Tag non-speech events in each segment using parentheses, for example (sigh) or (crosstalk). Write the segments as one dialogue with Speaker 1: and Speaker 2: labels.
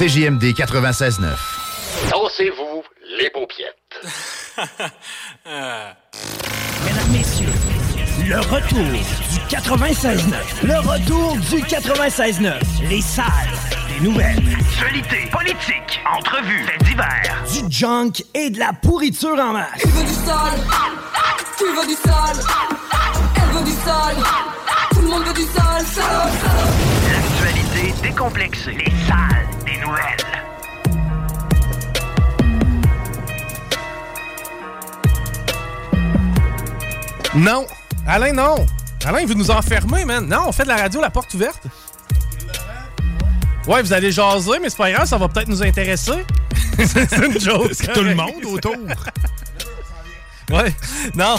Speaker 1: CJMD 96.9.
Speaker 2: Dansez-vous les paupiètes. (laughs)
Speaker 3: Mesdames, Messieurs, le retour du 96.9. Le retour du 96.9. Les salles des nouvelles.
Speaker 4: Actualité, politique, entrevues, faits divers.
Speaker 3: Du junk et de la pourriture en masse.
Speaker 5: Tu veux du sale Tu veux du sale Elle veut du sale Tout le monde veut du sale, sale, sale.
Speaker 4: L'actualité décomplexée. Les salles
Speaker 6: Non. Alain, non. Alain, il veut nous enfermer, man. Non, on fait de la radio, la porte ouverte. Ouais, vous allez jaser, mais c'est pas grave, ça va peut-être nous intéresser. (laughs) c'est une joke.
Speaker 7: Tout le monde autour. (laughs)
Speaker 6: Ouais. Non.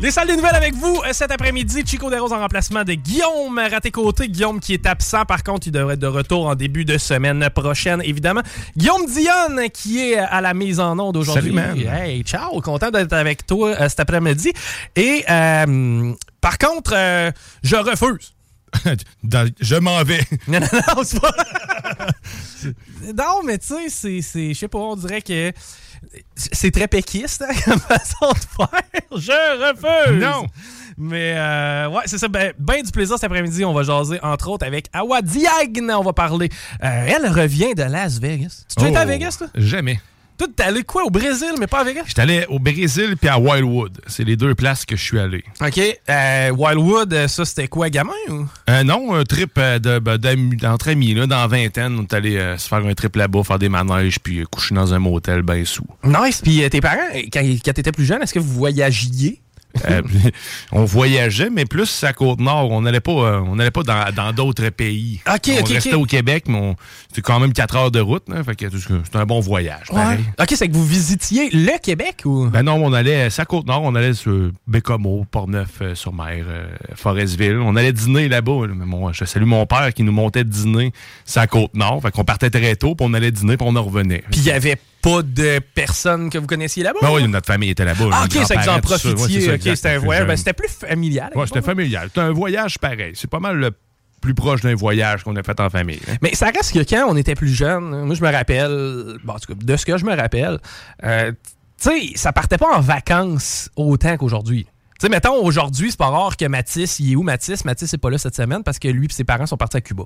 Speaker 6: Les salles des nouvelles avec vous euh, cet après-midi. Chico Desroses en remplacement de Guillaume Raté-Côté. Guillaume qui est absent. Par contre, il devrait être de retour en début de semaine prochaine, évidemment. Guillaume Dionne qui est à la mise en onde aujourd'hui.
Speaker 7: Salut, man.
Speaker 6: Hey, ciao. Content d'être avec toi euh, cet après-midi. Et, euh, par contre, euh, je refuse. (laughs)
Speaker 7: Dans- je m'en vais. (laughs)
Speaker 6: Non, non, non, c'est pas. (laughs) non, mais tu sais, c'est- c'est. Je sais pas, on dirait que. C'est très péquiste hein, comme façon de faire. Je refuse.
Speaker 7: Non.
Speaker 6: Mais euh, ouais, c'est ça. Ben, ben du plaisir cet après-midi. On va jaser entre autres avec Awa Diagne. On va parler. Euh, elle revient de Las Vegas. Tu es à
Speaker 7: Oh,
Speaker 6: Vegas, toi?
Speaker 7: Jamais.
Speaker 6: Toi, t'es allé quoi au Brésil, mais pas à Vegas?
Speaker 7: J'étais allé au Brésil puis à Wildwood. C'est les deux places que je suis allé.
Speaker 6: Ok. Euh, Wildwood, euh, ça c'était quoi, gamin ou?
Speaker 7: Euh, non, un trip de, ben, d'amis- d'entre amis, là, dans la vingtaine. On est allé euh, se faire un trip là-bas, faire des manèges, puis coucher dans un motel ben sous.
Speaker 6: Nice. Puis tes parents, quand, quand t'étais plus jeune, est-ce que vous voyagiez?
Speaker 7: Euh, (laughs) on voyageait, mais plus à Côte-Nord. On n'allait pas, euh, on n'allait pas dans, d'autres pays. On restait au Québec, mais c'était quand même 4 heures de route. Que c'est un bon voyage. pareil.
Speaker 6: Ok, c'est que vous visitiez le Québec ou?
Speaker 7: Ben non, on allait, c'est à Côte-Nord, on allait sur Bécomo, Portneuf-sur-Mer, euh, Forestville. On allait dîner là-bas. là. Mais moi, je salue mon père qui nous montait dîner, c'est à Côte-Nord. Fait qu'on partait très tôt, puis on allait dîner, puis on en revenait.
Speaker 6: Puis il y avait pas de personnes que vous connaissiez là-bas?
Speaker 7: Ben oui, notre famille était là-bas.
Speaker 6: Ah, ok, c'est que vous en.
Speaker 7: Ouais,
Speaker 6: profitiez. c'était un voyage. Ben, c'était plus familial.
Speaker 7: Ouais, c'était familial. C'était un voyage pareil. C'est pas mal le plus proche d'un voyage qu'on a fait en famille. hein.
Speaker 6: Mais ça reste que quand on était plus jeune, moi je me rappelle, bon, en tout cas, de ce que je me rappelle, euh, tu sais, ça partait pas en vacances autant qu'aujourd'hui. Tu sais, mettons, aujourd'hui, c'est pas rare que Mathis, il est où Mathis? Mathis est pas là cette semaine parce que lui et ses parents sont partis à Cuba.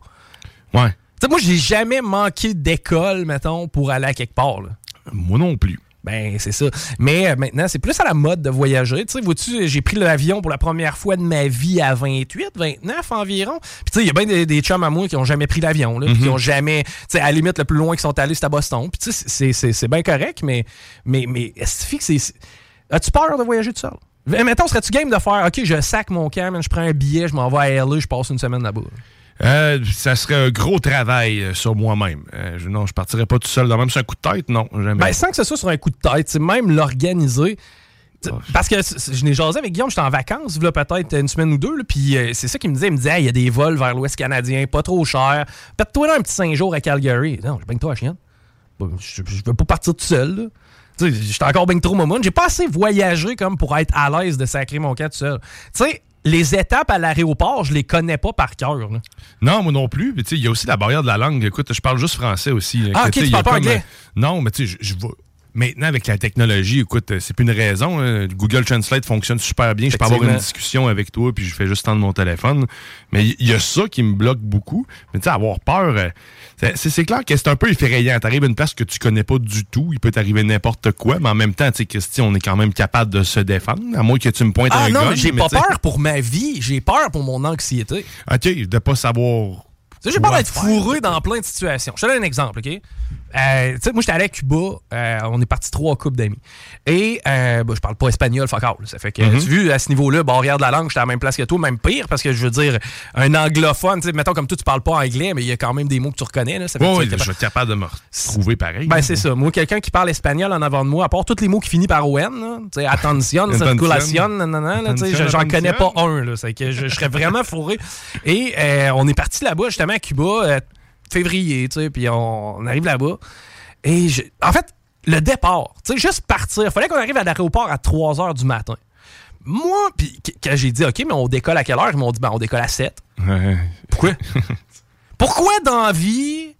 Speaker 7: Ouais.
Speaker 6: Tu sais, moi, j'ai jamais manqué d'école, mettons, pour aller à quelque part. là.
Speaker 7: Moi non plus.
Speaker 6: Ben, c'est ça. Mais euh, maintenant, c'est plus à la mode de voyager. Tu sais, vois-tu, j'ai pris l'avion pour la première fois de ma vie à 28, 29 environ. Puis tu sais, il y a bien des, des chums à moi qui ont jamais pris l'avion, là, qui ont jamais... Tu sais, à la limite, le plus loin qu'ils sont allés, c'est à Boston. Puis tu sais, c'est- c'est c'est bien correct, mais... Mais, mais est-ce que c'est... As-tu peur de voyager tout seul? Mettons, serais-tu game de faire, OK, je sac mon camp, man, je prends un billet, je m'en vais à LA, je passe une semaine là-bas.
Speaker 7: Euh, ça serait un gros travail euh, sur moi-même. Euh, je, non, je partirais pas tout seul. Dans même sur un coup de tête, non. Jamais.
Speaker 6: Ben, sans que ce soit sur un coup de tête, c'est même l'organiser. T'sais, Parce que je n'ai jasé avec Guillaume, j'étais en vacances, là, peut-être une semaine ou deux, puis euh, c'est ça qu'il me disait. Il me disait, Hey, il y a des vols vers l'Ouest canadien, pas trop cher. Pète-toi là un petit cinq jours à Calgary. Non, je baigne toi à chienne. Je, je veux pas partir tout seul. là. Tu sais, J'étais encore bien trop moment. J'ai pas assez voyagé comme pour être à l'aise de sacrer mon camp tout seul. Tu sais, les étapes à l'aéroport, je les connais pas par cœur. là.
Speaker 7: Non, moi non plus. Puis, tu sais, Il y a aussi la barrière de la langue. Écoute, je parle juste français aussi.
Speaker 6: Ah, ok, tu parles pas anglais?
Speaker 7: Non, mais tu sais, je, je vais. Maintenant, avec la technologie, écoute, euh, c'est plus une raison. hein. Google Translate fonctionne super bien. Je peux avoir une discussion avec toi, puis je fais juste tendre mon téléphone. Mais il y a ça qui me bloque beaucoup. Mais tu sais, avoir peur, euh, c'est- clair que c'est un peu effrayant. T'arrives à une place que tu connais pas du tout. Il peut t'arriver n'importe quoi. Mais en même temps, tu sais, Christy, on est quand même capable de se défendre. À moins que tu me pointes
Speaker 6: Ah
Speaker 7: un
Speaker 6: non, j'ai pas peur pour ma vie, j'ai peur pour mon anxiété.
Speaker 7: OK, de pas savoir.
Speaker 6: Tu sais, j'ai peur d'être fourré dans plein de situations. Je te donne un exemple, OK? Euh, tu sais, moi, j'étais allé à Cuba. euh, on est parti trois couples d'amis. Et euh, bah, je parle pas espagnol, fuck all. Ça fait que,
Speaker 7: Mhm.
Speaker 6: tu as vu, à ce niveau-là, barrière de la langue, j'étais à la même place que toi, même pire, parce que je veux dire, un anglophone, tu sais, mettons comme toi, tu parles pas anglais, mais il y a quand même des mots que tu reconnais. Là, ça fait que être
Speaker 7: je être capable de me retrouver pareil.
Speaker 6: ben, c'est ça. Moi, quelqu'un qui parle espagnol en avant de moi, à part tous les mots qui finissent par ON, là, tu sais, attention, circulation, nanana, là, tu sais,
Speaker 7: Attention,
Speaker 6: j'en connais pas un. Là, c'est que je, serais vraiment fourré. Et euh, on est parti là-bas, justement, à Cuba, février, tu sais, puis on, on arrive là-bas. Et je- en fait, le départ, tu sais, juste partir, fallait qu'on arrive à l'aéroport à 3 h du matin. Moi, puis qu- quand j'ai dit, OK, mais on décolle à quelle heure? Ils m'ont dit, ben, on décolle à 7.
Speaker 7: Ouais.
Speaker 6: Pourquoi? (laughs) Pourquoi dans la vie.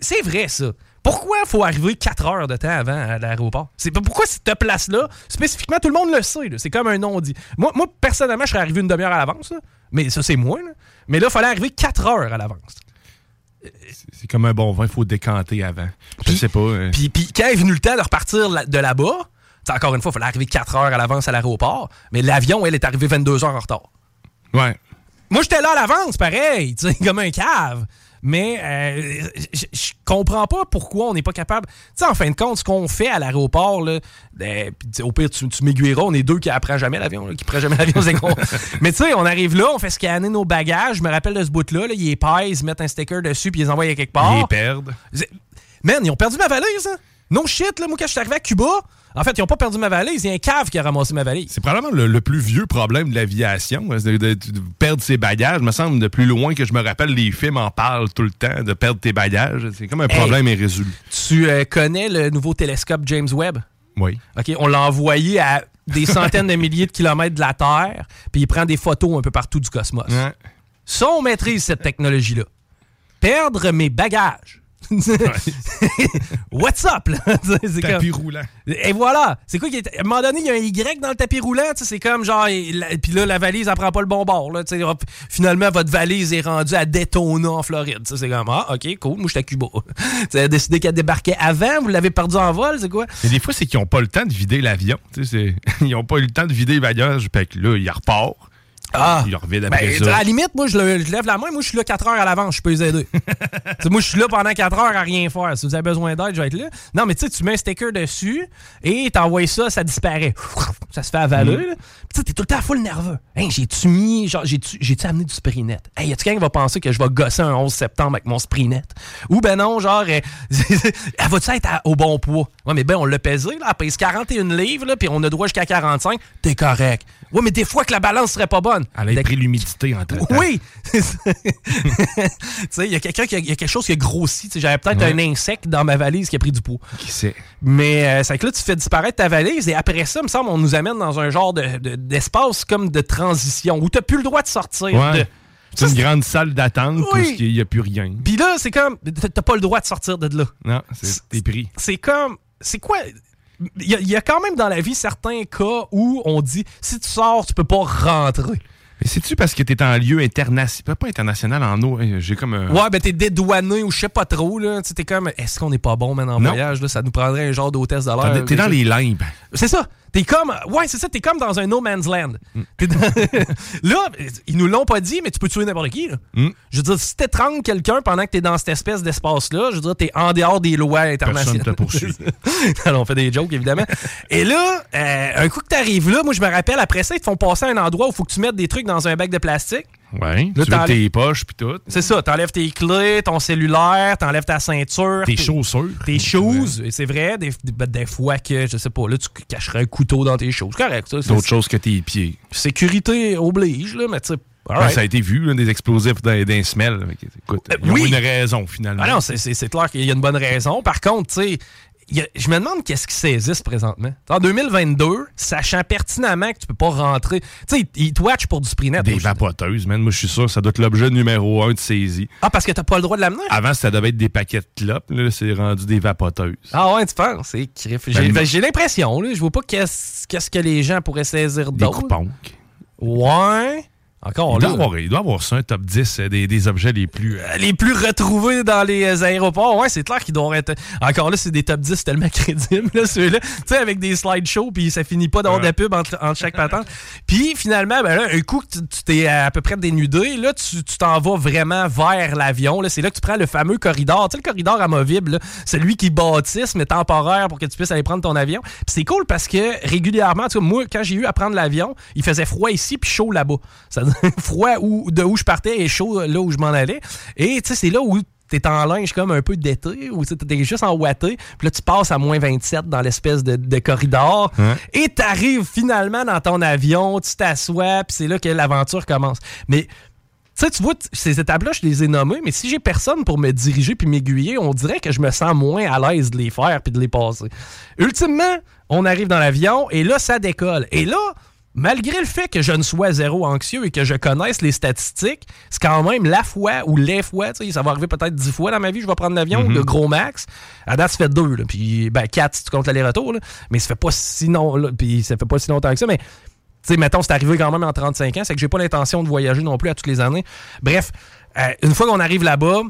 Speaker 6: C'est vrai, ça. Pourquoi faut arriver 4 heures de temps avant à l'aéroport? C'est pas- pourquoi cette place-là, spécifiquement, tout le monde le sait. C'est comme un non-dit. Moi, moi, personnellement, je serais arrivé une demi-heure à l'avance. Mais ça, c'est moi. là. Mais là, il fallait arriver 4 heures à l'avance.
Speaker 7: C'est comme un bon vin, il faut décanter avant. Je sais pas. euh,
Speaker 6: Puis, quand est venu le temps de repartir de là-bas, encore une fois, il fallait arriver 4 heures à l'avance à l'aéroport. Mais l'avion, elle, est arrivée 22 heures en retard.
Speaker 7: Ouais.
Speaker 6: Moi, j'étais là à l'avance, pareil, tu sais, (laughs) comme un cave. Mais euh, je comprends pas pourquoi on n'est pas capable. Tu sais, en fin de compte, ce qu'on fait à l'aéroport, là, euh, sais, au pire, tu, tu m'aiguilleras, on est deux qui apprennent jamais l'avion, qui prennent jamais l'avion. (laughs) Mais tu sais, on arrive là, on fait scanner nos bagages. Je me rappelle de ce bout-là, là, ils épaissent, ils mettent un sticker dessus, puis ils les envoient à quelque part.
Speaker 7: Ils les perdent.
Speaker 6: Man, ils ont perdu ma valise, hein? Non shit, là, moi, quand je suis arrivé à Cuba, en fait, ils ont pas perdu ma valise, il y a un cave qui a ramassé ma valise.
Speaker 7: C'est probablement le, le plus vieux problème de l'aviation, hein, de, de- de perdre ses bagages. me semble, de plus loin que je me rappelle, les films en parlent tout le temps, de perdre tes bagages. C'est comme un
Speaker 6: Hey.
Speaker 7: problème irrésolu.
Speaker 6: Tu euh, connais le nouveau télescope James Webb?
Speaker 7: Oui.
Speaker 6: OK, on l'a envoyé à des centaines de milliers de kilomètres de la Terre, puis il prend des photos un peu partout du cosmos.
Speaker 7: Ouais.
Speaker 6: Ça, on maîtrise cette technologie-là. Perdre mes bagages. (laughs) What's up, là? (laughs)
Speaker 7: Tapis
Speaker 6: comme-
Speaker 7: roulant.
Speaker 6: Et voilà. C'est quoi qui est. À un moment donné, il y a un Y dans le tapis roulant. tu sais, C'est comme genre. et la- Puis là, la valise, elle prend pas le bon bord. Là, tu sais. Hop, Finalement, votre valise est rendue à Daytona, en Floride. C'est comme. Ah, OK, cool. Moi, j'étais à Cuba. (laughs) Décidé qu'elle débarquait avant. Vous l'avez perdu en vol. C'est quoi?
Speaker 7: Mais des fois, c'est qu'ils n'ont pas le temps de vider l'avion. Tu sais, c'est- Ils n'ont pas eu le temps de vider les bagages. Fait que là, ils repartent.
Speaker 6: Ah!
Speaker 7: Ils reviennent après
Speaker 6: Ben,
Speaker 7: ça.
Speaker 6: à la limite, moi, je, le- je lève la main. Moi, je suis là 4 heures à l'avance. Je peux les aider. (laughs) Moi, je suis là pendant 4 heures à rien faire. Si vous avez besoin d'aide, je vais être là. Non, mais tu sais, tu mets un sticker dessus et t'envoies ça, ça disparaît. (laughs) Ça se fait avaler. Puis tu sais, t'es tout le temps full nerveux. Hey, j'ai-tu mis. Genre, j'ai-tu amené du Sprinet? Hey, y a-tu quelqu'un qui va penser que je vais gosser un 11 septembre avec mon Sprinet? Ou ben non, genre, euh, (laughs) elle va-tu être à- au bon poids? Ouais, mais ben, on l'a pesé, là. Elle pèse 41 livres, là, puis on a droit jusqu'à 45. T'es correct. Ouais, mais des fois que la balance serait pas bonne.
Speaker 7: Elle a pris l'humidité entre temps.
Speaker 6: oui! (laughs) Tu sais, il y a quelqu'un qui a, il y a quelque chose qui a grossi. J'avais peut-être
Speaker 7: Ouais.
Speaker 6: un insecte dans ma valise qui a pris du poids.
Speaker 7: Qui sait?
Speaker 6: Mais euh, c'est que là, tu fais disparaître ta valise et après ça, il me semble, on nous amène dans un genre de- de- d'espace comme de transition où tu n'as plus le droit de sortir.
Speaker 7: Ouais.
Speaker 6: de-
Speaker 7: C'est une grande salle d'attente
Speaker 6: Oui.
Speaker 7: où il n'y a plus rien.
Speaker 6: Puis là, c'est comme, t'as pas le droit de sortir de là.
Speaker 7: Non, c'est t'es pris.
Speaker 6: C'est comme, c'est quoi? Il y, a- il y a quand même dans la vie certains cas où on dit, si tu sors, tu peux pas rentrer.
Speaker 7: Mais c'est-tu parce que t'es en lieu international? Pas international en eau. hein, J'ai comme un.
Speaker 6: Ouais, ben t'es dédouané ou je sais pas trop, là. T'es comme, est-ce qu'on est pas bon, man, en
Speaker 7: Non.
Speaker 6: voyage, là? Ça nous prendrait un genre d'hôtesse de l'air.
Speaker 7: T'es dans les limbes.
Speaker 6: C'est ça. T'es comme. Ouais, c'est ça, t'es comme dans un no man's land.
Speaker 7: Mm.
Speaker 6: Dans- (laughs) là, ils nous l'ont pas dit, mais tu peux tuer n'importe qui, là.
Speaker 7: Mm.
Speaker 6: Je veux dire, si t'étrangles quelqu'un pendant que t'es dans cette espèce d'espace-là, je veux dire, t'es en dehors des lois internationales.
Speaker 7: te poursuit. (laughs)
Speaker 6: Alors, on fait des jokes, évidemment. Et là, euh, un coup que t'arrives là, moi, je me rappelle, après ça, ils te font passer à un endroit où il faut que tu mettes des trucs dans un bac de plastique.
Speaker 7: Ouais.
Speaker 6: Là,
Speaker 7: tu veux tes poches puis tout.
Speaker 6: C'est ça, t'enlèves tes clés, ton cellulaire, t'enlèves ta ceinture.
Speaker 7: Tes chaussures.
Speaker 6: Tes choses, et c'est vrai, des, des, des fois que, je sais pas, là, tu cacherais un couteau dans tes choses. Correct, ça. c'est-
Speaker 7: D'autres choses que tes pieds.
Speaker 6: Sécurité oblige, là, mais tu sais. right.
Speaker 7: Ça a été vu, là, des explosifs. Fait que, Écoute,
Speaker 6: Euh,
Speaker 7: ils ont
Speaker 6: oui.
Speaker 7: une raison, finalement.
Speaker 6: Ah non, c'est- clair qu'il y a une bonne raison. Par contre, tu sais, a- je me demande qu'est-ce qui saisisse présentement. En 2022, sachant pertinemment que tu peux pas rentrer. Tu sais, ils te watchent pour du net.
Speaker 7: Des vapoteuses, man. Moi, je suis sûr que ça doit être l'objet numéro un de saisie.
Speaker 6: Ah, parce que t'as pas le droit de l'amener?
Speaker 7: Avant, ça devait être des paquets de clopes. Là, c'est rendu des vapoteuses.
Speaker 6: Ah ouais, tu penses? C'est crif. J'ai
Speaker 7: Ben,
Speaker 6: ben, j'ai l'impression, là. Je vois pas qu'est-ce que les gens pourraient saisir
Speaker 7: Des
Speaker 6: d'autre.
Speaker 7: coupons.
Speaker 6: Ouais. Encore
Speaker 7: Il
Speaker 6: là.
Speaker 7: doit, avoir, il doit avoir ça, un top 10 euh, des, des objets les plus. euh,
Speaker 6: Les plus retrouvés dans les euh, aéroports, ouais, c'est clair qu'ils doivent être. Encore là, c'est des top 10 tellement (laughs) crédibles, là, ceux-là. Tu sais, avec des slideshows, puis ça finit pas d'avoir de la pub entre, entre chaque patente. (laughs) Puis finalement, ben là, un coup que tu- t'es à peu près dénudé, là, tu t'en vas vraiment vers l'avion. C'est là que tu prends le fameux corridor. Tu sais, le corridor amovible, là, celui qui bâtisse, mais temporaire pour que tu puisses aller prendre ton avion. Puis c'est cool parce que régulièrement, tu vois, moi, quand j'ai eu à prendre l'avion, il faisait froid ici puis chaud là-bas. Ça (laughs) froid où, de où je partais et chaud là où je m'en allais. Et tu sais, c'est là où t'es en linge comme un peu d'été, ou t'es juste en ouaté, puis là tu passes à moins 27 dans l'espèce de, de corridor, et t'arrives finalement dans ton avion, tu t'assois, puis c'est là que l'aventure commence. Mais tu sais, tu vois, ces étapes-là, je les ai nommées, mais si j'ai personne pour me diriger puis m'aiguiller, on dirait que je me sens moins à l'aise de les faire puis de les passer. Ultimement, on arrive dans l'avion et là, ça décolle. Et là, malgré le fait que je ne sois zéro anxieux et que je connaisse les statistiques, c'est quand même la fois ou les fois, tu sais, ça va arriver peut-être dix fois dans ma vie, je vais prendre l'avion, le gros max. À date, ça fait deux, là, puis ben, quatre si tu comptes l'aller-retour, mais ça fait pas si là, puis ça fait pas si longtemps que ça, mais tu sais, mettons, c'est arrivé quand même en 35 ans, c'est que j'ai pas l'intention de voyager non plus à toutes les années. Bref, euh, une fois qu'on arrive là-bas,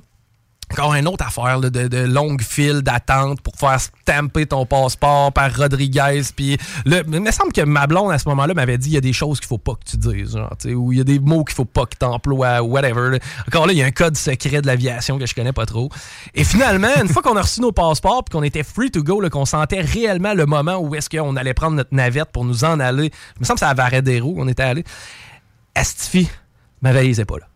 Speaker 6: encore une autre affaire là, de, de longue file d'attente pour faire stamper ton passeport par Rodriguez. Puis là, il me semble que ma blonde à ce moment-là m'avait dit il y a des choses qu'il faut pas que tu dises, genre, ou il y a des mots qu'il faut pas que tu emploies, whatever. Encore là, il y a un code secret de l'aviation que je connais pas trop. Et finalement, une fois qu'on a reçu nos passeports puis qu'on était free to go, qu'on sentait réellement le moment où est-ce qu'on allait prendre notre navette pour nous en aller, il me semble que c'est à Varadero qu'on était allé. Astifi, ma valise est pas là.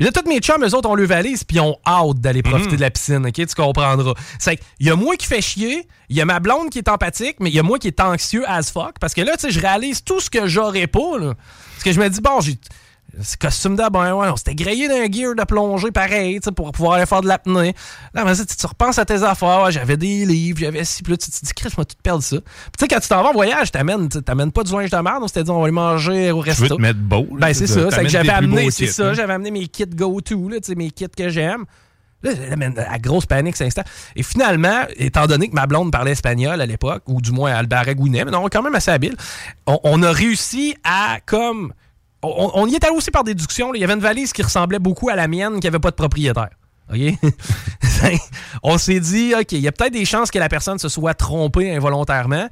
Speaker 6: Puis là, tous mes chums, eux autres, ont le valise, puis ils ont hâte d'aller profiter de la piscine, OK? Tu comprendras. C'est qu'il y a moi qui fait chier, il y a ma blonde qui est empathique, mais il y a moi qui est anxieux as fuck. Parce que là, tu sais, je réalise tout ce que j'aurais pas, là. Parce que je me dis, bon, j'ai. Ce costume de bain, ouais, on s'était grillé d'un gear de plongée pareil, tu sais, pour pouvoir aller faire de l'apnée. Là, mais tu, repenses à tes affaires, ouais, j'avais des livres, j'avais ci, puis là, tu te dis, Chris, vais tout perdre ça. Puis tu sais, quand tu t'en vas en voyage, t'amènes, t'amènes pas du linge de merde, on s'était dit, on va aller manger au
Speaker 7: Tu veux
Speaker 6: resto.
Speaker 7: te mettre beau. là,
Speaker 6: Ben, c'est ça. C'est que j'avais amené, c'est ça,
Speaker 7: hein.
Speaker 6: j'avais amené mes kits go-to, là, tu sais, mes kits que j'aime. Là, la grosse panique s'installe. Et finalement, étant donné que ma blonde parlait espagnol à l'époque, ou du moins elle baragouinait, mais non, quand même assez habile, on, on a réussi à, comme... On, on y est allé aussi par déduction. là. Il y avait une valise qui ressemblait beaucoup à la mienne, qui avait pas de propriétaire. OK? (laughs) on s'est dit, OK, il y a peut-être des chances que la personne se soit trompée involontairement.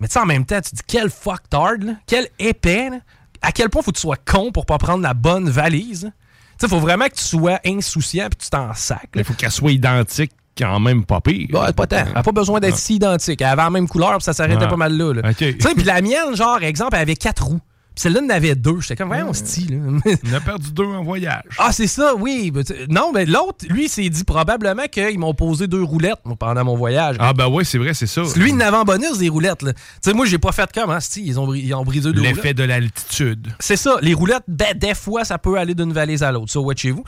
Speaker 6: Mais tu sais, en même temps, tu te dis, quel fucktard, là, quel épais, là. à quel point faut que tu sois con pour pas prendre la bonne valise? Tu sais, faut vraiment que tu sois insouciant puis tu t'en sacs.
Speaker 7: Il faut qu'elle soit identique quand même pas pire.
Speaker 6: Ouais, pas tant. Elle n'a pas besoin d'être si identique. Elle avait la même couleur puis ça s'arrêtait
Speaker 7: Ah.
Speaker 6: pas mal là. là. Tu sais, puis la mienne, genre, exemple, elle avait quatre roues. Puis celle-là en avait deux. J'étais comme, voyons, style. (laughs)
Speaker 7: On a perdu deux en voyage.
Speaker 6: Ah, c'est ça, oui. Ben, Non, mais l'autre, lui, s'est dit probablement qu'ils m'ont posé deux roulettes moi, pendant mon voyage.
Speaker 7: Ah, ben ouais, c'est vrai, c'est ça.
Speaker 6: Lui, il en avait en bonus des roulettes. Tu sais, moi, j'ai pas fait comme, hein, si, ils ont, ils ont brisé deux roulettes.
Speaker 7: L'effet de l'altitude.
Speaker 6: C'est ça, les roulettes, ben, des fois, ça peut aller d'une valise à l'autre, ça, watchez-vous.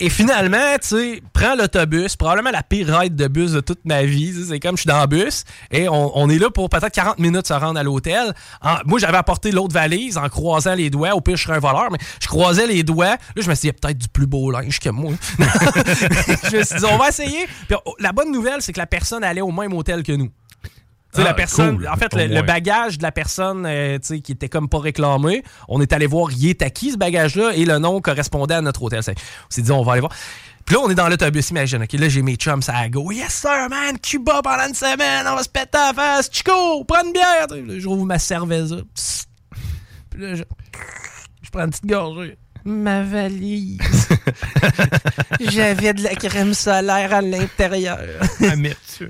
Speaker 6: Et finalement, tu sais, prends l'autobus, probablement la pire ride de bus de toute ma vie. C'est comme je suis dans le bus et on, on est là pour peut-être 40 minutes se rendre à l'hôtel. Moi, j'avais apporté l'autre valise en croisant les doigts. Au pire, je serais un voleur, mais je croisais les doigts. Là, je me suis dit, il y a peut-être du plus beau linge que moi. (laughs) je me suis dit, on va essayer. Puis, oh, la bonne nouvelle, c'est que la personne allait au même hôtel que nous.
Speaker 7: Ah,
Speaker 6: la personne,
Speaker 7: cool.
Speaker 6: en fait, le, bagage de la personne euh, qui était comme pas réclamé, on est allé voir, il est à qui ce bagage-là, et le nom correspondait à notre hôtel. C'est- On s'est dit, on va aller voir. Puis là, on est dans l'autobus, imagine. OK, là, j'ai mes chums à go. Yes, sir, man, Cuba pendant une semaine, on va se péter à la face. Chico, prends une bière. Là, Je rouvre ma cerveza. Puis là, je, je prends une petite gorgée. Ma valise. (laughs) J'avais de la crème solaire à l'intérieur.
Speaker 7: Amertume.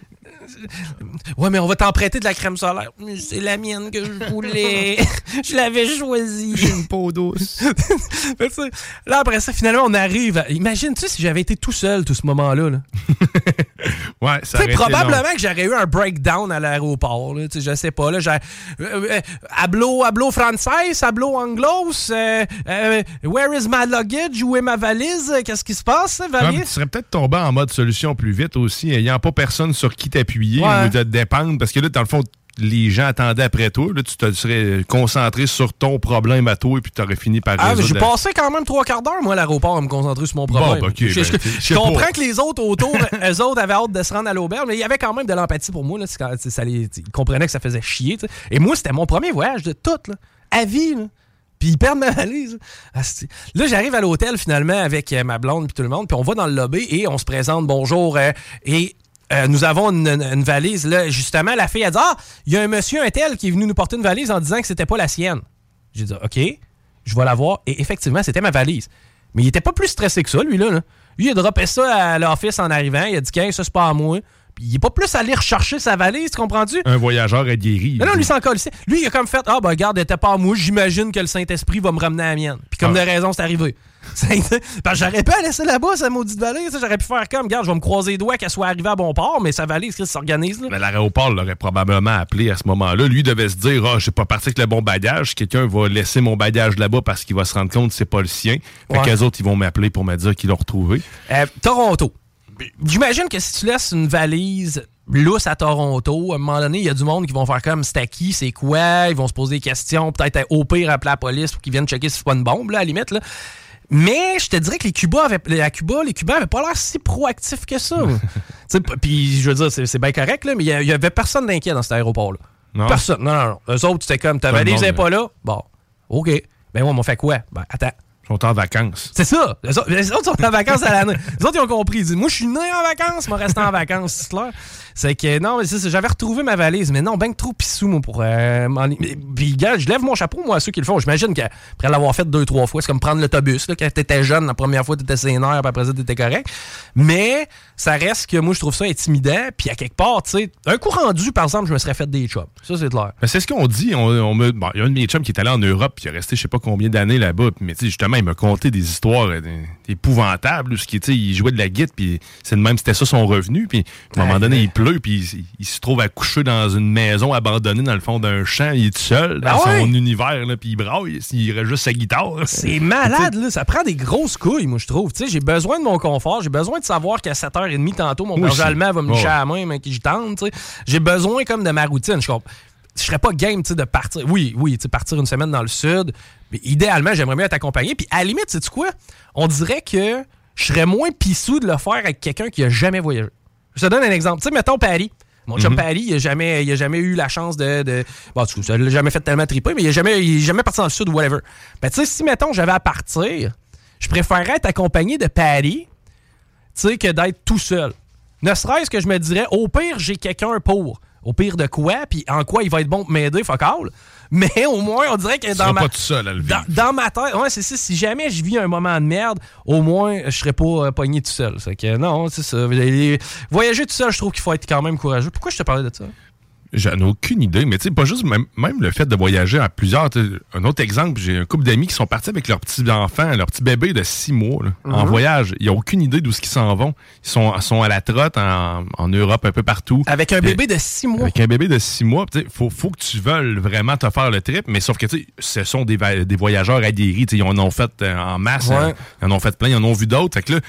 Speaker 6: Ouais, mais on va t'en prêter de la crème solaire. C'est la mienne que je voulais. (laughs) je l'avais choisie.
Speaker 7: J'ai une peau douce. (laughs)
Speaker 6: Là, après ça, finalement, on arrive. à- Imagine-tu si j'avais été tout seul tout ce moment-là. là? (laughs)
Speaker 7: Ouais, ça
Speaker 6: Tu
Speaker 7: aurait
Speaker 6: probablement que j'aurais eu un breakdown à l'aéroport. Tu sais, Je sais pas. Là, euh, euh, hablo, hablo français, hablo anglos. euh, euh, where is my luggage? Où est ma valise? Qu'est-ce qui se passe,
Speaker 7: Ah, mais tu serais peut-être tombé en mode solution plus vite aussi, ayant pas personne sur qui t'appuyer
Speaker 6: Ouais.
Speaker 7: ou te dépendre, parce que là, dans le fond, les gens attendaient après toi. Là, tu te serais concentré sur ton problème à toi et puis tu aurais fini par
Speaker 6: Ah, j'ai
Speaker 7: la-
Speaker 6: passé quand même trois quarts d'heure, moi, à l'aéroport, à me concentrer sur mon problème.
Speaker 7: Bon, ben, ok,
Speaker 6: je,
Speaker 7: ben,
Speaker 6: je-
Speaker 7: je
Speaker 6: comprends
Speaker 7: pas.
Speaker 6: que les autres autour, (laughs) eux autres avaient hâte de se rendre à l'auberge, mais il y avait quand même de l'empathie pour moi. Là, quand- ça les- ils comprenaient que ça faisait chier. Et moi, c'était mon premier voyage de tout, là, à vie. là. Puis ils perdent ma valise. Là, j'arrive à l'hôtel finalement avec euh, ma blonde puis tout le monde, puis on va dans le lobby et on se présente bonjour euh, et euh, nous avons une, valise. Là, justement, la fille a dit Ah, il y a un monsieur, un tel, qui est venu nous porter une valise en disant que c'était pas la sienne. J'ai dit OK, je vais la voir. Et effectivement, c'était ma valise. Mais il était pas plus stressé que ça, lui, là. là. Lui, il a droppé ça à l'office en arrivant. Il a dit Qu'un, ça, c'est pas à moi. Il est pas plus allé rechercher sa valise, tu comprends-tu?
Speaker 7: Un voyageur aguerri.
Speaker 6: Non, non, lui, s'en colle. Lui, il a comme fait Ah, ben, regarde, elle était pas à moi. J'imagine que le Saint-Esprit va me ramener à la mienne. Puis, comme
Speaker 7: Ah.
Speaker 6: de raison, c'est arrivé. (laughs) Parce que j'aurais pas laissé là-bas, sa maudite valise. J'aurais pu faire comme, regarde, je vais me croiser les doigts qu'elle soit arrivée à bon port, mais sa valise, Chris, s'organise, là?
Speaker 7: Mais l'aéroport l'aurait probablement appelé à ce moment-là. Lui devait se dire Ah, j'ai pas parti avec le bon bagage. Quelqu'un va laisser mon bagage là-bas parce qu'il va se rendre compte que c'est pas le sien. Fait
Speaker 6: Ouais.
Speaker 7: qu'eux autres, ils vont m'appeler pour me dire qu'ils l'ont retrouvé.
Speaker 6: Euh, Toronto. J'imagine que si tu laisses une valise lousse à Toronto, à un moment donné, il y a du monde qui vont faire comme c'est à qui, c'est quoi, ils vont se poser des questions, peut-être au pire appeler la police pour qu'ils viennent checker si c'est pas une bombe, là, à la limite. Là. Mais je te dirais que les Cuba avaient, à Cuba, les Cubains avaient pas l'air si proactifs que ça. (laughs) Puis je veux dire, c'est bien correct, là, mais il y a- il y avait personne d'inquiet dans cet aéroport-là.
Speaker 7: Non?
Speaker 6: Personne. Non, non, non. Eux autres, c'était comme ta valise n'est pas là. Bon, OK. Ben ouais, on fait quoi? Ben attends.
Speaker 7: Sont en vacances.
Speaker 6: C'est ça. Les autres, sont en vacances à l'année. Les autres, ils ont compris. Ils disent, moi, je suis né en vacances, moi, rester en vacances, c'est clair. C'est que, non, mais. J'avais retrouvé ma valise, mais non, ben trop pissou, moi, pour euh, mais- Puis, gars, je lève mon chapeau, moi, à ceux qui le font. J'imagine qu'après l'avoir fait deux, trois fois, c'est comme prendre l'autobus, là. Quand t'étais jeune, la première fois, t'étais sénère, puis après ça, t'étais correct. Mais, ça reste que moi, je trouve ça intimidant. Puis, à quelque part, tu sais, un coup rendu, par exemple, je me serais fait des chops. Ça, c'est clair.
Speaker 7: Ben, c'est ce qu'on dit. On, on me- bon, il y a un de mes chums qui est allé en Europe puis il est resté je sais pas combien d'années là-bas. Mais tu sais, justement, il m'a conté des histoires euh, épouvantables. où il jouait de la guitare puis c'est de même, c'était ça son revenu. Puis à un moment donné, il pleut puis il, il se trouve à coucher dans une maison abandonnée dans le fond d'un champ. Il est tout seul dans
Speaker 6: Ah ouais?
Speaker 7: son univers là, puis il braille. Il reste juste sa guitare.
Speaker 6: C'est (laughs) malade, là. Ça prend des grosses couilles, moi, je trouve. Tu sais, j'ai besoin de mon confort. J'ai besoin de savoir qu'à 7h30 tantôt, mon berger allemand va me
Speaker 7: Ouais.
Speaker 6: licher à la main, mais que je tente, sais. J'ai besoin comme de ma routine. Je serais pas game, sais, de partir. Oui, oui, sais, partir une semaine dans le sud. Mais idéalement, j'aimerais mieux être accompagné. Puis à la limite, sais-tu quoi? On dirait que je serais moins pissou de le faire avec quelqu'un qui a jamais voyagé. Je te donne un exemple. Tu sais, mettons Paris. Mon chum Paris, il a, jamais, il a jamais eu la chance de. de bon, tu sais, l'a jamais fait tellement triper, mais il a jamais, il est jamais parti dans le sud ou whatever. Ben, tu sais, si, mettons, j'avais à partir, je préférerais être accompagné de Paris, tu sais, que d'être tout seul. Ne serait-ce que je me dirais, au pire, j'ai quelqu'un pour. Au pire de quoi, puis en quoi il va être bon pour m'aider, fuck all. Mais au moins, on dirait que dans ma,
Speaker 7: pas tout seul à le vivre.
Speaker 6: dans, dans ma tête, ouais, c'est ça. Si jamais je vis un moment de merde, au moins, je serais pas euh, pogné tout seul. C'est que non, c'est ça. Voyager tout seul, je trouve qu'il faut être quand même courageux. Pourquoi je te parlais de ça?
Speaker 7: J'en ai aucune idée, mais tu sais, pas juste même, même le fait de voyager à plusieurs. Un autre exemple, j'ai un couple d'amis qui sont partis avec leur petit enfant, leur petit bébé de six mois, là, en
Speaker 6: Mhm.
Speaker 7: voyage. Ils n'ont aucune idée d'où ils s'en vont. Ils sont, sont à la trotte en, en Europe, un peu partout.
Speaker 6: Avec un bébé de six mois.
Speaker 7: Avec un bébé de six mois, il faut, faut que tu veuilles vraiment te faire le trip, mais sauf que tu sais, ce sont des, des voyageurs aguerris. Ils en ont fait euh, en masse,
Speaker 6: Ouais.
Speaker 7: euh, ils en ont fait plein, ils en ont vu d'autres. Fait que là,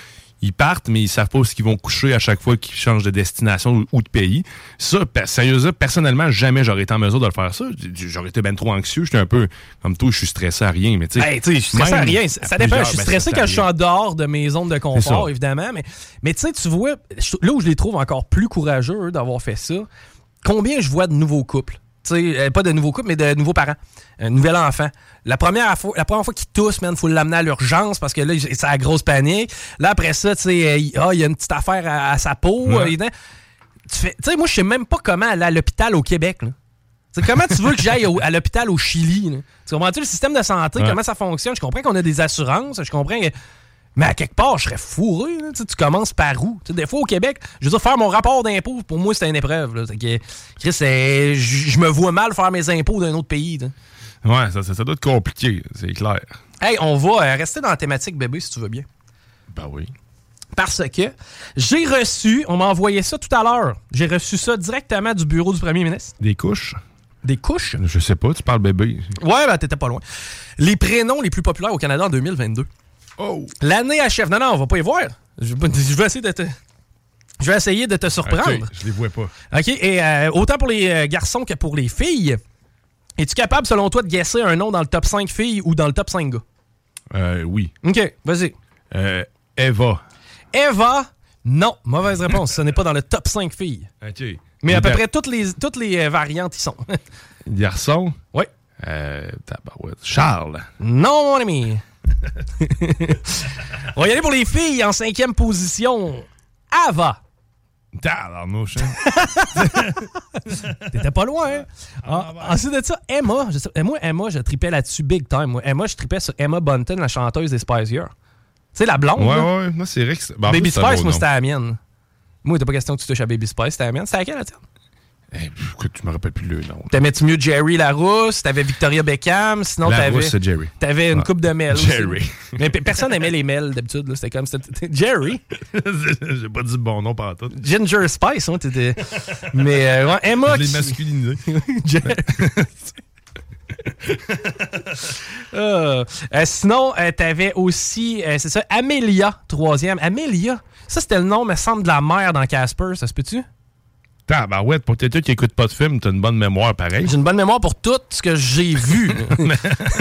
Speaker 7: ils partent, mais ils savent pas où ils vont coucher à chaque fois qu'ils changent de destination ou, ou de pays. Ça, sérieusement, personnellement, jamais j'aurais été en mesure de le faire ça. J'aurais été ben trop anxieux. J'étais un peu comme toi, je suis stressé à rien, mais tu sais.
Speaker 6: Hey, je suis stressé à rien. Ça
Speaker 7: à
Speaker 6: dépend. Je suis stressé quand je suis en dehors de mes zones de confort, évidemment. Mais, mais tu sais, tu vois, là où je les trouve encore plus courageux eux, d'avoir fait ça, combien je vois de nouveaux couples? Euh, pas de nouveaux couples, mais de nouveaux parents. Un nouvel enfant. La première fois, la première fois qu'il tousse, man, faut l'amener à l'urgence parce que là, c'est la grosse panique. Là, après ça, tu sais, euh, il ah, il y a une petite affaire à, à sa peau.
Speaker 7: Ouais.
Speaker 6: euh, tu fais, tu sais, moi, je sais même pas comment aller à l'hôpital au Québec, là. Comment tu veux que j'aille à l'hôpital au Chili? là? Tu comprends-tu le système de santé,
Speaker 7: Ouais.
Speaker 6: comment ça fonctionne? Je comprends qu'on a des assurances, je comprends que- Mais à quelque part, je serais fourré. là. Tu commences par où? Des fois, au Québec, je veux dire, faire mon rapport d'impôt, pour moi, c'est une épreuve. Là. Que, Chris, je me vois mal faire mes impôts d'un autre pays.
Speaker 7: Ouais, ça, ça, ça doit être compliqué, c'est clair.
Speaker 6: Hey, on va euh, rester dans la thématique bébé, si tu veux bien.
Speaker 7: Ben oui.
Speaker 6: parce que j'ai reçu, on m'a envoyé ça tout à l'heure, j'ai reçu ça directement du bureau du premier ministre.
Speaker 7: Des couches?
Speaker 6: Des couches?
Speaker 7: Je sais pas, tu parles bébé.
Speaker 6: Ouais, ben t'étais pas loin. Les prénoms les plus populaires au Canada en 2022.
Speaker 7: Oh!
Speaker 6: L'année achève. Non, non, on va pas y voir. Je, je vais essayer de te... Je vais essayer de te surprendre.
Speaker 7: Je les vois pas.
Speaker 6: OK, et euh, autant pour les euh, garçons que pour les filles, es-tu capable, selon toi, de guesser un nom dans le top 5 filles ou dans le top 5 gars?
Speaker 7: Euh, oui.
Speaker 6: OK, vas-y.
Speaker 7: Euh, Eva.
Speaker 6: Eva, non. Mauvaise réponse. Ce n'est pas dans le top 5 filles.
Speaker 7: OK.
Speaker 6: Mais à peu près toutes les, toutes les variantes y sont.
Speaker 7: Garçon?
Speaker 6: oui.
Speaker 7: Euh. Charles.
Speaker 6: Non, mon ami. (laughs) On va y aller pour les filles en cinquième position. Ava.
Speaker 7: Tabarnouche, hein? (laughs)
Speaker 6: T'étais pas loin, hein? Ah, ensuite de ça, Emma. Je sais- moi, Emma, je tripais là-dessus big time. Moi. Emma, je tripais sur Emma Bunton, la chanteuse des Spice Girls. Tu sais, la blonde.
Speaker 7: Ouais,
Speaker 6: là.
Speaker 7: ouais, moi, c'est c'est. ben, en
Speaker 6: Baby Spice, moi, c'était la mienne. Moi, il était pas question que tu touches à Baby Spice, c'était la mienne. C'était laquelle, la tienne?
Speaker 7: Eh, écoute, tu me rappelles plus le nom.
Speaker 6: T'aimais-tu mieux Jerry Larousse? T'avais Victoria Beckham? Sinon, t'avais.
Speaker 7: Jerry.
Speaker 6: T'avais une
Speaker 7: Ah.
Speaker 6: coupe de aussi.
Speaker 7: Jerry. (laughs)
Speaker 6: Mais pe- personne aimait les Mel d'habitude. là. C'était comme. c'était- Jerry. (laughs)
Speaker 7: J'ai pas dit le bon nom par tout.
Speaker 6: Ginger Spice, hein, t'étais. Mais euh, ouais, Emma.
Speaker 7: Je
Speaker 6: qui-
Speaker 7: masculinisé. (laughs)
Speaker 6: Jerry. Euh, euh, sinon, euh, t'avais aussi, euh, c'est ça, Amelia, troisième. Amelia, ça c'était le nom, me semble, de la mère dans Casper, ça se peut-tu?
Speaker 7: Tabarouette, pour quelqu'un qui écoute pas de film, t'as une bonne mémoire pareil.
Speaker 6: J'ai une bonne mémoire pour tout ce que j'ai vu. (laughs)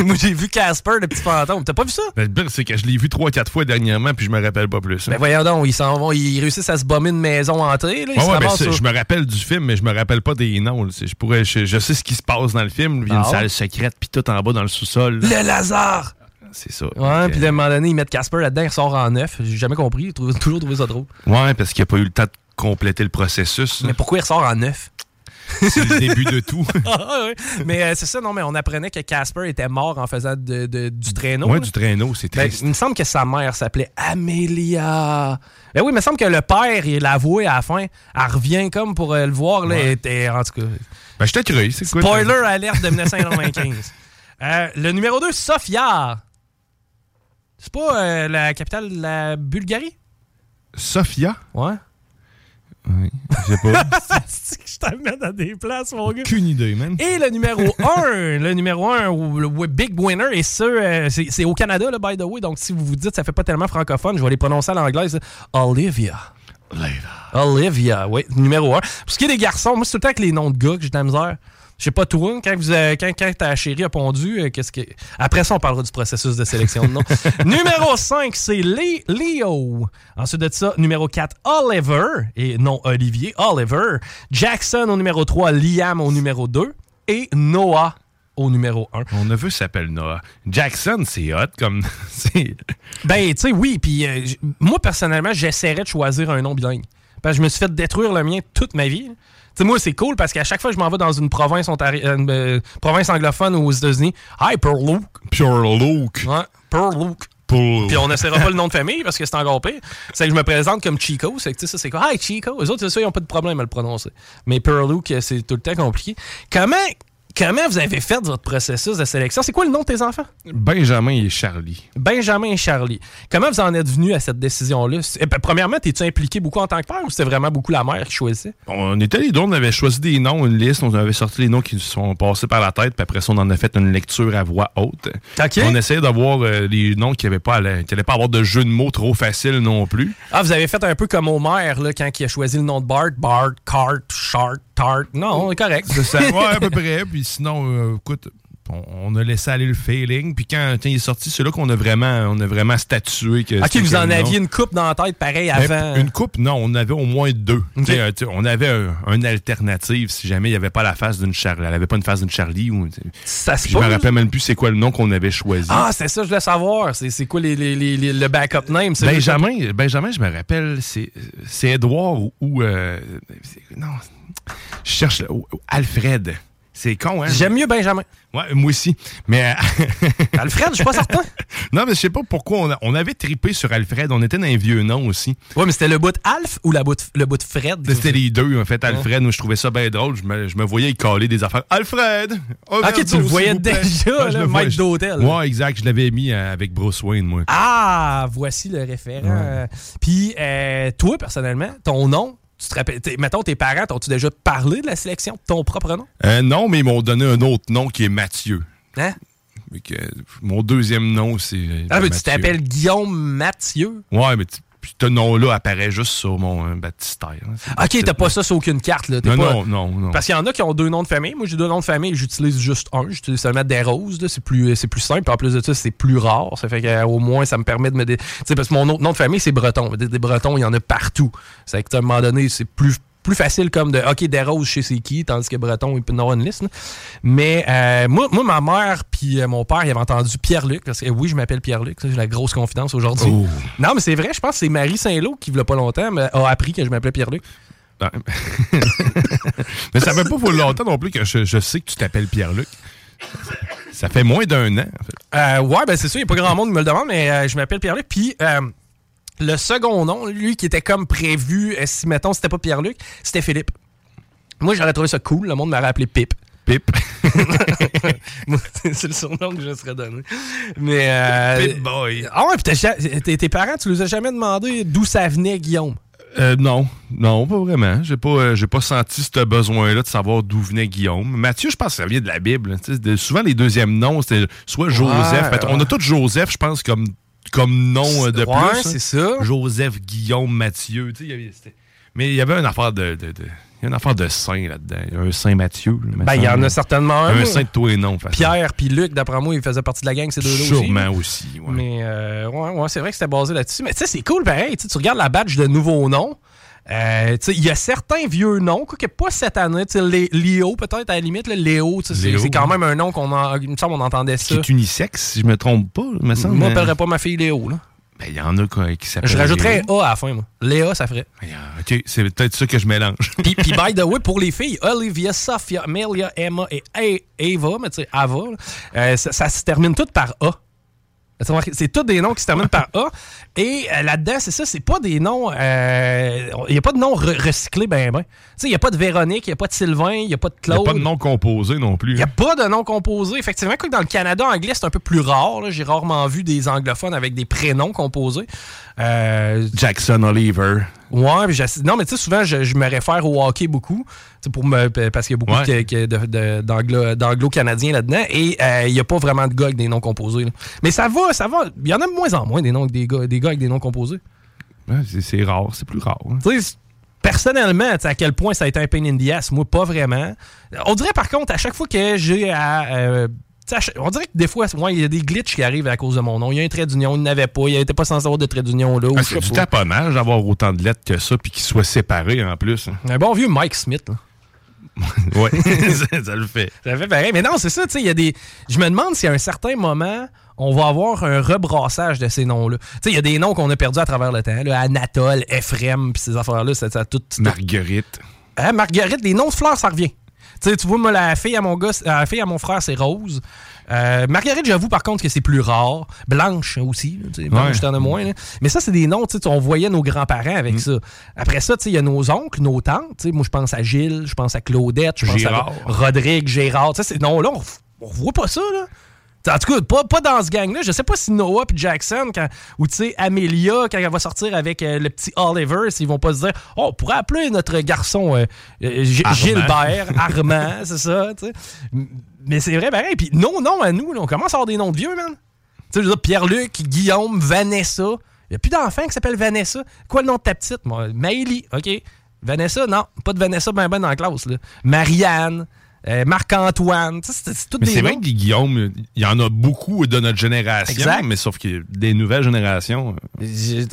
Speaker 6: Moi, j'ai vu Casper, le petit fantôme. T'as pas vu ça?
Speaker 7: Ben, Le pire, c'est que je l'ai vu 3-4 fois dernièrement, puis je me rappelle pas plus. hein.
Speaker 6: Ben voyons donc, ils s'en vont, ils réussissent à se bomber une maison entrée. Là, ils
Speaker 7: Ouais,
Speaker 6: se
Speaker 7: ouais, ben,
Speaker 6: sur-
Speaker 7: je me rappelle du film, mais je me rappelle pas des noms. là. Je, pourrais, je, je sais ce qui se passe dans le film. Il y a une
Speaker 6: Ah.
Speaker 7: salle secrète, puis tout en bas dans le sous-sol.
Speaker 6: Le Lazare!
Speaker 7: C'est ça.
Speaker 6: Ouais, puis à un moment donné, ils mettent Casper là-dedans, il ressort en neuf. J'ai jamais compris, j'ai (laughs) toujours trouvé ça drôle.
Speaker 7: Ouais, parce qu'il n'y a pas eu le temps de compléter le processus.
Speaker 6: Mais pourquoi il ressort en neuf?
Speaker 7: C'est le début de tout. (laughs)
Speaker 6: Ah, ouais. Mais euh, c'est ça, non, mais on apprenait que Casper était mort en faisant de- de- du traîneau.
Speaker 7: Ouais,
Speaker 6: là.
Speaker 7: du traîneau, c'est
Speaker 6: Ben,
Speaker 7: triste.
Speaker 6: il me semble que sa mère s'appelait Amelia. Ben oui, il me semble que le père, il l'avoué à la fin. Elle revient comme pour euh, le voir. Là,
Speaker 7: Ouais.
Speaker 6: elle était- en tout cas.
Speaker 7: Ben, je t'ai c'est quoi?
Speaker 6: Spoiler alerte de (laughs) 1995. Euh, le numéro 2, Sofia. C'est pas la capitale de la Bulgarie?
Speaker 7: Sophia?
Speaker 6: Ouais.
Speaker 7: Oui, je sais pas. (laughs)
Speaker 6: C'est que je t'amène à des places, mon gars.
Speaker 7: Aucune idée, man.
Speaker 6: Et le numéro 1, le numéro 1, ou le big winner, et ça, euh, c'est c'est au Canada, là, by the way. Donc, si vous vous dites ça fait pas tellement francophone, je vais les prononcer à l'anglaise. Olivia. Olivia, oui, numéro 1. Pour ce qui est des garçons, moi, c'est tout le temps avec les noms de gars que j'ai de la misère. Je sais pas toi, quand, vous, euh, quand, quand ta chérie a pondu, euh, qu'est-ce que. Après ça, on parlera du processus de sélection de nom. (laughs) numéro 5, c'est Leo. Ensuite de ça, numéro 4, Oliver. Et non Olivier, Oliver. Jackson au numéro 3, Liam au numéro 2. Et Noah au numéro 1.
Speaker 7: Mon neveu s'appelle Noah. Jackson, c'est hot comme. (laughs)
Speaker 6: Ben, tu sais, oui. Puis euh, moi, personnellement, j'essaierais de choisir un nom bilingue. Parce que je me suis fait détruire le mien toute ma vie. Sais, moi, c'est cool parce qu'à chaque fois que je m'en vais dans une province, ontari- euh, euh, province anglophone ou aux États-Unis, Hi, Pearl Luke.
Speaker 7: Pure Luke.
Speaker 6: Ouais, Pearl Luke. Puis on n'essaiera pas le (laughs) nom de famille parce que c'est encore pire. C'est que je me présente comme Chico. C'est que tu sais, ça, c'est quoi? Hi, Chico. Eux autres, c'est ça, ils n'ont pas de problème à le prononcer. Mais Pearl Luke, c'est tout le temps compliqué. Comment, comment vous avez fait votre processus de sélection? C'est quoi le nom de tes enfants?
Speaker 7: Benjamin et Charlie.
Speaker 6: Benjamin et Charlie. Comment vous en êtes venu à cette décision-là? Eh ben, premièrement, t'es-tu impliqué beaucoup en tant que père ou c'était vraiment beaucoup la mère qui choisissait?
Speaker 7: On était les deux, on avait choisi des noms, une liste, on avait sorti les noms qui nous sont passés par la tête, puis après ça, on en a fait une lecture à voix haute.
Speaker 6: OK.
Speaker 7: On essayait d'avoir euh, les noms qui n'allaient pas, qui pas avoir de jeu de mots trop facile non plus.
Speaker 6: Ah, vous avez fait un peu comme Homer, là, quand il a choisi le nom de Bart. Bart, Cart, Shart, Tart. Non, c'est correct.
Speaker 7: C'est ça, ouais, à peu près. Puis sinon, euh, écoute, on, a laissé aller le feeling. Puis quand, quand il est sorti, c'est là qu'on a vraiment, on a vraiment statué que.
Speaker 6: OK, vous en aviez une coupe dans la tête, pareil,
Speaker 7: Ben,
Speaker 6: avant.
Speaker 7: Une coupe, non, on avait au moins deux. Euh, on avait un, une alternative si jamais il n'y avait pas la face d'une Charlie. Elle avait pas une face d'une Charlie. Ou.
Speaker 6: Ça se
Speaker 7: je me rappelle même plus c'est quoi le nom qu'on avait choisi.
Speaker 6: Ah, c'est ça, je voulais savoir. C'est quoi les, les- les- le backup name?
Speaker 7: Benjamin, Benjamin, je me rappelle, c'est Edouard ou, ou, euh, non, je cherche Alfred. C'est con, hein?
Speaker 6: J'aime mieux Benjamin.
Speaker 7: Ouais, moi aussi. Mais. (laughs)
Speaker 6: Alfred, je suis pas certain.
Speaker 7: non, mais je sais pas pourquoi. On, a- on avait tripé sur Alfred. On était dans un vieux nom aussi.
Speaker 6: Ouais, mais c'était le bout de Alf ou la bout de- le bout de Fred?
Speaker 7: C'était les deux, en fait. Alfred, moi, je trouvais ça bien drôle. Je me, je me voyais caler des affaires. Alfred!
Speaker 6: Ok, tu le voyais déjà, le maître d'hôtel.
Speaker 7: Ouais, exact. Je l'avais mis euh, avec Bruce Wayne, moi.
Speaker 6: Ah, voici le référent. Euh, Puis, euh, toi, personnellement, ton nom, tu te rappelles, mettons, tes parents, t'ont-tu déjà parlé de la sélection de ton propre nom?
Speaker 7: Euh, non, mais ils m'ont donné un autre nom qui est Mathieu.
Speaker 6: Hein?
Speaker 7: Que, mon deuxième nom, c'est. euh,
Speaker 6: Ah, mais tu t'appelles Guillaume Mathieu?
Speaker 7: Ouais, mais tu- puis ce nom-là apparaît juste sur mon euh, baptistère. hein. C'est
Speaker 6: Ok, t'as pas ça sur aucune carte, là.
Speaker 7: Non,
Speaker 6: pas-
Speaker 7: non, non, non.
Speaker 6: Parce qu'il y en a qui ont deux noms de famille. Moi, j'ai deux noms de famille. J'utilise juste un. J'utilise seulement des roses. C'est plus, c'est plus simple. En plus de ça, c'est plus rare. Ça fait qu'au moins, ça me permet de me. dé- Tu sais, parce que mon autre nom de famille, c'est breton. Des, des bretons, il y en a partout. C'est que, à un moment donné, c'est plus plus facile comme de OK, des roses chez c'est qui, tandis que breton, il peut en avoir une liste. là. Mais euh, moi, moi, ma mère puis euh, mon père, ils avaient entendu Pierre-Luc. Parce que oui, je m'appelle Pierre-Luc. J'ai la grosse confidence aujourd'hui.
Speaker 7: Oh.
Speaker 6: Non, mais c'est vrai, je pense que c'est Marie Saint-Lô qui, il y a pas longtemps, a appris que je m'appelais Pierre-Luc. (laughs)
Speaker 7: Mais ça fait pas pour longtemps non plus que je, je sais que tu t'appelles Pierre-Luc. Ça fait moins d'un an, en fait.
Speaker 6: Euh, ouais, ben c'est sûr, il n'y a pas grand monde qui me le demande, mais euh, je m'appelle Pierre-Luc. Puis le second nom, lui qui était comme prévu, euh, si mettons c'était pas Pierre-Luc, c'était Philippe. Moi, j'aurais trouvé ça cool. Le monde m'aurait appelé Pip.
Speaker 7: Pip. (laughs)
Speaker 6: C'est le surnom que je serais donné. Mais. Euh,
Speaker 7: Pip boy.
Speaker 6: Ah ouais, puis tes, parents, tu les as jamais demandé d'où ça venait, Guillaume?
Speaker 7: Euh, non, non, pas vraiment. J'ai pas, euh, j'ai pas senti ce besoin-là de savoir d'où venait Guillaume. Mathieu, je pense que ça vient de la Bible. Souvent, les deuxièmes noms, c'était soit Joseph. On a tous Joseph, je pense, comme, comme nom euh, de
Speaker 6: Ouais,
Speaker 7: plus.
Speaker 6: c'est
Speaker 7: hein.
Speaker 6: ça.
Speaker 7: Joseph, Guillaume, Mathieu. tu sais, il y avait- c'était- Mais il y avait une affaire de, de, de- il y a une affaire de saint là-dedans. Il y a un saint Mathieu. là,
Speaker 6: Ben, il y en a certainement un.
Speaker 7: Un saint de tous les noms. de toute façon.
Speaker 6: Pierre puis Luc, d'après moi, ils faisaient partie de la gang, ces deux-là aussi.
Speaker 7: Sûrement aussi. ouais.
Speaker 6: Mais euh, ouais, ouais, c'est vrai que c'était basé là-dessus. Mais tu sais, c'est cool pareil. Tu sais, tu regardes la badge de nouveaux noms. Euh, Il y a certains vieux noms, quoi, que pas cette année. Léo, peut-être, à la limite. là, Léo, c'est
Speaker 7: Léo,
Speaker 6: c'est quand même un nom qu'on en- il me semble on entendait
Speaker 7: Qui
Speaker 6: ça.
Speaker 7: est unisexe, si je me trompe pas. Me semble,
Speaker 6: Moi, je n'appellerais pas ma fille Léo. Là.
Speaker 7: Ben, il y en a quoi, qui s'appellent.
Speaker 6: Je rajouterais
Speaker 7: Léo.
Speaker 6: A à la fin, moi. Léa, ça ferait.
Speaker 7: Ben, Ok, c'est peut-être ça que je mélange.
Speaker 6: Puis, puis, (laughs) by the way, pour les filles, Olivia, Sophia, Amelia, Emma et Ava, mais tu sais, Ava, euh, ça, ça se termine tout par A. C'est tous des noms qui se terminent par A. Et euh, là-dedans, c'est ça, c'est pas des noms. Il n'y a pas de noms re- recyclés, ben, ben. Tu sais, il n'y a pas de Véronique, il n'y a pas de Sylvain, il n'y a pas de
Speaker 7: Il n'y
Speaker 6: Claude.
Speaker 7: a pas de nom composé non plus.
Speaker 6: Il n'y a
Speaker 7: hein.
Speaker 6: pas de nom composé. Effectivement, que dans le Canada anglais, c'est un peu plus rare. J'ai rarement vu des anglophones avec des prénoms composés. Euh,
Speaker 7: Jackson Oliver.
Speaker 6: Ouais, puis non, mais tu sais, souvent, je, je me réfère au hockey beaucoup, pour me, parce qu'il y a beaucoup
Speaker 7: Ouais.
Speaker 6: d'anglo-canadiens là-dedans, et euh, il n'y a pas vraiment de gars avec des noms composés. là. Mais ça va, ça va. Il y en a de moins en moins des, noms, des, gars, des gars avec des noms composés.
Speaker 7: Ouais, c'est- rare, c'est plus rare. hein.
Speaker 6: Tu sais, personnellement, à quel point ça a été un pain in the ass, moi, pas vraiment. On dirait, par contre, à chaque fois que j'ai à... euh, on dirait que des fois, ouais, il y a des glitches qui arrivent à cause de mon nom. Il y a un trait d'union, il n'avait pas, il n'était pas censé avoir de trait d'union là.
Speaker 7: Ah, c'est du taponnage d'avoir autant de lettres que ça puis qu'ils soient séparés en plus. hein.
Speaker 6: Un bon vieux Mike Smith, là. (laughs)
Speaker 7: Ouais, ça, (laughs) ça le fait.
Speaker 6: Ça fait pareil. Mais non, c'est ça, tu sais, il y a des. Je me demande si à un certain moment, on va avoir un rebrassage de ces noms-là. Tu sais, il y a des noms qu'on a perdus à travers le temps. Là, Anatole, Ephraim, puis ces affaires-là, ça, ça tout-
Speaker 7: Marguerite.
Speaker 6: Hein, Marguerite, les noms de fleurs, ça revient. Tu vois, moi, la fille à mon gars, la fille à mon frère, c'est Rose. Euh, Marguerite, j'avoue par contre que c'est plus rare. Blanche aussi. là, Blanche,
Speaker 7: Ouais.
Speaker 6: t'en as moins. là. Mais ça, c'est des noms, tu sais, on voyait nos grands-parents avec
Speaker 7: Mm.
Speaker 6: ça. Après ça, tu sais, il y a nos oncles, nos tantes. Moi, je pense à Gilles, je pense à Claudette, je pense à Rodrigue, Gérard. Ces noms-là, on, on revoit pas ça, là. En tout cas, pas, pas dans ce gang-là. Je sais pas si Noah et Jackson, quand, ou tu sais, Amelia, quand elle va sortir avec euh, le petit Oliver, s'ils vont pas se dire Oh, on pourrait appeler notre garçon euh, euh,
Speaker 7: Armand.
Speaker 6: Gilbert, (laughs) Armand, c'est ça, tu sais. Mais c'est vrai, pareil. Puis non, non, à nous, là, on commence à avoir des noms de vieux, man. Tu sais, Pierre-Luc, Guillaume, Vanessa. Il n'y a plus d'enfants qui s'appellent Vanessa. Quoi le nom de ta petite? Moi, Maëlie, OK. Vanessa, non, pas de Vanessa ben ben dans la classe, là. Marianne, euh, Marc-Antoine. C'est tous
Speaker 7: Mais
Speaker 6: des
Speaker 7: c'est vrai que Guillaume, il y en a beaucoup de notre génération,
Speaker 6: Exact.
Speaker 7: mais sauf que des nouvelles générations.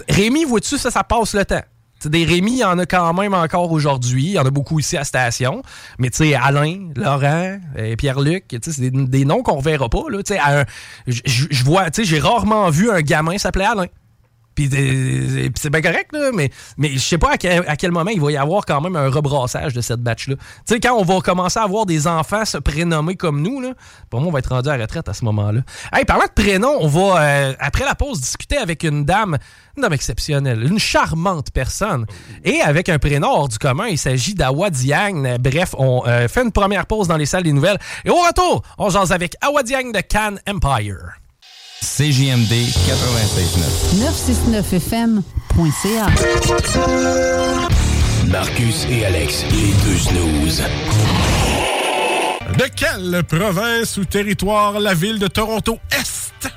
Speaker 6: Rémi, vois-tu, ça, ça passe le temps. T'sais, des Rémi, il y en a quand même encore aujourd'hui. Il y en a beaucoup ici à station. Mais tu sais, Alain, Laurent, euh, Pierre-Luc, c'est des, des noms qu'on reverra pas. Là, à un- vois, j'ai rarement vu un gamin s'appeler Alain. Puis c'est bien correct, là, mais, mais je sais pas à quel, moment il va y avoir quand même un rebrassage de cette batch-là. Tu sais, quand on va commencer à avoir des enfants se prénommer comme nous, là, pour moi, on va être rendu à la retraite à ce moment-là. Hey, parlant de prénom, on va, euh, après la pause, discuter avec une dame, une dame exceptionnelle, une charmante personne, et avec un prénom hors du commun. Il s'agit d'Awa Diagne. Bref, on euh, fait une première pause dans les salles des nouvelles. Et au retour, on jase avec Awa de Cannes Empire.
Speaker 1: CJMD 96.9.
Speaker 8: 969fm.ca.
Speaker 9: Marcus et Alex, les deux snooze.
Speaker 10: De quelle province ou territoire la ville de Toronto Est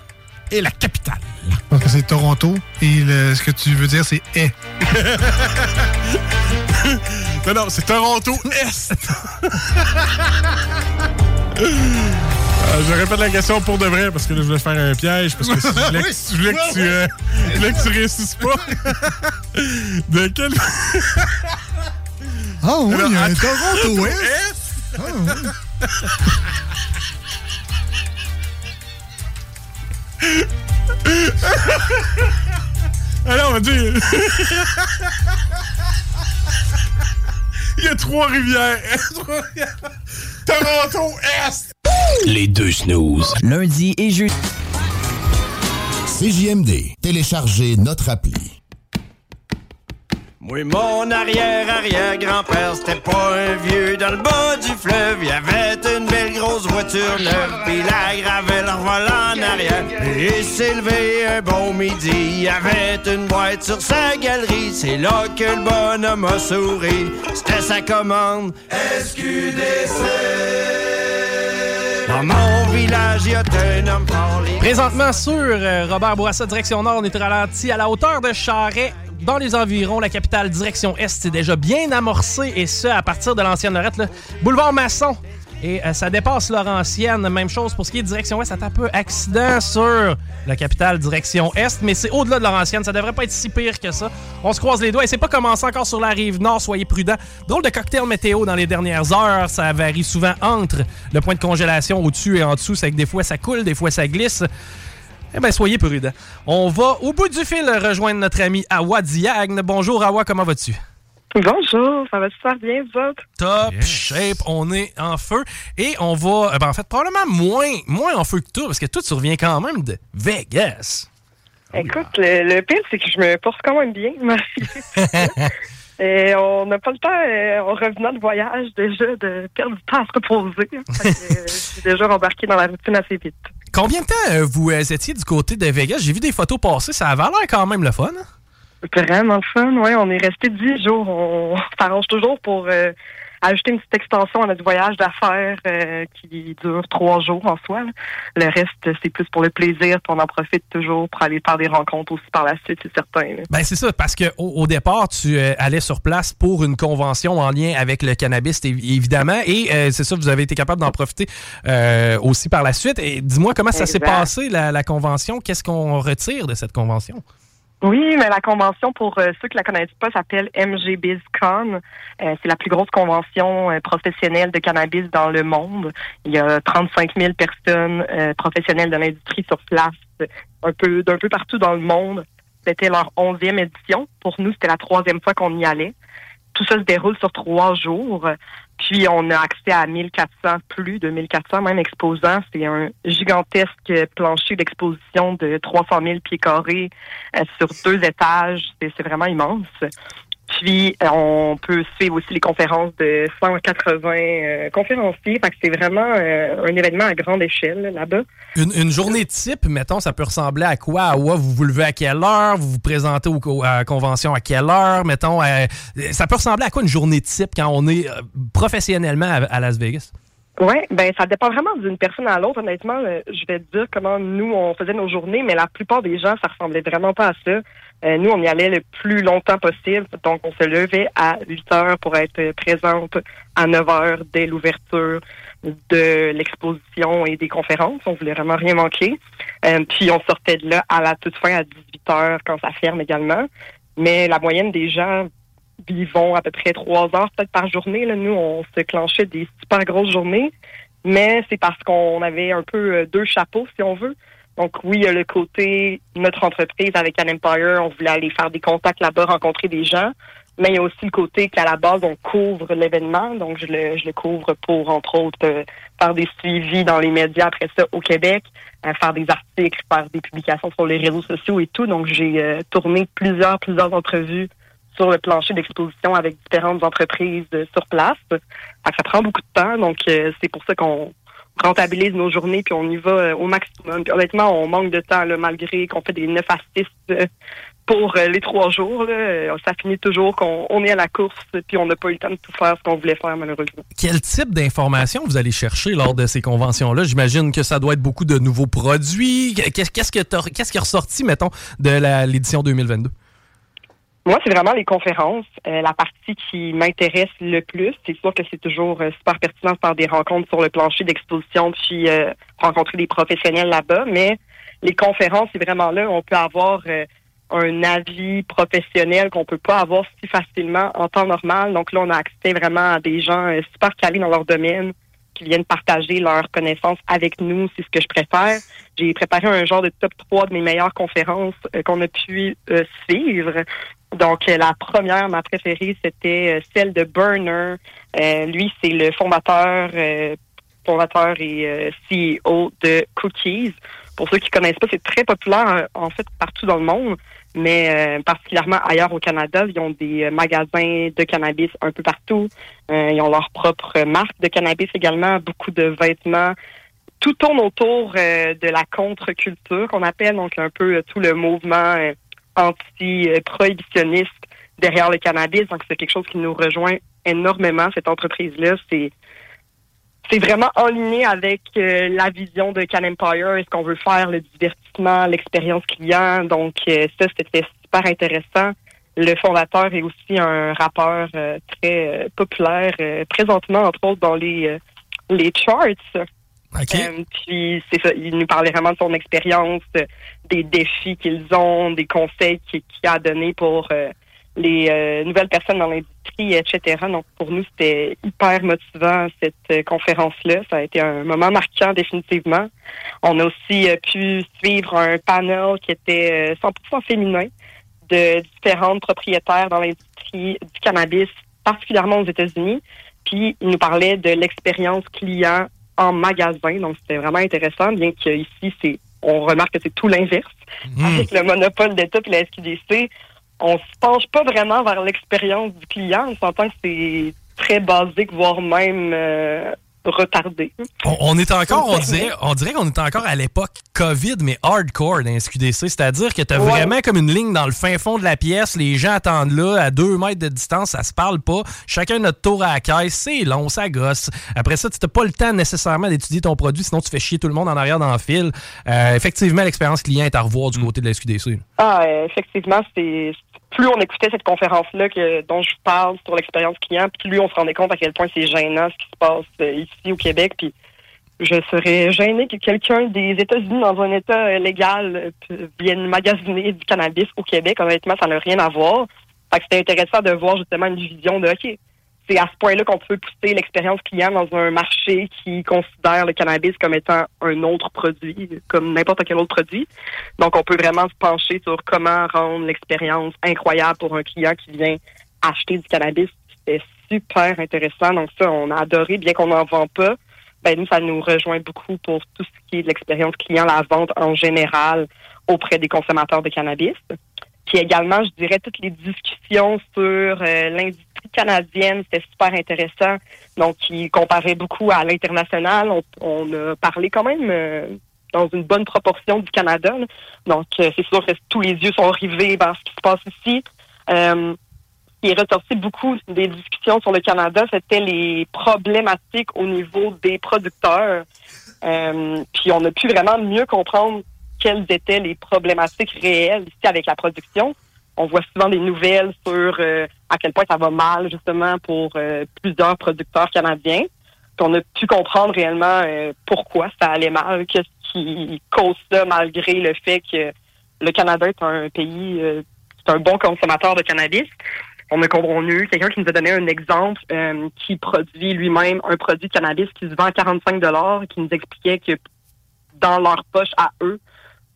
Speaker 10: est la capitale?
Speaker 11: Donc c'est Toronto et le- ce que tu veux dire c'est est. (laughs)
Speaker 10: non, non, c'est Toronto Est. (laughs) Euh, je répète la question pour de vrai parce que là, je voulais faire un piège parce que si je voulais, (laughs) que- je voulais que, tu, euh, je voulais que tu réussisses pas. (laughs) de quelle.
Speaker 11: Ah oui, il y a un. Toronto Est. (laughs)
Speaker 10: Est?
Speaker 11: Ah oui.
Speaker 10: Alors, on va dire. Il y a trois rivières. Trois rivières. Toronto Est.
Speaker 9: Les deux snooze.
Speaker 1: Lundi et jeudi.
Speaker 9: CJMD. Téléchargez notre appli.
Speaker 12: Oui, mon arrière-arrière-grand-père, c'était pas un vieux dans le bas du fleuve. Il avait une belle grosse voiture neuve, puis la gravelle volant en arrière. Et il s'est levé un bon midi, il avait une boîte sur sa galerie. C'est là que le bonhomme a souri, c'était sa commande. SQDC. Dans mon village, il y a un homme
Speaker 6: Présentement sur euh, Robert Bourassa, direction nord, on est ralenti à la hauteur de Charret. Dans les environs, la capitale direction est, c'est déjà bien amorcé et ce, à partir de l'ancienne Lorette, boulevard Masson. Et euh, ça dépasse Laurentienne. Même chose pour ce qui est direction ouest. Ça un peu accident sur la capitale direction est, mais c'est au-delà de Laurentienne. Ça devrait pas être si pire que ça. On se croise les doigts et c'est pas commencé encore sur la rive nord. Soyez prudents. Drôle de cocktail météo dans les dernières heures. Ça varie souvent entre le point de congélation au-dessus et en dessous. C'est que des fois ça coule, des fois ça glisse. Eh bien, soyez prudents. On va au bout du fil rejoindre notre ami Awa Diagne. Bonjour Awa, comment vas-tu?
Speaker 13: Bonjour, ça va super bien, vous autres?
Speaker 6: Top shape, on est en feu. Et on va, euh, ben, en fait, probablement moins, moins en feu que toi, parce que toi, tu reviens quand même de Vegas.
Speaker 13: Écoute, le, le pire, c'est que je me porte quand même bien. (laughs) (laughs) Et on n'a pas le temps, euh, en revenant de voyage, déjà, de perdre du temps à se reposer. Que, euh, (laughs) je suis déjà embarqué dans la routine assez vite.
Speaker 6: Combien de temps euh, vous étiez du côté de Vegas? J'ai vu des photos passer, ça avait l'air quand même le fun. hein?
Speaker 13: Vraiment le fun, ouais. On est resté dix jours. On s'arrange toujours pour euh, ajouter une petite extension à notre voyage d'affaires euh, qui dure trois jours en soi. là. Le reste, c'est plus pour le plaisir, puis on en profite toujours pour aller faire des rencontres aussi par la suite, c'est certain. là.
Speaker 6: Ben c'est ça, parce que au, au départ, tu euh, allais sur place pour une convention en lien avec le cannabis, évi- évidemment, et euh, c'est ça, vous avez été capable d'en profiter aussi par la suite. Et dis-moi comment ça s'est passé la, la convention, qu'est-ce qu'on retire de cette convention?
Speaker 13: Oui, mais la convention, pour euh, ceux qui la connaissent pas, s'appelle MGBizCon. Euh, c'est la plus grosse convention euh, professionnelle de cannabis dans le monde. Il y a 35 000 personnes euh, professionnelles de l'industrie sur place, un peu d'un peu partout dans le monde. C'était leur onzième édition. Pour nous, c'était la troisième fois qu'on y allait. Tout ça se déroule sur trois jours. Puis on a accès à 1400, plus de 1400 même exposants. C'est un gigantesque plancher d'exposition de 300 000 pieds carrés euh, sur deux étages. C'est c'est vraiment immense. Puis euh, on peut suivre aussi les conférences de 180 euh, conférenciers. Fait que c'est vraiment euh, un événement à grande échelle là, là-bas.
Speaker 6: Une, une journée type, mettons, ça peut ressembler à quoi? À quoi vous vous levez à quelle heure? Vous vous présentez au, à la convention à quelle heure? Mettons, euh, ça peut ressembler à quoi une journée type quand on est professionnellement à, à Las Vegas?
Speaker 13: Oui, ben ça dépend vraiment d'une personne à l'autre. Honnêtement, je vais te dire comment nous on faisait nos journées, mais la plupart des gens, ça ressemblait vraiment pas à ça. Euh, nous, on y allait le plus longtemps possible, donc on se levait à 8 heures pour être présente à 9 heures dès l'ouverture de l'exposition et des conférences. On voulait vraiment rien manquer. Euh, puis on sortait de là à la toute fin à 18 heures quand ça ferme également. Mais la moyenne des gens vivons à peu près trois heures peut-être par journée. Là. Nous, on se clenchait des super grosses journées, mais c'est parce qu'on avait un peu euh, deux chapeaux, si on veut. Donc oui, il y a le côté notre entreprise avec An Empire, on voulait aller faire des contacts là-bas, rencontrer des gens, mais il y a aussi le côté qu'à la base on couvre l'événement, donc je le, je le couvre pour entre autres euh, faire des suivis dans les médias après ça au Québec, euh, faire des articles, faire des publications sur les réseaux sociaux et tout. Donc j'ai euh, tourné plusieurs plusieurs entrevues sur le plancher d'exposition avec différentes entreprises sur place. Ça prend beaucoup de temps, donc c'est pour ça qu'on rentabilise nos journées puis on y va euh, au maximum. Puis honnêtement, on manque de temps là, malgré qu'on fait des 9 à 6 euh, pour euh, les trois jours. Euh, Ça finit toujours qu'on on est à la course puis on n'a pas eu le temps de tout faire ce qu'on voulait faire malheureusement.
Speaker 6: Quel type d'informations vous allez chercher lors de ces conventions-là? J'imagine que ça doit être beaucoup de nouveaux produits. Qu'est-ce qu'est-ce qui est ressorti, mettons, de l'édition 2022?
Speaker 13: Moi, c'est vraiment les conférences. Euh, la partie qui m'intéresse le plus, c'est sûr que c'est toujours euh, super pertinent de faire des rencontres sur le plancher d'exposition puis euh, rencontrer des professionnels là-bas, mais les conférences, c'est vraiment là où on peut avoir un avis professionnel qu'on peut pas avoir si facilement en temps normal. Donc là, on a accès vraiment à des gens super calés dans leur domaine qui viennent partager leurs connaissances avec nous, c'est ce que je préfère. J'ai préparé un genre de top 3 de mes meilleures conférences qu'on a pu suivre. Donc, euh, la première, ma préférée, c'était euh, celle de Burner. Euh, lui, c'est le fondateur, euh, fondateur et euh, CEO de Cookies. Pour ceux qui connaissent pas, c'est très populaire euh, en fait partout dans le monde, mais particulièrement ailleurs au Canada. Ils ont des magasins de cannabis un peu partout. Ils ont leur propre marque de cannabis également, beaucoup de vêtements. Tout tourne autour euh, de la contre-culture qu'on appelle, donc un peu tout le mouvement euh, anti-prohibitionniste derrière le cannabis. Donc c'est quelque chose qui nous rejoint énormément, cette entreprise-là. C'est c'est vraiment en ligne avec euh, la vision de Can Empire, est-ce qu'on veut faire, le divertissement, l'expérience client. Donc, euh, ça, c'était super intéressant. Le fondateur est aussi un rappeur euh, très populaire, présentement, entre autres, dans les, les charts. Puis, c'est ça, il nous parlait vraiment de son expérience, des défis qu'ils ont, des conseils qu'il qu'il a donnés pour euh, les euh, nouvelles personnes dans l'industrie, etc. Donc, pour nous, c'était hyper motivant, cette euh, conférence-là. Ça a été un moment marquant, définitivement. On a aussi pu suivre un panel qui était euh, 100% féminin de différentes propriétaires dans l'industrie du cannabis, particulièrement aux États-Unis. Puis, ils nous parlaient de l'expérience client en magasin. Donc, c'était vraiment intéressant, bien qu'ici, c'est on remarque que c'est tout l'inverse. Avec le monopole d'État et la SQDC, on se penche pas vraiment vers l'expérience du client. On s'entend que c'est très basique, voire même euh, retardé.
Speaker 6: On, on est encore, on dirait, on dirait qu'on est encore à l'époque COVID, mais hardcore dans SQDC. C'est-à-dire que tu as
Speaker 13: Ouais.
Speaker 6: vraiment comme une ligne dans le fin fond de la pièce. Les gens attendent là, à deux mètres de distance, ça se parle pas. Chacun notre tour à la caisse. C'est long, ça gosse. Après ça, tu n'as pas le temps nécessairement d'étudier ton produit, sinon tu fais chier tout le monde en arrière dans le fil. Euh, effectivement, l'expérience client est à revoir du côté de la SQDC.
Speaker 13: Ah, effectivement, c'est plus on écoutait cette conférence-là que dont je parle sur l'expérience client, plus on se rendait compte à quel point c'est gênant ce qui se passe euh, ici au Québec. Puis je serais gêné que quelqu'un des États-Unis dans un État euh, légal euh, vienne magasiner du cannabis au Québec. Honnêtement, ça n'a rien à voir. C'était intéressant de voir justement une vision de OK, c'est à ce point-là qu'on peut pousser l'expérience client dans un marché qui considère le cannabis comme étant un autre produit, comme n'importe quel autre produit. Donc, on peut vraiment se pencher sur comment rendre l'expérience incroyable pour un client qui vient acheter du cannabis. C'était super intéressant. Donc, ça, on a adoré, bien qu'on n'en vend pas. Ben, nous, ça nous rejoint beaucoup pour tout ce qui est de l'expérience client, la vente en général auprès des consommateurs de cannabis. Puis également, je dirais, toutes les discussions sur euh, l'industrie canadienne, c'était super intéressant. Donc, qui comparait beaucoup à l'international. On, a parlé quand même euh, dans une bonne proportion du Canada. Donc, euh, c'est sûr que tous les yeux sont rivés vers ce qui se passe ici. Euh, qui est ressorti beaucoup des discussions sur le Canada, c'était les problématiques au niveau des producteurs. Euh, puis on a pu vraiment mieux comprendre quelles étaient les problématiques réelles ici avec la production. On voit souvent des nouvelles sur euh, à quel point ça va mal justement pour euh, plusieurs producteurs canadiens. Puis on a pu comprendre réellement euh, pourquoi ça allait mal, qu'est-ce qui cause ça malgré le fait que le Canada est un pays, euh, c'est un bon consommateur de cannabis. On a, on quelqu'un qui nous a donné un exemple qui produit lui-même un produit de cannabis qui se vend à 45 et qui nous expliquait que dans leur poche à eux,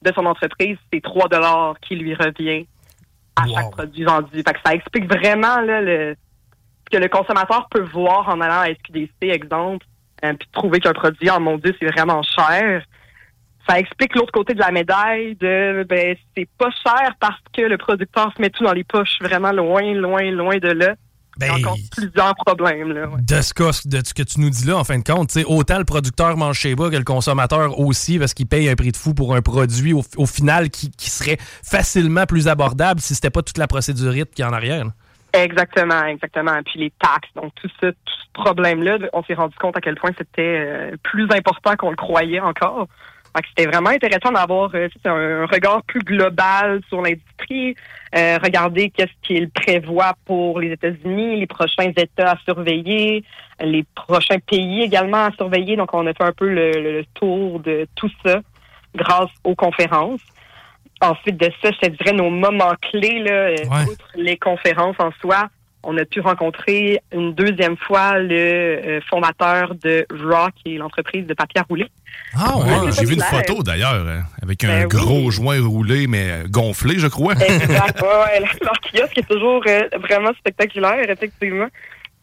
Speaker 13: de son entreprise, c'est 3 dollars qui lui revient à chaque produit vendu. Fait que ça explique vraiment là, le, que le consommateur peut voir en allant à SQDC, exemple, euh, puis trouver qu'un produit, en mon Dieu, c'est vraiment cher. Ça explique l'autre côté de la médaille de ben c'est pas cher parce que le producteur se met tout dans les poches, vraiment loin, loin, loin de là. Il y a encore plusieurs problèmes. Là, ouais.
Speaker 6: De ce, que, de ce que tu nous dis là, en fin de compte, autant le producteur mange chez bas que le consommateur aussi, parce qu'il paye un prix de fou pour un produit au, au final qui, qui serait facilement plus abordable si c'était pas toute la procédurite qui est en arrière. là.
Speaker 13: Exactement, exactement. Puis les taxes, donc tout ça, tout ce problème-là, on s'est rendu compte à quel point c'était euh, plus important qu'on le croyait encore. C'était vraiment intéressant d'avoir euh, un regard plus global sur l'industrie, euh, regarder qu'est-ce qu'il prévoit pour les États-Unis, les prochains États à surveiller, les prochains pays également à surveiller. Donc, on a fait un peu le, le- le tour de tout ça grâce aux conférences. Ensuite de ça, je te dirais nos moments clés, là, euh, outre les conférences en soi, on a pu rencontrer une deuxième fois le euh, fondateur de Raw, qui est l'entreprise de papier à rouler.
Speaker 7: Ah
Speaker 13: ouais,
Speaker 7: J'ai vu une photo d'ailleurs, euh, avec un
Speaker 13: Ben oui.
Speaker 7: gros joint roulé, mais euh, gonflé, je crois.
Speaker 13: Exact. (laughs) Ouais, leur- kiosque est toujours euh, vraiment spectaculaire, effectivement.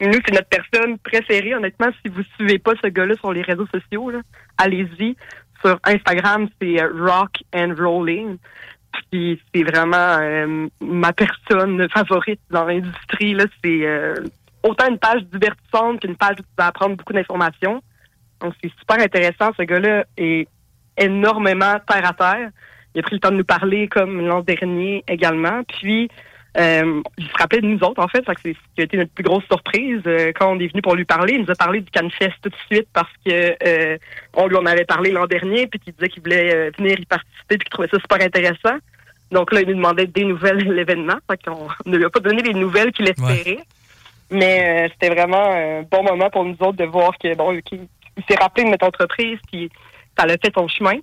Speaker 13: Nous, c'est notre personne préférée. Honnêtement, si vous suivez pas ce gars-là sur les réseaux sociaux, allez-y. Sur Instagram, c'est Rock and Rolling. Puis c'est vraiment euh, ma personne favorite dans l'industrie. Là, c'est euh, autant une page divertissante qu'une page où tu vas apprendre beaucoup d'informations. Donc c'est super intéressant. Ce gars-là est énormément terre à terre. Il a pris le temps de nous parler comme l'an dernier également. Puis, euh, il se rappelait de nous autres, en fait. C'est ce qui a été notre plus grosse surprise. Euh, quand on est venu pour lui parler, il nous a parlé du CanFest tout de suite parce que euh, on lui en avait parlé l'an dernier, puis qu'il disait qu'il voulait venir y participer, puis qu'il trouvait ça super intéressant. Donc là, il nous demandait des nouvelles de l'événement. Qu'on ne lui a pas donné les nouvelles qu'il espérait. Mais c'était vraiment un bon moment pour nous autres de voir que bon, qu'il il s'est rappelé de notre entreprise, puis ça l'a fait son chemin.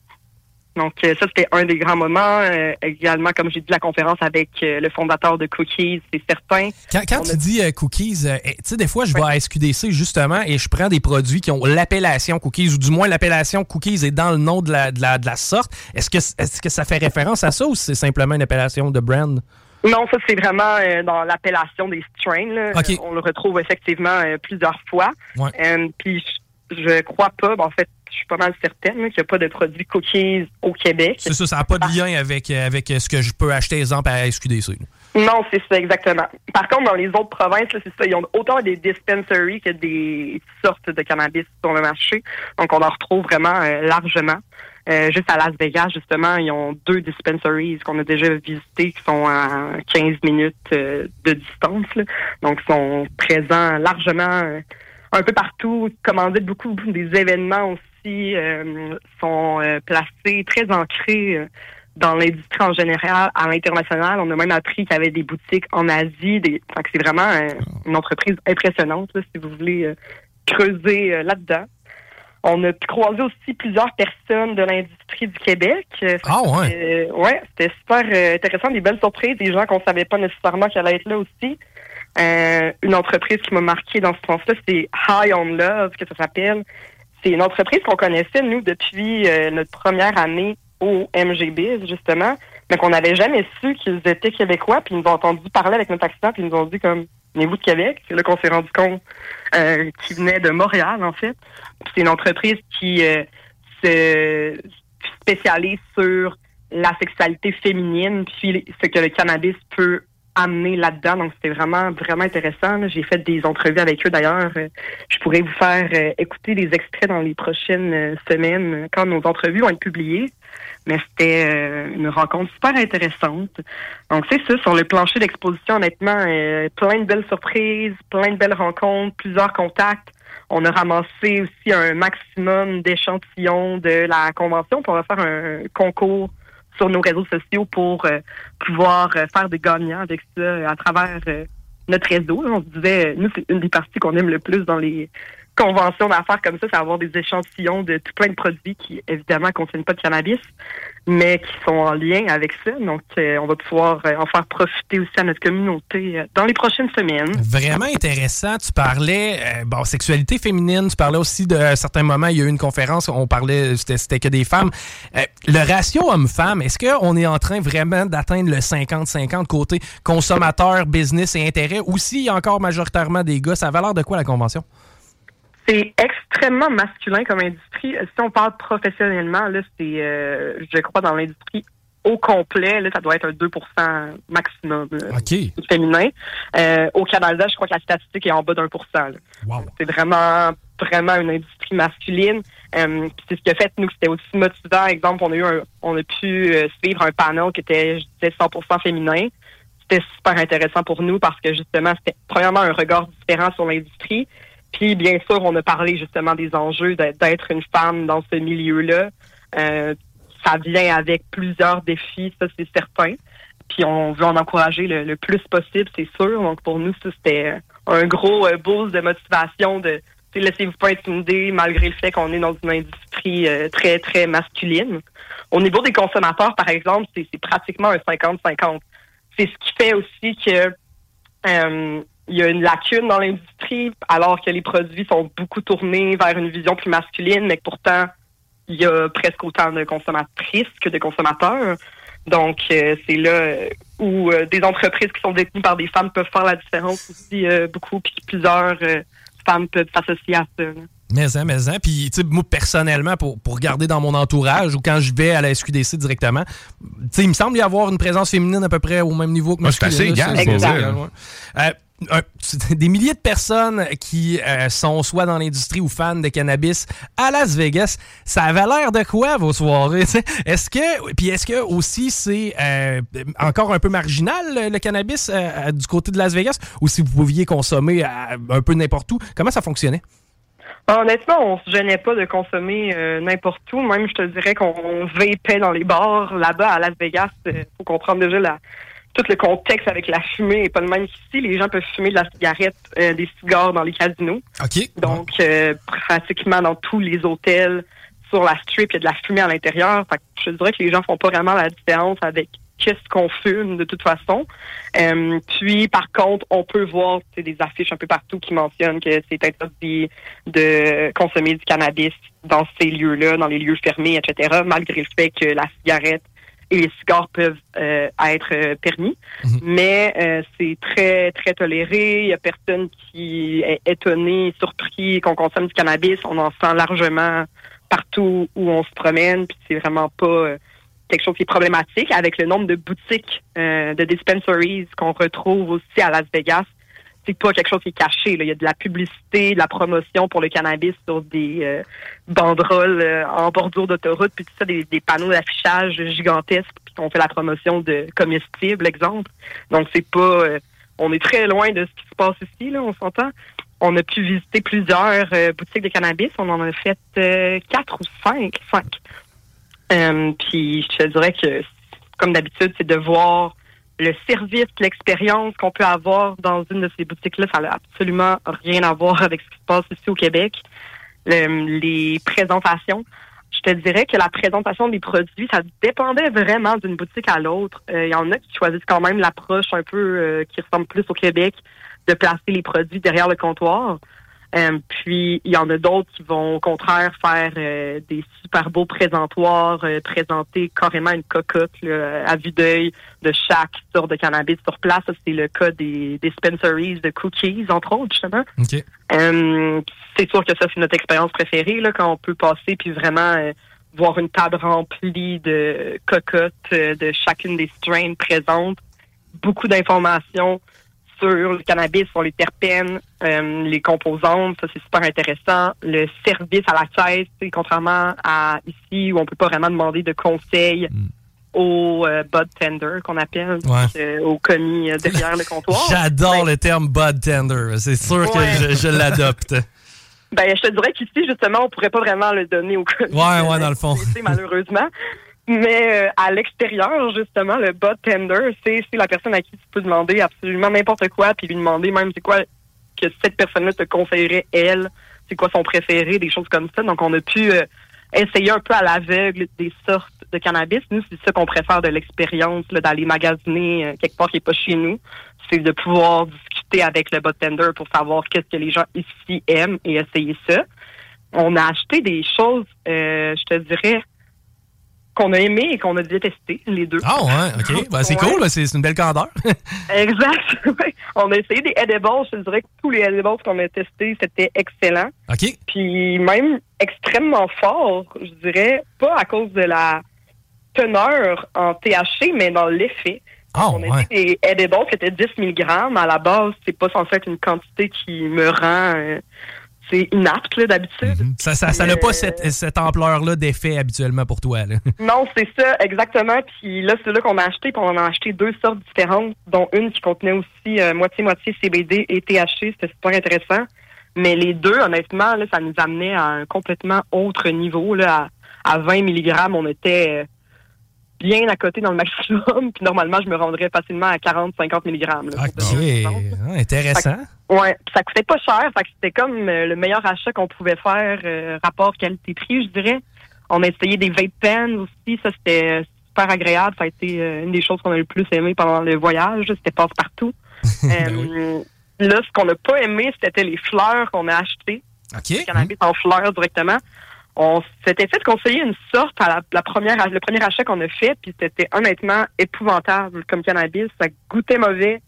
Speaker 13: Donc euh, ça, c'était un des grands moments. Euh, également, comme j'ai dit, la conférence avec euh, le fondateur de Cookies, c'est certain.
Speaker 6: Quand, quand tu dis euh, cookies, eh, tu sais, des fois, je vais à SQDC justement et je prends des produits qui ont l'appellation cookies ou du moins l'appellation cookies est dans le nom de la, de la, de la sorte. Est-ce que, est que ça fait référence à ça ou c'est simplement une appellation de brand?
Speaker 13: Non, ça c'est vraiment euh, dans l'appellation des strains. là. On le retrouve effectivement euh, plusieurs fois. Puis je, crois pas, ben, en fait, je suis pas mal certaine qu'il n'y a pas de produits cookies au Québec.
Speaker 6: C'est ça, ça n'a pas de lien avec, euh, avec euh, ce que je peux acheter, exemple, à SQDC.
Speaker 13: Non, c'est ça, exactement. Par contre, dans les autres provinces, c'est ça, ils ont autant des dispensaries que des sortes de cannabis sur le marché. Donc, on en retrouve vraiment euh, largement. Euh, juste à Las Vegas, justement, ils ont deux dispensaries qu'on a déjà visitées qui sont à 15 minutes euh, de distance. là. Donc, ils sont présents largement un peu partout, commanditent beaucoup des événements aussi, euh, sont euh, placés très ancrés euh, dans l'industrie en général, à l'international. On a même appris qu'il y avait des boutiques en Asie. Des... Que c'est vraiment une entreprise impressionnante, là, si vous voulez euh, creuser euh, là-dedans. On a pu croiser aussi plusieurs personnes de l'industrie du Québec.
Speaker 6: Ah ouais?
Speaker 13: ouais, c'était super intéressant, des belles surprises, des gens qu'on savait pas nécessairement qu'elle allait être là aussi. Euh, une entreprise qui m'a marqué dans ce sens-là, c'est High on Love, que ça s'appelle. C'est une entreprise qu'on connaissait, nous, depuis euh, notre première année au MGBiz, justement, mais qu'on n'avait jamais su qu'ils étaient québécois, puis ils nous ont entendu parler avec notre accident, puis ils nous ont dit comme, venez-vous de Québec? C'est là qu'on s'est rendu compte euh, qu'ils venaient de Montréal, en fait. C'est une entreprise qui euh, se spécialise sur la sexualité féminine, puis ce que le cannabis peut amener là-dedans. Donc, c'était vraiment, vraiment intéressant. J'ai fait des entrevues avec eux, d'ailleurs. Euh, Je pourrais vous faire euh, écouter des extraits dans les prochaines euh, semaines quand nos entrevues vont être publiées. Mais c'était une rencontre super intéressante. Donc, c'est ça, sur le plancher d'exposition, honnêtement, plein de belles surprises, plein de belles rencontres, plusieurs contacts. On a ramassé aussi un maximum d'échantillons de la convention. Va faire un concours sur nos réseaux sociaux pour euh, pouvoir euh, faire des gagnants avec ça à travers euh, notre réseau. On se disait, nous, c'est une des parties qu'on aime le plus dans les convention d'affaires comme ça, c'est avoir des échantillons de tout plein de produits qui, évidemment, contiennent pas de cannabis, mais qui sont en lien avec ça. Donc, euh, on va pouvoir euh, en faire profiter aussi à notre communauté euh, dans les prochaines semaines.
Speaker 6: Vraiment intéressant. Tu parlais, bon, sexualité féminine. Tu parlais aussi de à certains moments, il y a eu une conférence, on parlait, c'était que des femmes. Le ratio homme-femme, est-ce qu'on est en train vraiment d'atteindre le 50-50 côté consommateur, business et intérêt? Ou s'il y a encore majoritairement des gars, ça a valeur de quoi la convention?
Speaker 13: C'est extrêmement masculin comme industrie. Euh, Si on parle professionnellement, là, c'est, euh, je crois, dans l'industrie au complet, là, ça doit être un 2% maximum là,
Speaker 6: OK.
Speaker 13: féminin. Euh, au Canada, je crois que la statistique est en bas d'un pour cent. là. C'est vraiment, vraiment une industrie masculine. Euh, c'est ce qui a fait, nous, que c'était aussi motivant. Exemple, on a eu un- on a pu euh, suivre un panel qui était, je disais, 100% féminin. C'était super intéressant pour nous parce que justement, c'était premièrement un regard différent sur l'industrie. Puis bien sûr, on a parlé justement des enjeux d'être une femme dans ce milieu-là. Euh, ça vient avec plusieurs défis, ça c'est certain. Puis on veut en encourager le, plus possible, c'est sûr. Donc pour nous, c'était un gros euh, boost de motivation de laissez-vous pas intimider malgré le fait qu'on est dans une industrie euh, très, très masculine. Au niveau des consommateurs, par exemple, c'est pratiquement un 50-50. C'est ce qui fait aussi que euh, il y a une lacune dans l'industrie, alors que les produits sont beaucoup tournés vers une vision plus masculine, mais que pourtant, il y a presque autant de consommatrices que de consommateurs. Donc, euh, c'est là euh, où euh, des entreprises qui sont détenues par des femmes peuvent faire la différence aussi euh, beaucoup, puis plusieurs euh, femmes peuvent s'associer à ça. là.
Speaker 6: Mais hein, mais hein. Puis, tu sais, moi, personnellement, pour, pour regarder dans mon entourage ou quand je vais à la SQDC directement, tu sais, il me semble y avoir une présence féminine à peu près au même niveau que
Speaker 7: Ah, c'est assez
Speaker 6: là,
Speaker 7: égal,
Speaker 6: c'est- (laughs) des milliers de personnes qui euh, sont soit dans l'industrie ou fans de cannabis à Las Vegas. Ça avait l'air de quoi vos soirées? (laughs) Est-ce que puis est-ce que aussi c'est euh, encore un peu marginal le, cannabis euh, du côté de Las Vegas? Ou si vous pouviez consommer un peu n'importe où? Comment ça fonctionnait?
Speaker 13: Honnêtement, on se gênait pas de consommer n'importe où. Même, je te dirais qu'on vapait dans les bars là-bas à Las Vegas. Il faut comprendre déjà la, tout le contexte avec la fumée est pas le même qu'ici. Les gens peuvent fumer de la cigarette, euh, des cigares dans les casinos.
Speaker 6: OK.
Speaker 13: Donc, euh, pratiquement dans tous les hôtels, sur la strip, il y a de la fumée à l'intérieur. Fait que je dirais que les gens font pas vraiment la différence avec qu'est-ce qu'on fume de toute façon. Euh, puis, par contre, on peut voir des affiches un peu partout qui mentionnent que c'est interdit de consommer du cannabis dans ces lieux-là, dans les lieux fermés, etc., malgré le fait que la cigarette et les cigares peuvent euh, être euh, permis. Mais euh, c'est très, très toléré. Il y a personne qui est étonné, surpris qu'on consomme du cannabis. On en sent largement partout où on se promène. Puis c'est vraiment pas euh, quelque chose qui est problématique. Avec le nombre de boutiques, euh, de dispensaries qu'on retrouve aussi à Las Vegas, c'est pas quelque chose qui est caché. là. Il y a de la publicité, de la promotion pour le cannabis sur des euh, banderoles euh, en bordure d'autoroute, puis tout ça, des, panneaux d'affichage gigantesques, puis on fait la promotion de comestibles, exemple. Donc c'est pas, euh, on est très loin de ce qui se passe ici, là, on s'entend. On a pu visiter plusieurs boutiques de cannabis. On en a fait quatre ou cinq, cinq. Puis je te dirais que, comme d'habitude, c'est de voir le service, l'expérience qu'on peut avoir dans une de ces boutiques-là, ça n'a absolument rien à voir avec ce qui se passe ici au Québec. Le- les présentations, je te dirais que la présentation des produits, ça dépendait vraiment d'une boutique à l'autre. Euh, Il y en a qui choisissent quand même l'approche un peu euh, qui ressemble plus au Québec, de placer les produits derrière le comptoir. Euh, puis il y en a d'autres qui vont au contraire faire euh, des super beaux présentoirs, euh, présenter carrément une cocotte là, à vue d'œil de chaque sorte de cannabis sur place. C'est le cas des dispensaries de cookies, entre autres, justement.
Speaker 6: OK.
Speaker 13: Euh, c'est sûr que ça, c'est notre expérience préférée, là, quand on peut passer puis vraiment euh, voir une table remplie de cocottes euh, de chacune des strains présentes. Beaucoup d'informations sur le cannabis, sur les terpènes, euh, les composantes, ça c'est super intéressant. Le service à la caisse, contrairement à ici où on peut pas vraiment demander de conseils au euh, bud tender qu'on appelle,
Speaker 6: Ouais.
Speaker 13: euh, au commis derrière le (laughs) comptoir.
Speaker 6: J'adore le terme bud tender. C'est sûr que je, je l'adopte.
Speaker 13: Ben, je te dirais qu'ici, justement, on pourrait pas vraiment le donner au commis.
Speaker 6: Ouais, ouais, dans le fond. (laughs)
Speaker 13: Malheureusement. Mais euh, à l'extérieur, justement, le bud tender, c'est la personne à qui tu peux demander absolument n'importe quoi, puis lui demander même c'est quoi que cette personne-là te conseillerait, elle, c'est quoi son préféré, des choses comme ça. Donc, on a pu euh, essayer un peu à l'aveugle des sortes de cannabis. Nous, c'est ça qu'on préfère de l'expérience, d'aller magasiner euh, quelque part qui n'est pas chez nous. C'est de pouvoir discuter avec le bartender pour savoir qu'est-ce que les gens ici aiment et essayer ça. On a acheté des choses, euh, je te dirais, qu'on a aimé et qu'on a détesté, les deux.
Speaker 6: Ah ouais, OK. (laughs) Ben, c'est
Speaker 13: Ouais.
Speaker 6: cool, ben, c'est une belle candeur. (laughs)
Speaker 13: Exact. (laughs) ouais. On a essayé des edibles. Je dirais que tous les edibles qu'on a testés, c'était excellent.
Speaker 6: OK.
Speaker 13: Puis même extrêmement fort, je dirais, pas à cause de la teneur en THC, mais dans l'effet.
Speaker 6: Ah,
Speaker 13: on a
Speaker 6: ouais.
Speaker 13: essayé des edibles qui étaient 10 mg. À la base, c'est pas censé être une quantité qui me rend... euh, c'est inapte, d'habitude.
Speaker 6: Ça ça, ça n'a pas cette, cette ampleur-là d'effet habituellement pour toi. Là. (laughs)
Speaker 13: Non, c'est ça, exactement. Puis là, c'est là qu'on a acheté, puis on en a acheté deux sortes différentes, dont une qui contenait aussi euh, moitié-moitié CBD et THC. C'était super intéressant. Mais les deux, honnêtement, là, ça nous amenait à un complètement autre niveau. Là, à, à 20 mg, on était euh, bien à côté dans le maximum. (laughs) Puis normalement, je me rendrais facilement à 40-50 mg. là,
Speaker 6: OK. Ah, intéressant.
Speaker 13: Ouais, ça coûtait pas cher, fait que c'était comme euh, le meilleur achat qu'on pouvait faire, euh, rapport qualité-prix, je dirais. On a essayé des vape pens aussi, ça c'était euh, super agréable, ça a été euh, une des choses qu'on a le plus aimé pendant le voyage, c'était passe-partout. (laughs) Euh, Là, ce qu'on n'a pas aimé, c'était les fleurs qu'on a achetées,
Speaker 6: OK.
Speaker 13: le cannabis en fleurs directement. On s'était fait conseiller une sorte à la, la première, le premier achat qu'on a fait, puis c'était honnêtement épouvantable comme cannabis. Ça goûtait mauvais,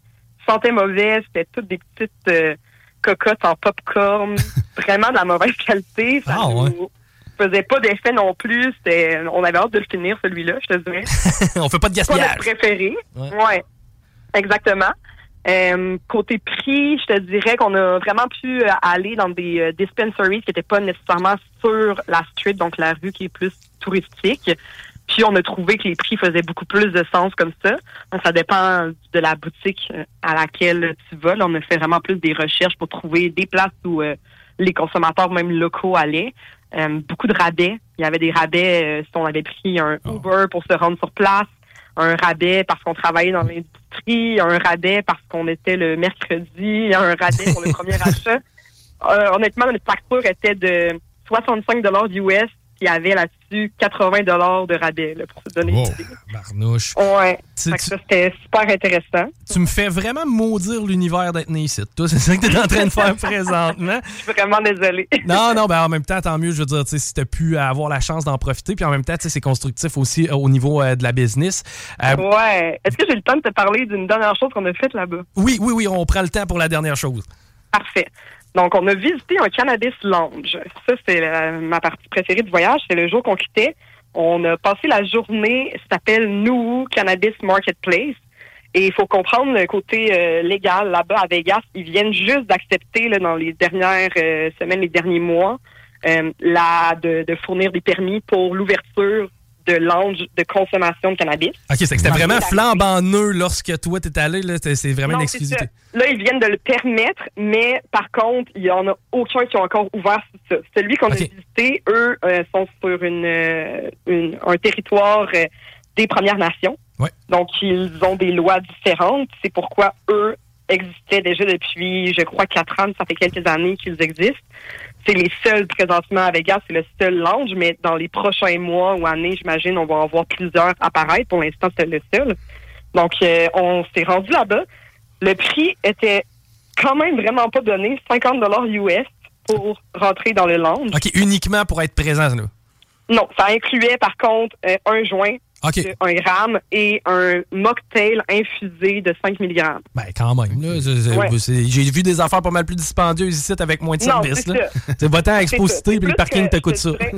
Speaker 13: sentait mauvais, c'était toutes des petites euh, cocottes en popcorn, (laughs) vraiment de la mauvaise qualité. Ça
Speaker 6: Ah, ouais.
Speaker 13: faisait pas d'effet non plus. C'était, on avait hâte de le finir celui-là, je te dirais. (laughs)
Speaker 6: on fait pas de
Speaker 13: pas
Speaker 6: gaspillage.
Speaker 13: notre préféré.
Speaker 6: Ouais.
Speaker 13: Ouais. Exactement. Euh, côté prix, je te dirais qu'on a vraiment pu euh, aller dans des euh, dispensaries qui n'étaient pas nécessairement sur la street, donc la rue qui est plus touristique. Puis on a trouvé que les prix faisaient beaucoup plus de sens comme ça. Donc, ça dépend de la boutique à laquelle tu vas. Là, on a fait vraiment plus des recherches pour trouver des places où euh, les consommateurs, même locaux, allaient. Euh, beaucoup de rabais. Il y avait des rabais euh, si on avait pris un Uber pour se rendre sur place, un rabais parce qu'on travaillait dans l'industrie, un rabais parce qu'on était le mercredi, un rabais pour le (laughs) premier achat. Honnêtement, notre facture était de 65 US, il y avait là-dessus 80 de rabais, là, pour se donner
Speaker 6: Wow.
Speaker 13: une idée.
Speaker 6: Barnouche.
Speaker 13: Ouais.
Speaker 6: Tu-
Speaker 13: Fait que ça, c'était super intéressant.
Speaker 6: Tu me fais vraiment maudire l'univers d'être né ici. Toi, c'est ça que tu es en train de faire présentement. (laughs)
Speaker 13: Je suis vraiment désolée. (laughs)
Speaker 6: Non, non, ben en même temps, tant mieux, je veux dire, tu sais, si tu as pu avoir la chance d'en profiter, puis en même temps, c'est constructif aussi euh, au niveau euh, de la business. Euh,
Speaker 13: Ouais. Est-ce que j'ai le temps de te parler d'une dernière chose qu'on a faite là-bas?
Speaker 6: Oui, oui, oui, on prend le temps pour la dernière chose.
Speaker 13: Parfait. Donc, on a visité un cannabis lounge. Ça, c'est la- ma partie préférée du voyage. C'est le jour qu'on quittait. On a passé la journée, ça s'appelle Nous Cannabis Marketplace. Et il faut comprendre le côté euh, légal là-bas à Vegas. Ils viennent juste d'accepter là, dans les dernières euh, semaines, les derniers mois, euh, de, de fournir des permis pour l'ouverture de lounge de consommation de cannabis.
Speaker 6: OK, c'est que c'était vraiment
Speaker 13: la-
Speaker 6: flambant neuf lorsque toi, t'es allé. là, C'est vraiment
Speaker 13: Non,
Speaker 6: une exclusivité.
Speaker 13: Là, ils viennent de le permettre, mais par contre, il y en a aucun qui ont encore ouvert ça. Celui qu'on a visité, eux, euh, sont sur une, euh, une- un territoire euh, des Premières Nations.
Speaker 6: Ouais.
Speaker 13: Donc, ils ont des lois différentes. C'est pourquoi eux existaient déjà depuis, je crois, quatre ans. Ça fait quelques années qu'ils existent. C'est les seuls présentement à Vegas, c'est le seul lounge, mais dans les prochains mois ou années, j'imagine, on va en voir plusieurs apparaître. Pour l'instant, c'est le seul. Donc, euh, on s'est rendu là-bas. Le prix était quand même vraiment pas donné, 50 US pour rentrer dans le lounge.
Speaker 6: OK, uniquement pour être présent, là.
Speaker 13: Non, ça incluait par contre euh, un joint 1 gramme et un mocktail infusé de 5 mg.
Speaker 6: Ben, quand même.
Speaker 13: Ouais.
Speaker 6: J'ai vu des affaires pas mal plus dispendieuses ici avec moins de
Speaker 13: Non,
Speaker 6: services.
Speaker 13: c'est (laughs)
Speaker 6: va-t'en à. Exposité, puis le parking te coûte ça.
Speaker 13: dirais,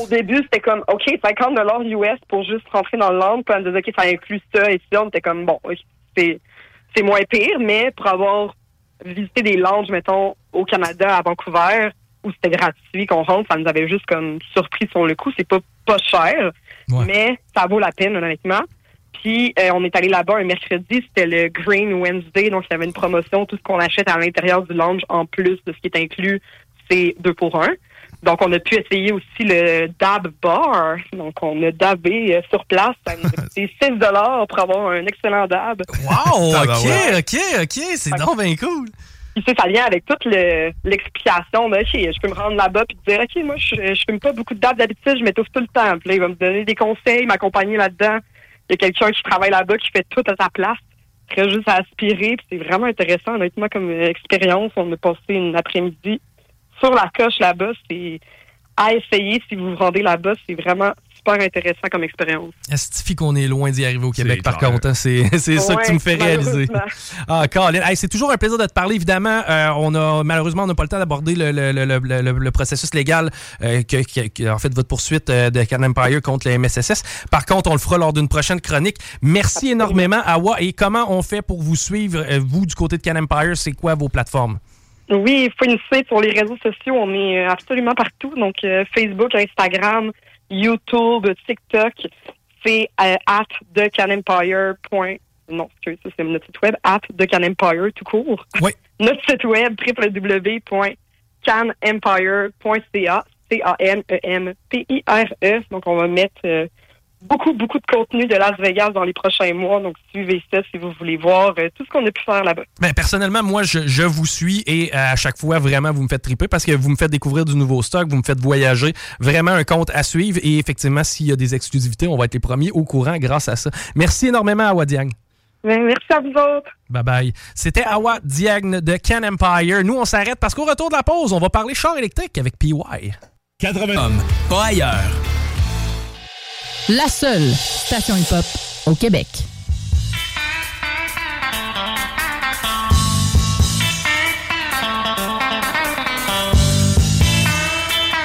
Speaker 13: Au début, c'était comme, OK, 50 US pour juste rentrer dans le lounge. Puis on disait, OK, ça inclut ça et ça. On était comme, bon, c'est moins pire, mais pour avoir visité des lounges, mettons, au Canada, à Vancouver, où c'était gratuit qu'on rentre, ça nous avait juste comme surpris sur le coup. C'est pas, pas cher, mais ça vaut la peine, honnêtement. Puis, euh, on est allé là-bas un mercredi, c'était le Green Wednesday, donc il y avait une promotion. Tout ce qu'on achète à l'intérieur du lounge, en plus de ce qui est inclus, c'est deux pour un. Donc, on a pu essayer aussi le Dab Bar. Donc, on a dabé euh, sur place. Ça nous a (laughs) coûté 6 pour avoir un excellent dab.
Speaker 6: Wow, (laughs) OK. OK, OK, c'est donc bien cool.
Speaker 13: Puis, ça vient avec toute le- l'explication. de, OK, je peux me rendre là-bas puis dire, OK, moi, je, je fume pas beaucoup de d'habitude, je m'étouffe tout le temps. Puis là, il va me donner des conseils, m'accompagner là-dedans. Il y a quelqu'un qui travaille là-bas qui fait tout à sa place. Très juste à aspirer. Puis c'est vraiment intéressant, honnêtement, comme expérience. On a passé une après-midi sur la coche là-bas. C'est à essayer si vous vous rendez là-bas. C'est vraiment super intéressant comme expérience.
Speaker 6: Estifie qu'on est loin d'y arriver au Québec, par
Speaker 7: clair.
Speaker 6: contre. hein? C'est c'est ça que
Speaker 13: Ouais,
Speaker 6: tu me fais réaliser. Ah, Colin. Hey, c'est toujours un plaisir de te parler, évidemment. Euh, on a, malheureusement, on n'a pas le temps d'aborder le, le- le- le- le- le processus légal, euh, que, que- que- en fait, votre poursuite euh, de Can Empire contre les MSSS. Par contre, on le fera lors d'une prochaine chronique. Merci énormément, Awa. Et comment on fait pour vous suivre, euh, vous, du côté de Can Empire? C'est quoi vos plateformes?
Speaker 13: Oui, il faut une suite sur les réseaux sociaux. On est absolument partout. Donc, euh, Facebook, Instagram, YouTube, TikTok. C'est euh, at thecanempire. Non, excusez, ça c'est notre site web, at thecanempire tout court.
Speaker 6: Oui. (laughs)
Speaker 13: Notre site web, www.canempire.ca. C-A-N-E-M-P-I-R-E. E. Donc, on va mettre euh, beaucoup, beaucoup de contenu de Las Vegas dans les prochains mois. Donc, suivez ça si vous voulez voir euh, tout ce qu'on a pu faire là-bas.
Speaker 6: Ben, personnellement, moi, je, je vous suis et euh, à chaque fois, vraiment, vous me faites triper parce que vous me faites découvrir du nouveau stock, vous me faites voyager. Vraiment un compte à suivre et effectivement, s'il y a des exclusivités, on va être les premiers au courant grâce à ça. Merci énormément, Awa Diagne.
Speaker 13: Ben, merci à vous autres.
Speaker 6: Bye bye. C'était Awa Diagne de Can Empire. Nous, on s'arrête parce qu'au retour de la pause, on va parler char électrique avec PY.
Speaker 1: 80 pas ailleurs.
Speaker 8: La seule station hip-hop au Québec.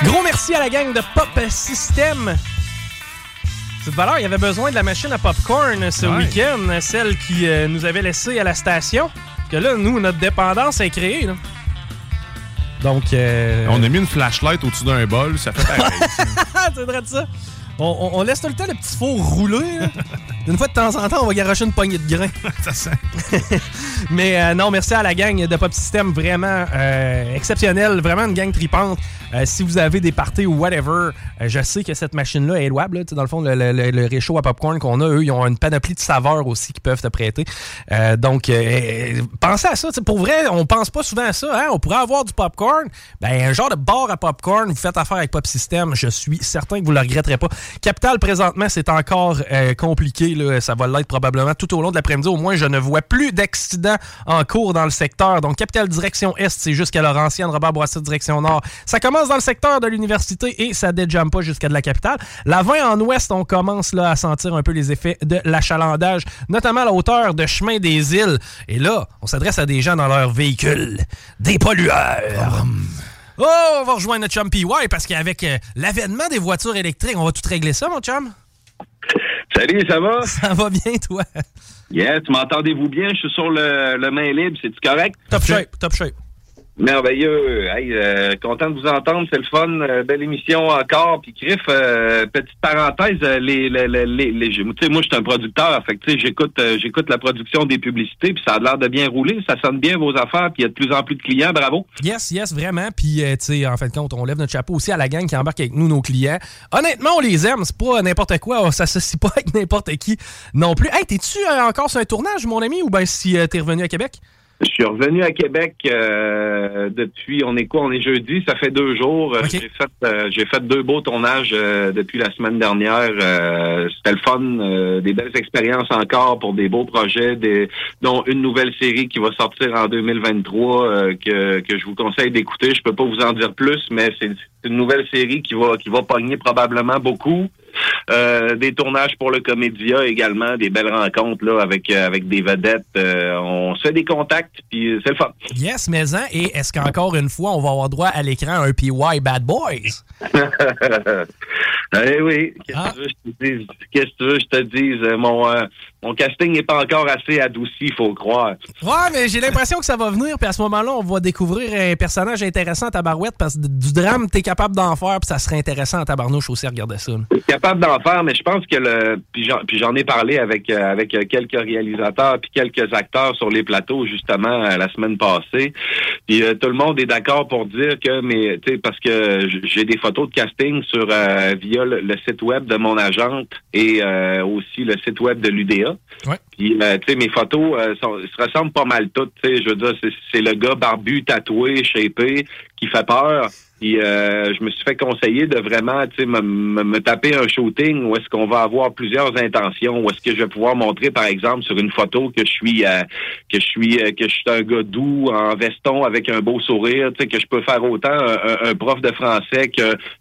Speaker 6: Gros merci à la gang de Pop System. Cette valeur, il y avait besoin de la machine à popcorn ce
Speaker 7: Ouais.
Speaker 6: week-end, celle qui euh, nous avait laissé à la station. Parce que là, nous, notre dépendance est créée. là. Donc. euh,
Speaker 7: On a mis une flashlight au-dessus d'un bol, ça fait pareil. (laughs)
Speaker 6: c'est vrai de ça. On, on- laisse tout le temps le petit four rouler. (laughs) Une fois de temps en temps, on va garocher une poignée de grains. (laughs)
Speaker 7: ça sent. (laughs)
Speaker 6: Mais euh, non, merci à la gang de Pop System, vraiment euh, exceptionnel, vraiment une gang tripante. Euh, si vous avez des parties ou whatever, je sais que cette machine-là est louable. là. Dans le fond, le, le- le- le réchaud à popcorn qu'on a, eux, ils ont une panoplie de saveurs aussi qui peuvent te prêter. Donc, pensez à ça. Pour vrai, on pense pas souvent à ça. hein. On pourrait avoir du popcorn. Ben, un genre de bar à popcorn, vous faites affaire avec Pop System, je suis certain que vous le regretterez pas. Capital, présentement, c'est encore compliqué. Ça va l'être probablement tout au long de l'après-midi. Au moins, je ne vois plus d'accidents en cours dans le secteur. Donc, Capital direction Est, c'est jusqu'à Laurentienne, Robert Bourassa direction Nord. Ça commence dans le secteur de l'université et ça déjamme pas jusqu'à de la capitale. La 20 en Ouest, on commence là à sentir un peu les effets de l'achalandage, notamment à la hauteur de Chemin des Îles. Et là, on s'adresse à des gens dans leur véhicule, des pollueurs. Oh, on va rejoindre notre chum PY parce qu'avec euh, l'avènement des voitures électriques, on va tout régler ça, mon chum?
Speaker 14: Salut, ça va? (laughs)
Speaker 6: Ça va bien, toi?
Speaker 14: Yes, m'entendez-vous bien? Je suis sur le, le main libre, c'est-tu correct?
Speaker 6: Top shape, top shape.
Speaker 14: Merveilleux. Hey, euh, content de vous entendre, c'est le fun. Euh, belle émission encore. Puis Griff, euh, petite parenthèse, les, les, les, les, moi je suis un producteur, fait que j'écoute j'écoute la production des publicités, puis ça a l'air de bien rouler, ça sonne bien vos affaires, puis il y a de plus en plus de clients, bravo.
Speaker 6: Yes, yes, vraiment. Puis, tu en fin de compte, on lève notre chapeau aussi à la gang qui embarque avec nous, nos clients. Honnêtement, on les aime. C'est pas n'importe quoi. On s'associe pas avec n'importe qui non plus. Hey, t'es-tu encore sur un tournage, mon ami, ou ben si t'es revenu à Québec?
Speaker 14: Je suis revenu à Québec euh, depuis, on est quoi, on est jeudi, ça fait deux jours. Euh, J'ai fait, euh, j'ai fait deux beaux tournages euh, depuis la semaine dernière. Euh, C'était le fun, euh, des belles expériences encore pour des beaux projets, des, dont une nouvelle série qui va sortir en 2023 euh, que, que je vous conseille d'écouter. Je peux pas vous en dire plus, mais c'est une nouvelle série qui va qui va pogner probablement beaucoup. Euh, des tournages pour le Comédia également, des belles rencontres là avec euh, avec des vedettes. Euh, on se fait des contacts, puis c'est le fun.
Speaker 6: Yes, mais hein, et est-ce qu'encore une fois, on va avoir droit à l'écran à un PY Bad Boys? (laughs)
Speaker 14: Eh oui, qu'est-ce que tu veux que je te dise? Qu'est-ce que tu veux que je te dise? Mon, euh, mon casting n'est pas encore assez adouci, il faut croire.
Speaker 6: Ouais, mais j'ai l'impression que ça va venir, puis à ce moment-là, on va découvrir un personnage intéressant à tabarouette, parce que du drame, t'es capable d'en faire, puis ça serait intéressant à tabarnouche aussi à regarder ça.
Speaker 14: capable d'en faire, mais je pense que le puis j'en, ai parlé avec euh, avec euh, quelques réalisateurs puis quelques acteurs sur les plateaux justement euh, la semaine passée. Puis euh, tout le monde est d'accord pour dire que mais tu sais parce que j'ai des photos de casting sur via le, le site web de mon agente et aussi le site web de l'UDA Puis, euh, tu sais, mes photos euh, sont- se ressemblent pas mal toutes. Tu sais, je veux dire, c'est- le gars barbu, tatoué, shapé, qui fait peur. Puis, euh, je me suis fait conseiller de vraiment, tu sais, me, me- me taper un shooting où est-ce qu'on va avoir plusieurs intentions, où est-ce que je vais pouvoir montrer, par exemple, sur une photo que je suis, euh, que je suis, euh, que je suis un gars doux en veston avec un beau sourire, tu sais, que je peux faire autant un, un- prof de français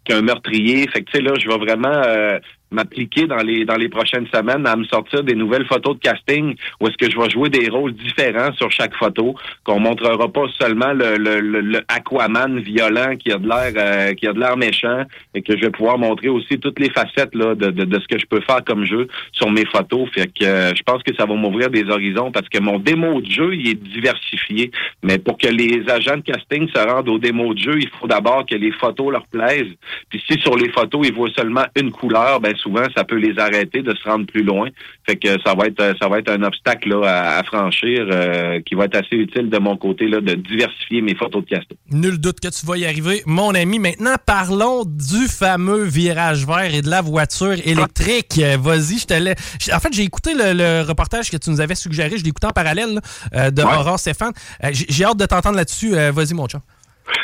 Speaker 14: qu'un meurtrier. Fait que, tu sais, là, je vais vraiment euh, m'appliquer dans les dans les prochaines semaines à me sortir des nouvelles photos de casting où est-ce que je vais jouer des rôles différents sur chaque photo qu'on montrera pas seulement le, le, le- le Aquaman violent qui a de l'air euh, qui a de l'air méchant et que je vais pouvoir montrer aussi toutes les facettes là de, de, de ce que je peux faire comme jeu sur mes photos. Fait que euh, je pense que ça va m'ouvrir des horizons parce que mon démo de jeu il est diversifié. Mais pour que les agents de casting se rendent au démo de jeu il faut d'abord que les photos leur plaisent. Puis si sur les photos ils voient seulement une couleur ben souvent ça peut les arrêter de se rendre plus loin fait que ça va être ça va être un obstacle là, à, à franchir euh, qui va être assez utile de mon côté là de diversifier mes photos de casting
Speaker 6: Nul doute que tu vas y arriver, mon ami. Maintenant, parlons du fameux virage vert et de la voiture électrique. Euh, Vas-y, je te laisse. En fait, j'ai écouté le, le reportage que tu nous avais suggéré. Je l'ai écouté en parallèle là, euh, de
Speaker 14: Ouais.
Speaker 6: Aurore Stéphane. J'ai hâte de t'entendre là-dessus. Vas-y, mon chum.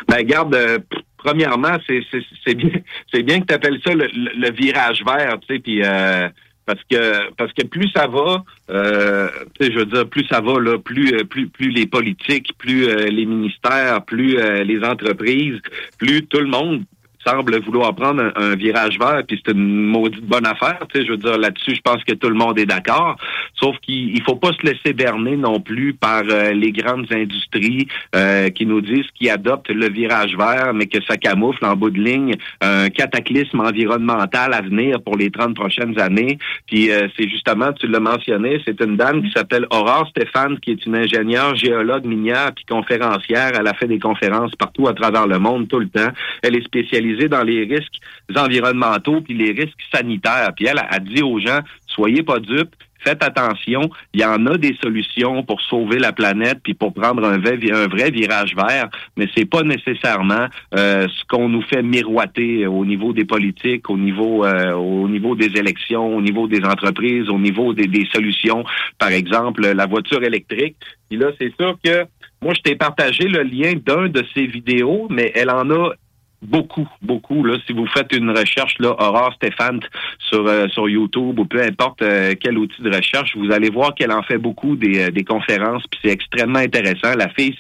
Speaker 14: Ben garde, euh, premièrement, c'est bien, (laughs) bien que tu appelles ça le, le- le virage vert, tu sais, puis euh, parce que parce que plus ça va, euh, je veux dire, plus ça va là, plus euh, plus plus les politiques, plus euh, les ministères, plus euh, les entreprises, plus tout le monde semble vouloir prendre un, virage vert, puis c'est une maudite bonne affaire. Tu sais, je veux dire, là-dessus, je pense que tout le monde est d'accord. Sauf qu'il il faut pas se laisser berner non plus par euh, les grandes industries euh, qui nous disent qu'ils adoptent le virage vert, mais que ça camoufle en bout de ligne un cataclysme environnemental à venir pour les 30 prochaines années. Puis euh, c'est justement, tu l'as mentionné, c'est une dame qui s'appelle Aurore Stéphane, qui est une ingénieure géologue minière puis conférencière. Elle a fait des conférences partout à travers le monde tout le temps. Elle est spécialisée dans les risques environnementaux puis les risques sanitaires. Puis elle a dit aux gens, soyez pas dupes, faites attention, il y en a des solutions pour sauver la planète puis pour prendre un vrai, virage vert, mais c'est pas nécessairement euh, ce qu'on nous fait miroiter au niveau des politiques, au niveau euh, au niveau des élections, au niveau des entreprises, au niveau des, des solutions, par exemple la voiture électrique. Puis là, c'est sûr que moi, je t'ai partagé le lien d'un de ces vidéos, mais elle en a beaucoup, beaucoup. Là, si vous faites une recherche, là, Aurore Stéphane sur euh, sur YouTube ou peu importe euh, quel outil de recherche, vous allez voir qu'elle en fait beaucoup des, euh, des conférences, puis c'est extrêmement intéressant. La fille,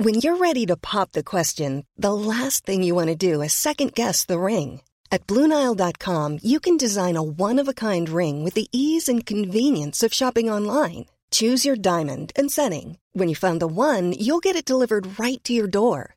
Speaker 15: When you're ready to pop the question, the last thing you want to do is second guess the ring. At Bluenile.com, you can design a one of a kind ring with the ease and convenience of shopping online. Choose your diamond and setting. When you find the one, you'll get it delivered right to your door.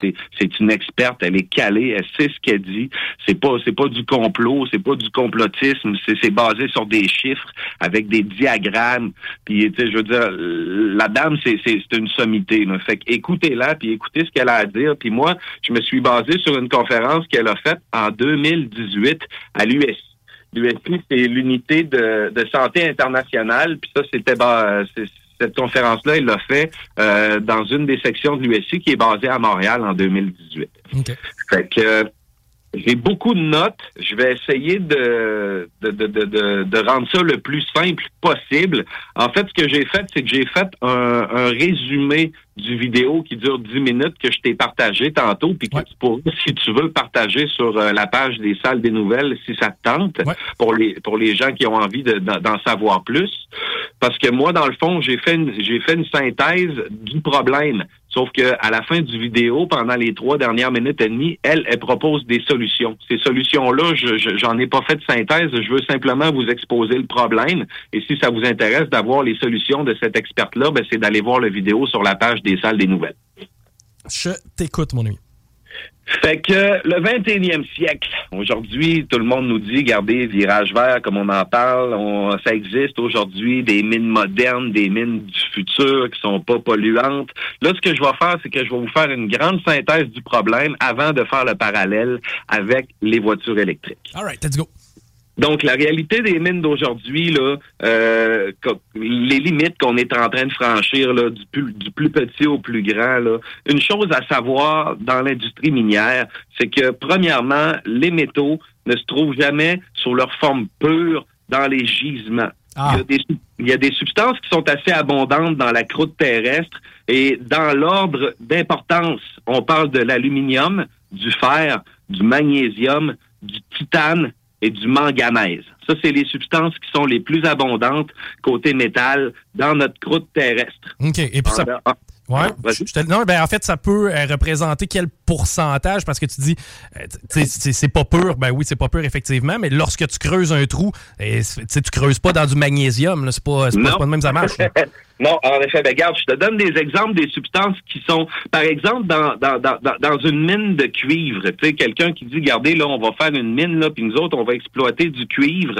Speaker 14: C'est une experte, elle est calée, elle sait ce qu'elle dit. C'est pas c'est pas du complot, c'est pas du complotisme, c'est basé sur des chiffres avec des diagrammes. Puis tu sais, je veux dire, la dame c'est une sommité. Là. Fait écoutez-la puis écoutez ce qu'elle a à dire. Puis moi, je me suis basé sur une conférence qu'elle a faite en 2018 à l'USI. L'USI, c'est l'unité de, de santé internationale. Puis ça, c'était bah, cette conférence-là, il l'a fait euh, dans une des sections de l'USI qui est basée à Montréal en 2018. Fait que j'ai beaucoup de notes. Je vais essayer de, de, de, de, de- rendre ça le plus simple possible. En fait, ce que j'ai fait, c'est que j'ai fait un, un résumé du vidéo qui dure 10 minutes que je t'ai partagé tantôt, puis que tu pourrais, si tu veux, partager sur euh, la page des salles des nouvelles, si ça te tente, pour les pour les gens qui ont envie de- d'en d'en savoir plus. Parce que moi, dans le fond, j'ai fait une, j'ai fait une synthèse du problème. Sauf que à la fin du vidéo, pendant les trois dernières minutes et demie, elle, elle propose des solutions. Ces solutions-là, je, je- j'en ai pas fait de synthèse. Je veux simplement vous exposer le problème. Et si ça vous intéresse d'avoir les solutions de cette experte-là, ben, c'est d'aller voir la vidéo sur la page des salles des nouvelles.
Speaker 6: Je t'écoute, mon ami.
Speaker 14: Fait que le 21e siècle, aujourd'hui, tout le monde nous dit, regardez, virage vert, comme on en parle, on- ça existe aujourd'hui, des mines modernes, des mines du futur qui sont pas polluantes. Là, ce que je vais faire, c'est que je vais vous faire une grande synthèse du problème avant de faire le parallèle avec les voitures électriques.
Speaker 6: All right, let's go.
Speaker 14: Donc, la réalité des mines d'aujourd'hui, là, euh, les limites qu'on est en train de franchir, là, du, plus, du plus petit au plus grand, là, une chose à savoir dans l'industrie minière, c'est que, premièrement, les métaux ne se trouvent jamais sous leur forme pure dans les gisements. Il, y a des, sub- il y a des substances qui sont assez abondantes dans la croûte terrestre et dans l'ordre d'importance, on parle de l'aluminium, du fer, du magnésium, du titane et du manganèse. Ça, c'est les substances qui sont les plus abondantes côté métal dans notre croûte terrestre.
Speaker 6: OK. Et puis ça.
Speaker 14: Ah,
Speaker 6: Ouais. Je te- non, ben en fait, ça peut euh, représenter quel pourcentage? Parce que tu dis, euh, c'est pas pur. Ben oui, c'est pas pur effectivement, mais lorsque tu creuses un trou, c'est- tu creuses pas dans du magnésium. C'est pas, pas, pas de même ça marche. (laughs)
Speaker 14: non, en effet, ben, regarde, je te donne des exemples des substances qui sont, par exemple, dans, dans, dans, dans- une mine de cuivre. Tu sais, quelqu'un qui dit, regardez, là, on va faire une mine, là, puis nous autres, on va exploiter du cuivre.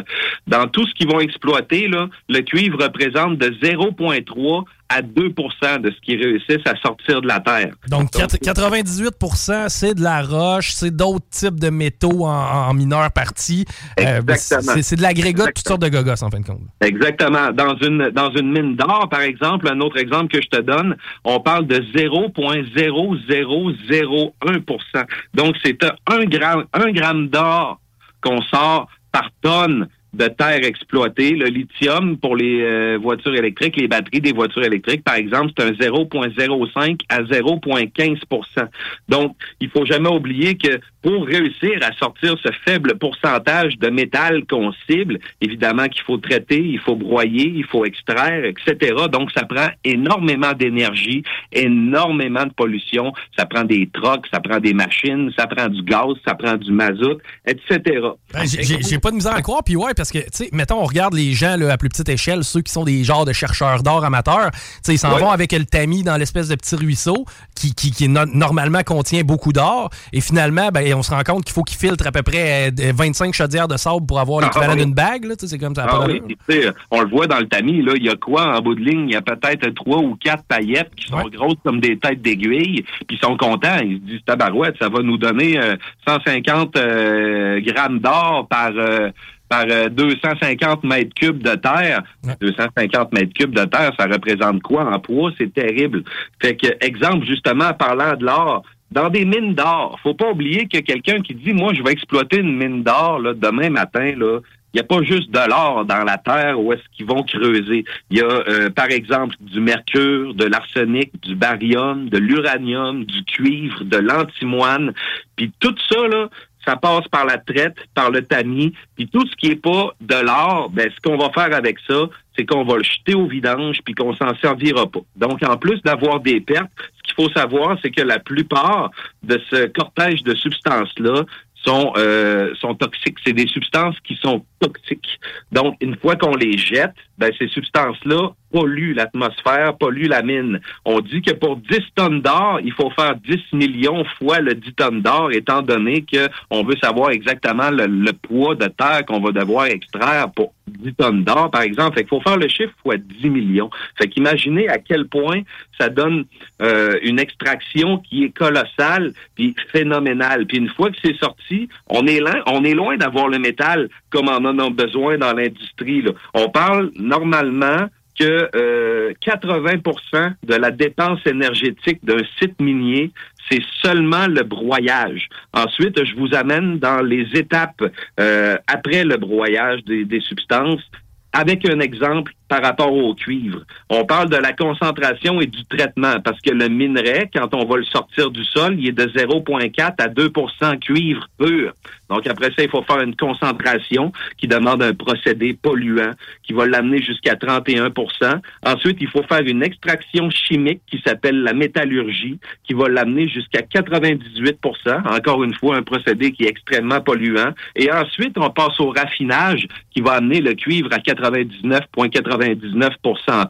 Speaker 14: Dans tout ce qu'ils vont exploiter, là, le cuivre représente de 0,3 à 2% de ce qu'ils réussissent à sortir de la terre.
Speaker 6: Donc, quatre- 98% c'est de la roche, c'est d'autres types de métaux en, en mineure partie. Euh, ben,
Speaker 14: Exactement.
Speaker 6: c'est c'est de l'agrégat de toutes sortes de gogos, en fin de compte.
Speaker 14: Exactement. Dans une dans une mine d'or, par exemple, un autre exemple que je te donne, on parle de 0,0001% Donc c'est un, gramme un gramme d'or qu'on sort par tonne de terre exploitée. Le lithium pour les euh, voitures électriques, les batteries des voitures électriques, par exemple, c'est un 0,05 à 0,15% Donc, il faut jamais oublier que pour réussir à sortir ce faible pourcentage de métal qu'on cible, évidemment qu'il faut traiter, il faut broyer, il faut extraire, etc. Donc, ça prend énormément d'énergie, énormément de pollution. Ça prend des trocs, ça prend des machines, ça prend du gaz, ça prend du mazout, etc.
Speaker 6: Ben, j'ai- pas de misère à croire. Puis ouais, parce que, tu sais, mettons, on regarde les gens là, à plus petite échelle, ceux qui sont des genres de chercheurs d'or amateurs. Tu sais, ils s'en
Speaker 14: Ouais.
Speaker 6: vont avec le tamis dans l'espèce de petit ruisseau qui, qui, qui no- normalement contient beaucoup d'or. Et finalement, ben, on se rend compte qu'il faut qu'ils filtrent à peu près euh, 25 chaudières de sable pour avoir
Speaker 14: Ah,
Speaker 6: l'équivalent
Speaker 14: oui.
Speaker 6: d'une bague. là. C'est comme ça.
Speaker 14: Ah oui, on le voit dans le tamis, il y a quoi en bout de ligne? Il y a peut-être trois ou quatre paillettes qui sont grosses comme des têtes d'aiguille, puis ils sont contents. Ils se disent, tabarouette, ça va nous donner euh, 150 euh, grammes d'or par... euh, par euh, 250 mètres cubes de terre. 250 mètres cubes de terre, ça représente quoi en poids? C'est terrible. Fait que, exemple, justement, parlant de l'or, dans des mines d'or, faut pas oublier que quelqu'un qui dit, moi, je vais exploiter une mine d'or demain matin, il n'y a pas juste de l'or dans la terre où est-ce qu'ils vont creuser. Il y a, euh, par exemple, du mercure, de l'arsenic, du barium, de l'uranium, du cuivre, de l'antimoine. Puis tout ça, là, ça passe par la traite, par le tamis. Puis tout ce qui est pas de l'or, ben, ce qu'on va faire avec ça, c'est qu'on va le jeter au vidange puis qu'on s'en servira pas. Donc, en plus d'avoir des pertes, ce qu'il faut savoir, c'est que la plupart de ce cortège de substances-là sont, euh, sont toxiques. C'est des substances qui sont toxiques. Donc, une fois qu'on les jette, ben, ces substances-là polluent l'atmosphère, polluent la mine. On dit que pour 10 tonnes d'or, il faut faire 10 millions fois le 10 tonnes d'or, étant donné que on veut savoir exactement le poids de terre qu'on va devoir extraire pour 10 tonnes d'or, par exemple. Fait qu'il faut faire le chiffre fois 10 millions. Fait qu'imaginez à quel point ça donne euh, une extraction qui est colossale puis phénoménale. Puis une fois que c'est sorti, on est loin, on est loin d'avoir le métal comme on en a besoin dans l'industrie. On parle normalement que euh, 80% de la dépense énergétique d'un site minier, c'est seulement le broyage. Ensuite, je vous amène dans les étapes euh, après le broyage des, des substances avec un exemple par rapport au cuivre. On parle de la concentration et du traitement parce que le minerai, quand on va le sortir du sol, il est de 0,4 à 2% cuivre pur. Donc après ça, il faut faire une concentration qui demande un procédé polluant qui va l'amener jusqu'à 31% Ensuite, il faut faire une extraction chimique qui s'appelle la métallurgie qui va l'amener jusqu'à 98% Encore une fois, un procédé qui est extrêmement polluant. Et ensuite, on passe au raffinage qui va amener le cuivre à 99,99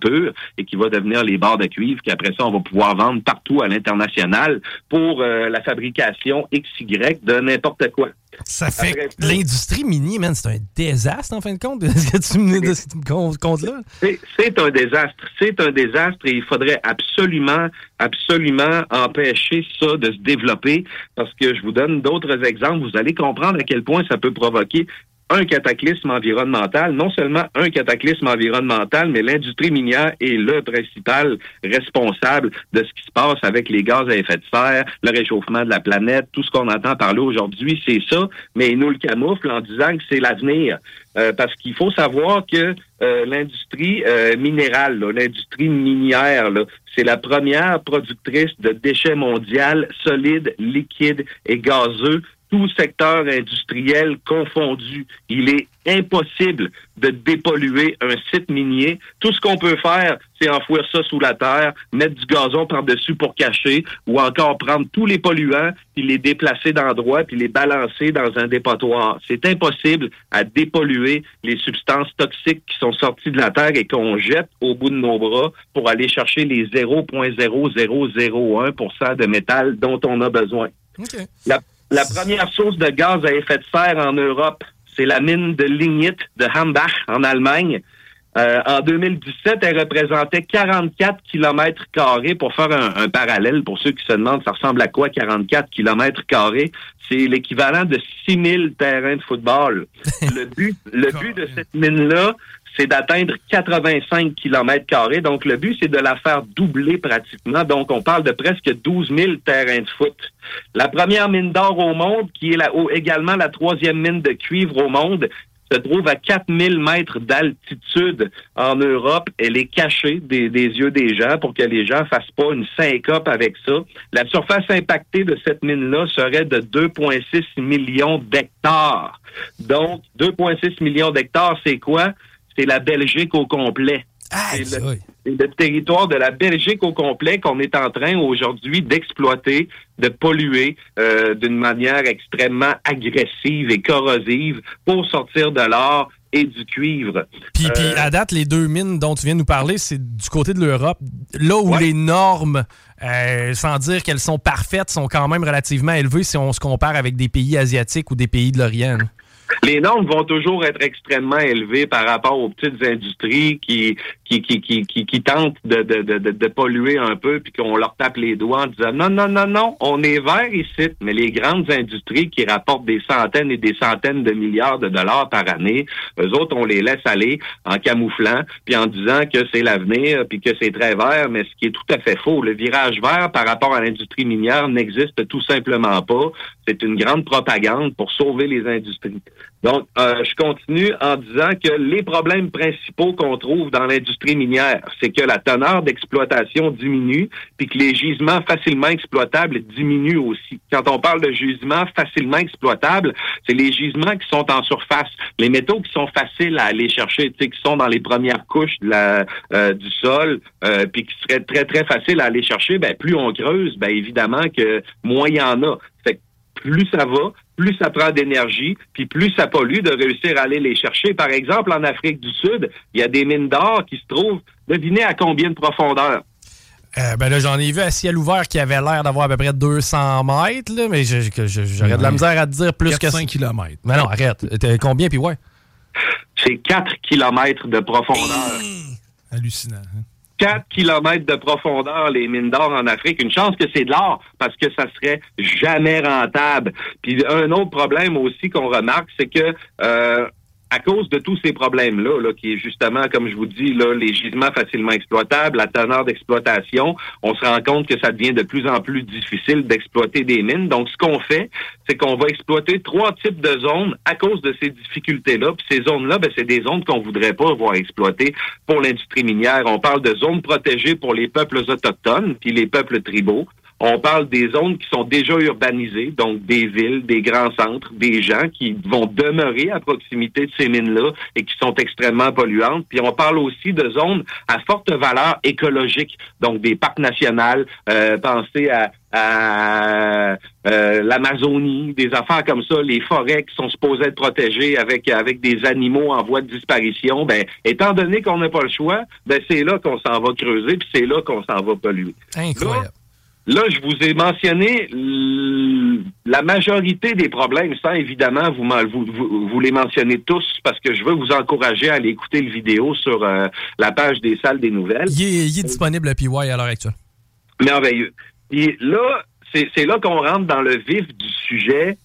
Speaker 14: pur et qui va devenir les barres de cuivre qu'après ça, on va pouvoir vendre partout à l'international pour euh, la fabrication XY de n'importe quoi.
Speaker 6: Ça fait l'industrie minière, man, c'est un désastre en fin de compte. (laughs) Est-ce que tu me, de ce compte-là?
Speaker 14: C'est un désastre. C'est un désastre et il faudrait absolument, absolument empêcher ça de se développer parce que je vous donne d'autres exemples. Vous allez comprendre à quel point ça peut provoquer un cataclysme environnemental, non seulement un cataclysme environnemental, mais l'industrie minière est le principal responsable de ce qui se passe avec les gaz à effet de serre, le réchauffement de la planète, tout ce qu'on entend parler aujourd'hui, c'est ça, mais ils nous le camouflent en disant que c'est l'avenir. Euh, parce qu'il faut savoir que euh, l'industrie euh, minérale, l'industrie minière, c'est la première productrice de déchets mondiales solides, liquides et gazeux tout secteur industriel confondu. Il est impossible de dépolluer un site minier. Tout ce qu'on peut faire, c'est enfouir ça sous la terre, mettre du gazon par-dessus pour cacher, ou encore prendre tous les polluants, puis les déplacer d'endroit, puis les balancer dans un dépotoir. C'est impossible à dépolluer les substances toxiques qui sont sorties de la terre et qu'on jette au bout de nos bras pour aller chercher les 0,0001 de métal dont on a besoin. La la première source de gaz à effet de serre en Europe, c'est la mine de lignite de Hambach en Allemagne. Euh, en 2017, elle représentait 44 km carrés. Pour faire un, parallèle, pour ceux qui se demandent, ça ressemble à quoi 44 km carrés? C'est l'équivalent de 6000 terrains de football. (laughs) le but, le but de cette mine-là, c'est d'atteindre 85 km carrés. Donc, le but, c'est de la faire doubler pratiquement. Donc, on parle de presque 12 000 terrains de foot. La première mine d'or au monde, qui est également la troisième mine de cuivre au monde, se trouve à 4000 mètres d'altitude en Europe. Elle est cachée des, des, yeux des gens pour que les gens fassent pas une syncope avec ça. La surface impactée de cette mine-là serait de 2,6 millions d'hectares. Donc, 2,6 millions d'hectares, c'est quoi? C'est la Belgique au complet. c'est le, territoire de la Belgique au complet qu'on est en train aujourd'hui d'exploiter, de polluer euh, d'une manière extrêmement agressive et corrosive pour sortir de l'or et du cuivre.
Speaker 6: Puis, puis, euh, à date, les deux mines dont tu viens de nous parler, c'est du côté de l'Europe, là où les normes, euh, sans dire qu'elles sont parfaites, sont quand même relativement élevées si on se compare avec des pays asiatiques ou des pays de l'Orient.
Speaker 14: Les normes vont toujours être extrêmement élevées par rapport aux petites industries qui qui qui qui qui, tentent de, de, de, de, polluer un peu puis qu'on leur tape les doigts en disant non non non non on est vert ici mais les grandes industries qui rapportent des centaines et des centaines de milliards de dollars par année eux autres on les laisse aller en camouflant puis en disant que c'est l'avenir puis que c'est très vert mais ce qui est tout à fait faux le virage vert par rapport à l'industrie minière n'existe tout simplement pas c'est une grande propagande pour sauver les industries donc, euh, je continue en disant que les problèmes principaux qu'on trouve dans l'industrie minière, c'est que la teneur d'exploitation diminue, puis que les gisements facilement exploitables diminuent aussi. Quand on parle de gisements facilement exploitables, c'est les gisements qui sont en surface, les métaux qui sont faciles à aller chercher, qui sont dans les premières couches de la, euh, du sol, euh, puis qui seraient très très faciles à aller chercher. Ben plus on creuse, ben évidemment que moins il y en a. Fait plus ça va, plus ça prend d'énergie, puis plus ça pollue de réussir à aller les chercher. Par exemple, en Afrique du Sud, il y a des mines d'or qui se trouvent, devinez à combien de profondeur?
Speaker 6: Euh, ben là, j'en ai vu à ciel ouvert qui avait l'air d'avoir à peu près 200 mètres, là, mais j'aurais de la misère à te dire plus que
Speaker 10: 5 km.
Speaker 6: Mais non, arrête. Combien, puis ouais?
Speaker 14: C'est 4 km de profondeur.
Speaker 10: Hallucinant. Hein?
Speaker 14: 4 kilomètres de profondeur, les mines d'or en Afrique. Une chance que c'est de l'or, parce que ça serait jamais rentable. Puis un autre problème aussi qu'on remarque, c'est que euh, à cause de tous ces problèmes-là, là, qui est justement, comme je vous dis, là, les gisements facilement exploitables, la teneur d'exploitation, on se rend compte que ça devient de plus en plus difficile d'exploiter des mines. Donc, ce qu'on fait, c'est qu'on va exploiter trois types de zones à cause de ces difficultés-là. Puis ces zones-là, ben, c'est des zones qu'on voudrait pas voir exploitées pour l'industrie minière. On parle de zones protégées pour les peuples autochtones, puis les peuples tribaux. On parle des zones qui sont déjà urbanisées, donc des villes, des grands centres, des gens qui vont demeurer à proximité de ces mines-là et qui sont extrêmement polluantes. Puis on parle aussi de zones à forte valeur écologique, donc des parcs nationaux. Euh, pensez à, euh, l'Amazonie, des affaires comme ça, les forêts qui sont supposées être protégées avec avec des animaux en voie de disparition. Ben, étant donné qu'on n'a pas le choix, ben c'est là qu'on s'en va creuser, puis c'est là qu'on s'en va polluer.
Speaker 6: Incroyable.
Speaker 14: Je vous ai mentionné la majorité des problèmes, sans évidemment vous, m'en- vous, vous, vous les mentionnez tous, parce que je veux vous encourager à aller écouter le vidéo sur euh, la page des salles des nouvelles.
Speaker 6: Il est, il est disponible, le PY, à l'heure actuelle.
Speaker 14: Merveilleux. Et là, c'est là qu'on rentre dans le vif du sujet.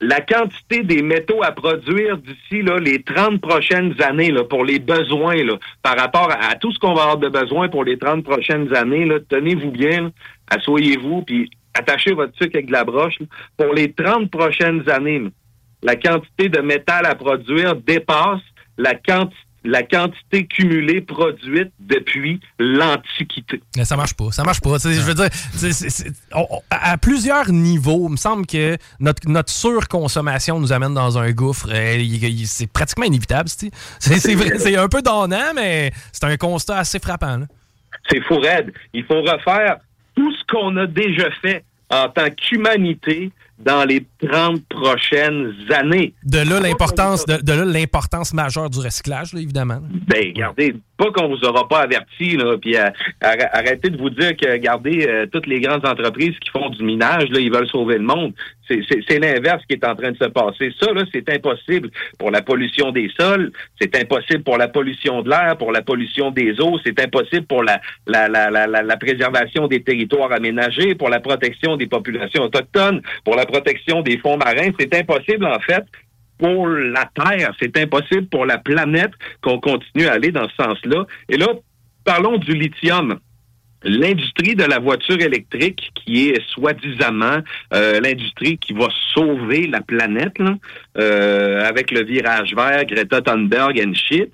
Speaker 14: La quantité des métaux à produire d'ici là, les 30 prochaines années là, pour les besoins là, par rapport à, tout ce qu'on va avoir de besoin pour les 30 prochaines années, tenez-vous bien, asseyez-vous, puis attachez votre sucre avec de la broche. là. Pour les 30 prochaines années, la quantité de métal à produire dépasse la quantité la quantité cumulée produite depuis l'Antiquité.
Speaker 6: Ça marche pas. Ça marche pas. Je veux dire, on- on- à plusieurs niveaux, il me semble que notre, notre surconsommation nous amène dans un gouffre. Euh, C'est pratiquement inévitable. (laughs) c'est- un peu donnant, mais c'est un constat assez frappant.
Speaker 14: C'est fou raide. Il faut refaire tout ce qu'on a déjà fait en tant qu'humanité dans les 30 prochaines années.
Speaker 6: De là l'importance de, de là l'importance majeure du recyclage, là, évidemment.
Speaker 14: Ben, regardez, pas qu'on vous aura pas averti, là, puis euh, arr- arrêtez de vous dire que, regardez, euh, toutes les grandes entreprises qui font du minage, là, ils veulent sauver le monde. C'est- l'inverse qui est en train de se passer. Ça, là, c'est impossible pour la pollution des sols, c'est impossible pour la pollution de l'air, pour la pollution des eaux, c'est impossible pour la préservation des territoires aménagés, pour la protection des populations autochtones, pour la protection des fonds marins. C'est impossible, en fait, pour la Terre. C'est impossible pour la planète qu'on continue à aller dans ce sens-là. Et là, parlons du lithium. L'industrie de la voiture électrique, qui est soi-disamment euh, l'industrie qui va sauver la planète, euh, avec le virage vert, Greta Thunberg and shit,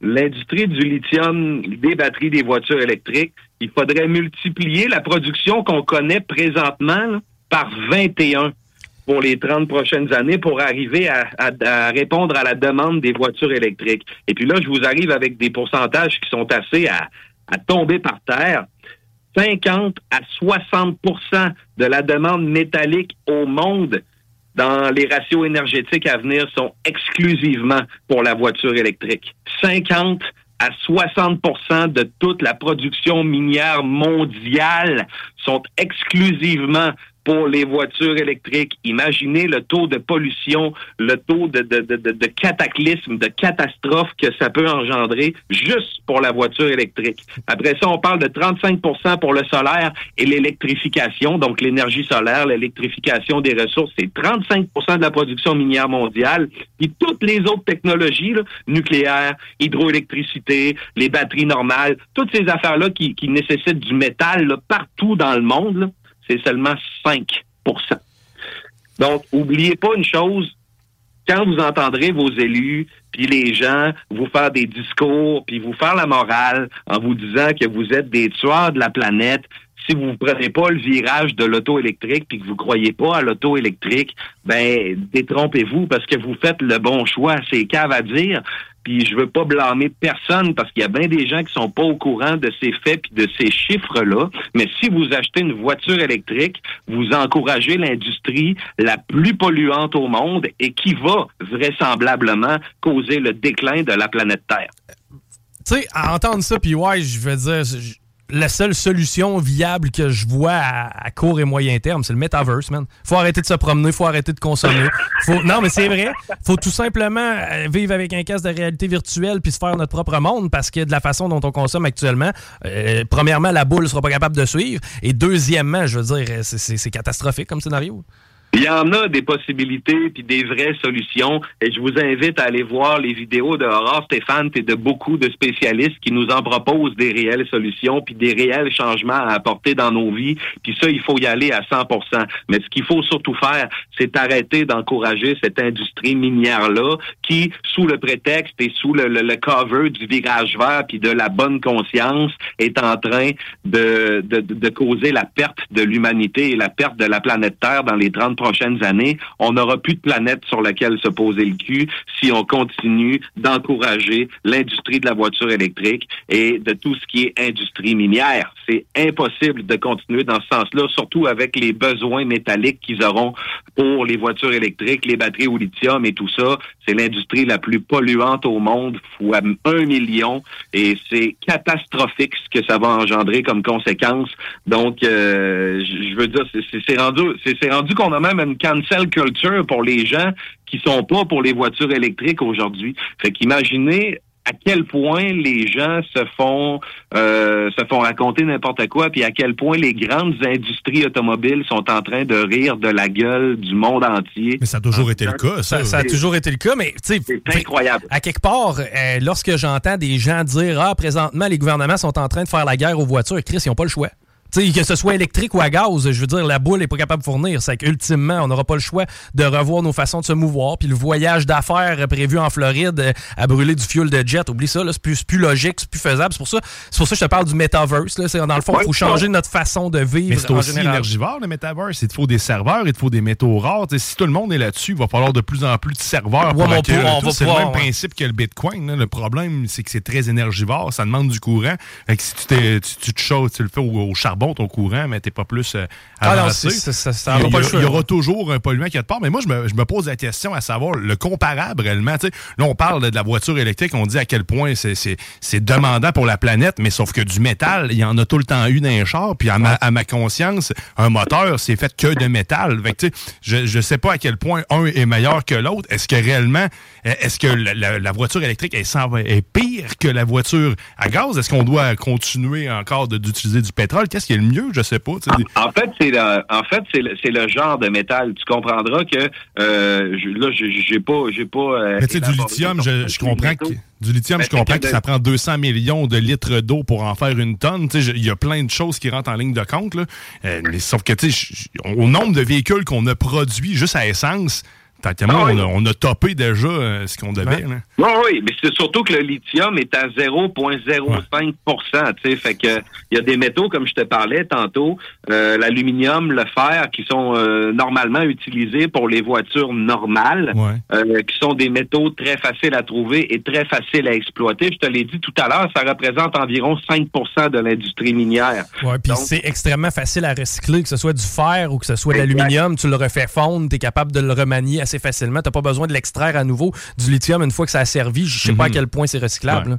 Speaker 14: l'industrie du lithium, des batteries des voitures électriques, il faudrait multiplier la production qu'on connaît présentement par 21 pour les 30 prochaines années pour arriver à, répondre à la demande des voitures électriques. Et puis là, je vous arrive avec des pourcentages qui sont assez à tomber par terre. 50 à 60 de la demande métallique au monde dans les ratios énergétiques à venir sont exclusivement pour la voiture électrique. 50 à 60% de toute la production minière mondiale sont exclusivement pour les voitures électriques. Imaginez le taux de pollution, le taux de, de, de, de, cataclysme, de catastrophe que ça peut engendrer juste pour la voiture électrique. Après ça, on parle de 35% pour le solaire et l'électrification, donc l'énergie solaire, l'électrification des ressources, c'est 35% de la production minière mondiale. Puis toutes les autres technologies, là, nucléaire, hydroélectricité, les batteries normales, toutes ces affaires-là qui, nécessitent du métal partout dans le monde, c'est seulement 5% Donc, oubliez pas une chose, quand vous entendrez vos élus, puis les gens vous faire des discours, puis vous faire la morale en vous disant que vous êtes des tueurs de la planète, si vous ne prenez pas le virage de l'auto électrique puis que vous croyez pas à l'auto électrique, ben détrompez-vous parce que vous faites le bon choix. C'est cave à dire. Puis je veux pas blâmer personne parce qu'il y a bien des gens qui sont pas au courant de ces faits puis de ces chiffres-là. Mais si vous achetez une voiture électrique, vous encouragez l'industrie la plus polluante au monde et qui va vraisemblablement causer le déclin de la planète Terre.
Speaker 6: Tu sais, à entendre ça, puis ouais, je veux dire, la seule solution viable que je vois à, court et moyen terme, c'est le metaverse, man. Faut arrêter de se promener, faut arrêter de consommer. Faut, non, mais c'est vrai. Faut tout simplement euh, vivre avec un casque de réalité virtuelle puis se faire notre propre monde parce que de la façon dont on consomme actuellement, euh, premièrement, la boule sera pas capable de suivre et deuxièmement, je veux dire, c'est c'est catastrophique comme scénario.
Speaker 14: Il y en a des possibilités puis des vraies solutions et je vous invite à aller voir les vidéos de Aurore Stéphane et de beaucoup de spécialistes qui nous en proposent des réelles solutions puis des réels changements à apporter dans nos vies. Puis ça, il faut y aller à 100 Mais ce qu'il faut surtout faire, c'est arrêter d'encourager cette industrie minière-là qui, sous le prétexte et sous le, le, le cover du virage vert puis de la bonne conscience, est en train de, de, de causer la perte de l'humanité et la perte de la planète Terre dans les 30 prochaines années. On n'aura plus de planète sur laquelle se poser le cul si on continue d'encourager l'industrie de la voiture électrique et de tout ce qui est industrie minière. C'est impossible de continuer dans ce sens-là, surtout avec les besoins métalliques qu'ils auront pour les voitures électriques, les batteries au lithium et tout ça. C'est l'industrie la plus polluante au monde, fois un million, et c'est catastrophique ce que ça va engendrer comme conséquence. Donc, euh, je veux dire, c'est rendu, c'est rendu qu'on a même une cancel culture pour les gens qui sont pas pour les voitures électriques aujourd'hui. Fait qu'imaginez à quel point les gens se font euh, se font raconter n'importe quoi, puis à quel point les grandes industries automobiles sont en train de rire de la gueule du monde entier.
Speaker 7: Mais ça a toujours été le cas, ça.
Speaker 6: Ça, a toujours été le cas, mais tu sais,
Speaker 14: incroyable.
Speaker 6: À quelque part, euh, lorsque j'entends des gens dire ah présentement les gouvernements sont en train de faire la guerre aux voitures, Chris, ils n'ont pas le choix. T'sais, que ce soit électrique ou à gaz, je veux dire, la boule n'est pas capable de fournir. C'est qu'ultimement, on n'aura pas le choix de revoir nos façons de se mouvoir. Puis le voyage d'affaires prévu en Floride euh, à brûler du fuel de jet, oublie ça, c'est plus, plus, logique, c'est plus faisable. C'est pour ça, c'est pour ça que je te parle du metaverse. Là. Dans le fond, il faut changer notre façon de vivre.
Speaker 7: Mais c'est aussi énergivore, le metaverse. Il te faut des serveurs, il te faut des métaux rares. si tout le monde est là-dessus, il va falloir de plus en plus de serveurs.
Speaker 6: Ouais,
Speaker 7: c'est le même principe que le Bitcoin. Le problème, c'est que c'est très énergivore, ça demande du courant. Fait que si tu, tu, te chaudes, tu le fais au, au charbon, ton courant, mais t'es pas plus euh, avancé. il, y, aura toujours un polluant qui a de part. Mais moi, je me, je me, pose la question à savoir le comparable réellement. là, on parle de la voiture électrique, on dit à quel point c'est demandant pour la planète, mais sauf que du métal, il y en a tout le temps eu dans un char. Puis à, ma, à ma conscience, un moteur, c'est fait que de métal. Fait je, je sais pas à quel point un est meilleur que l'autre. Est-ce que réellement, est-ce que la, voiture électrique est, est, pire que la voiture à gaz? Est-ce qu'on doit continuer encore d'utiliser du pétrole? Qu'est-ce qui est le mieux? je sais pas.
Speaker 14: En, fait, c'est le, en fait, c'est le, genre de métal. Tu comprendras que euh, là, j'ai pas, j'ai pas. Euh,
Speaker 7: mais tu sais, du lithium, je, comprends que du lithium, je comprends que ça prend 200 millions de litres d'eau pour en faire une tonne. Il y a plein de choses qui rentrent en ligne de compte. Là. Euh, mais sauf que, au nombre de véhicules qu'on a produits juste à essence, ah on, a, topé déjà euh, ce qu'on devait.
Speaker 14: Oui, oui, mais c'est surtout que le lithium est à 0,05 Fait que il y a des métaux, comme je te parlais tantôt, euh, l'aluminium, le fer, qui sont euh, normalement utilisés pour les voitures normales, qui sont des métaux très faciles à trouver et très faciles à exploiter. Je te l'ai dit tout à l'heure, ça représente environ 5% de l'industrie minière.
Speaker 6: Oui, puis c'est extrêmement facile à recycler, que ce soit du fer ou que ce soit de l'aluminium. Tu le refais fondre, tu es capable de le remanier assez facilement. Tu n'as pas besoin de l'extraire à nouveau du lithium une fois que ça a servi. Je sais pas à mhm. quel point c'est recyclable.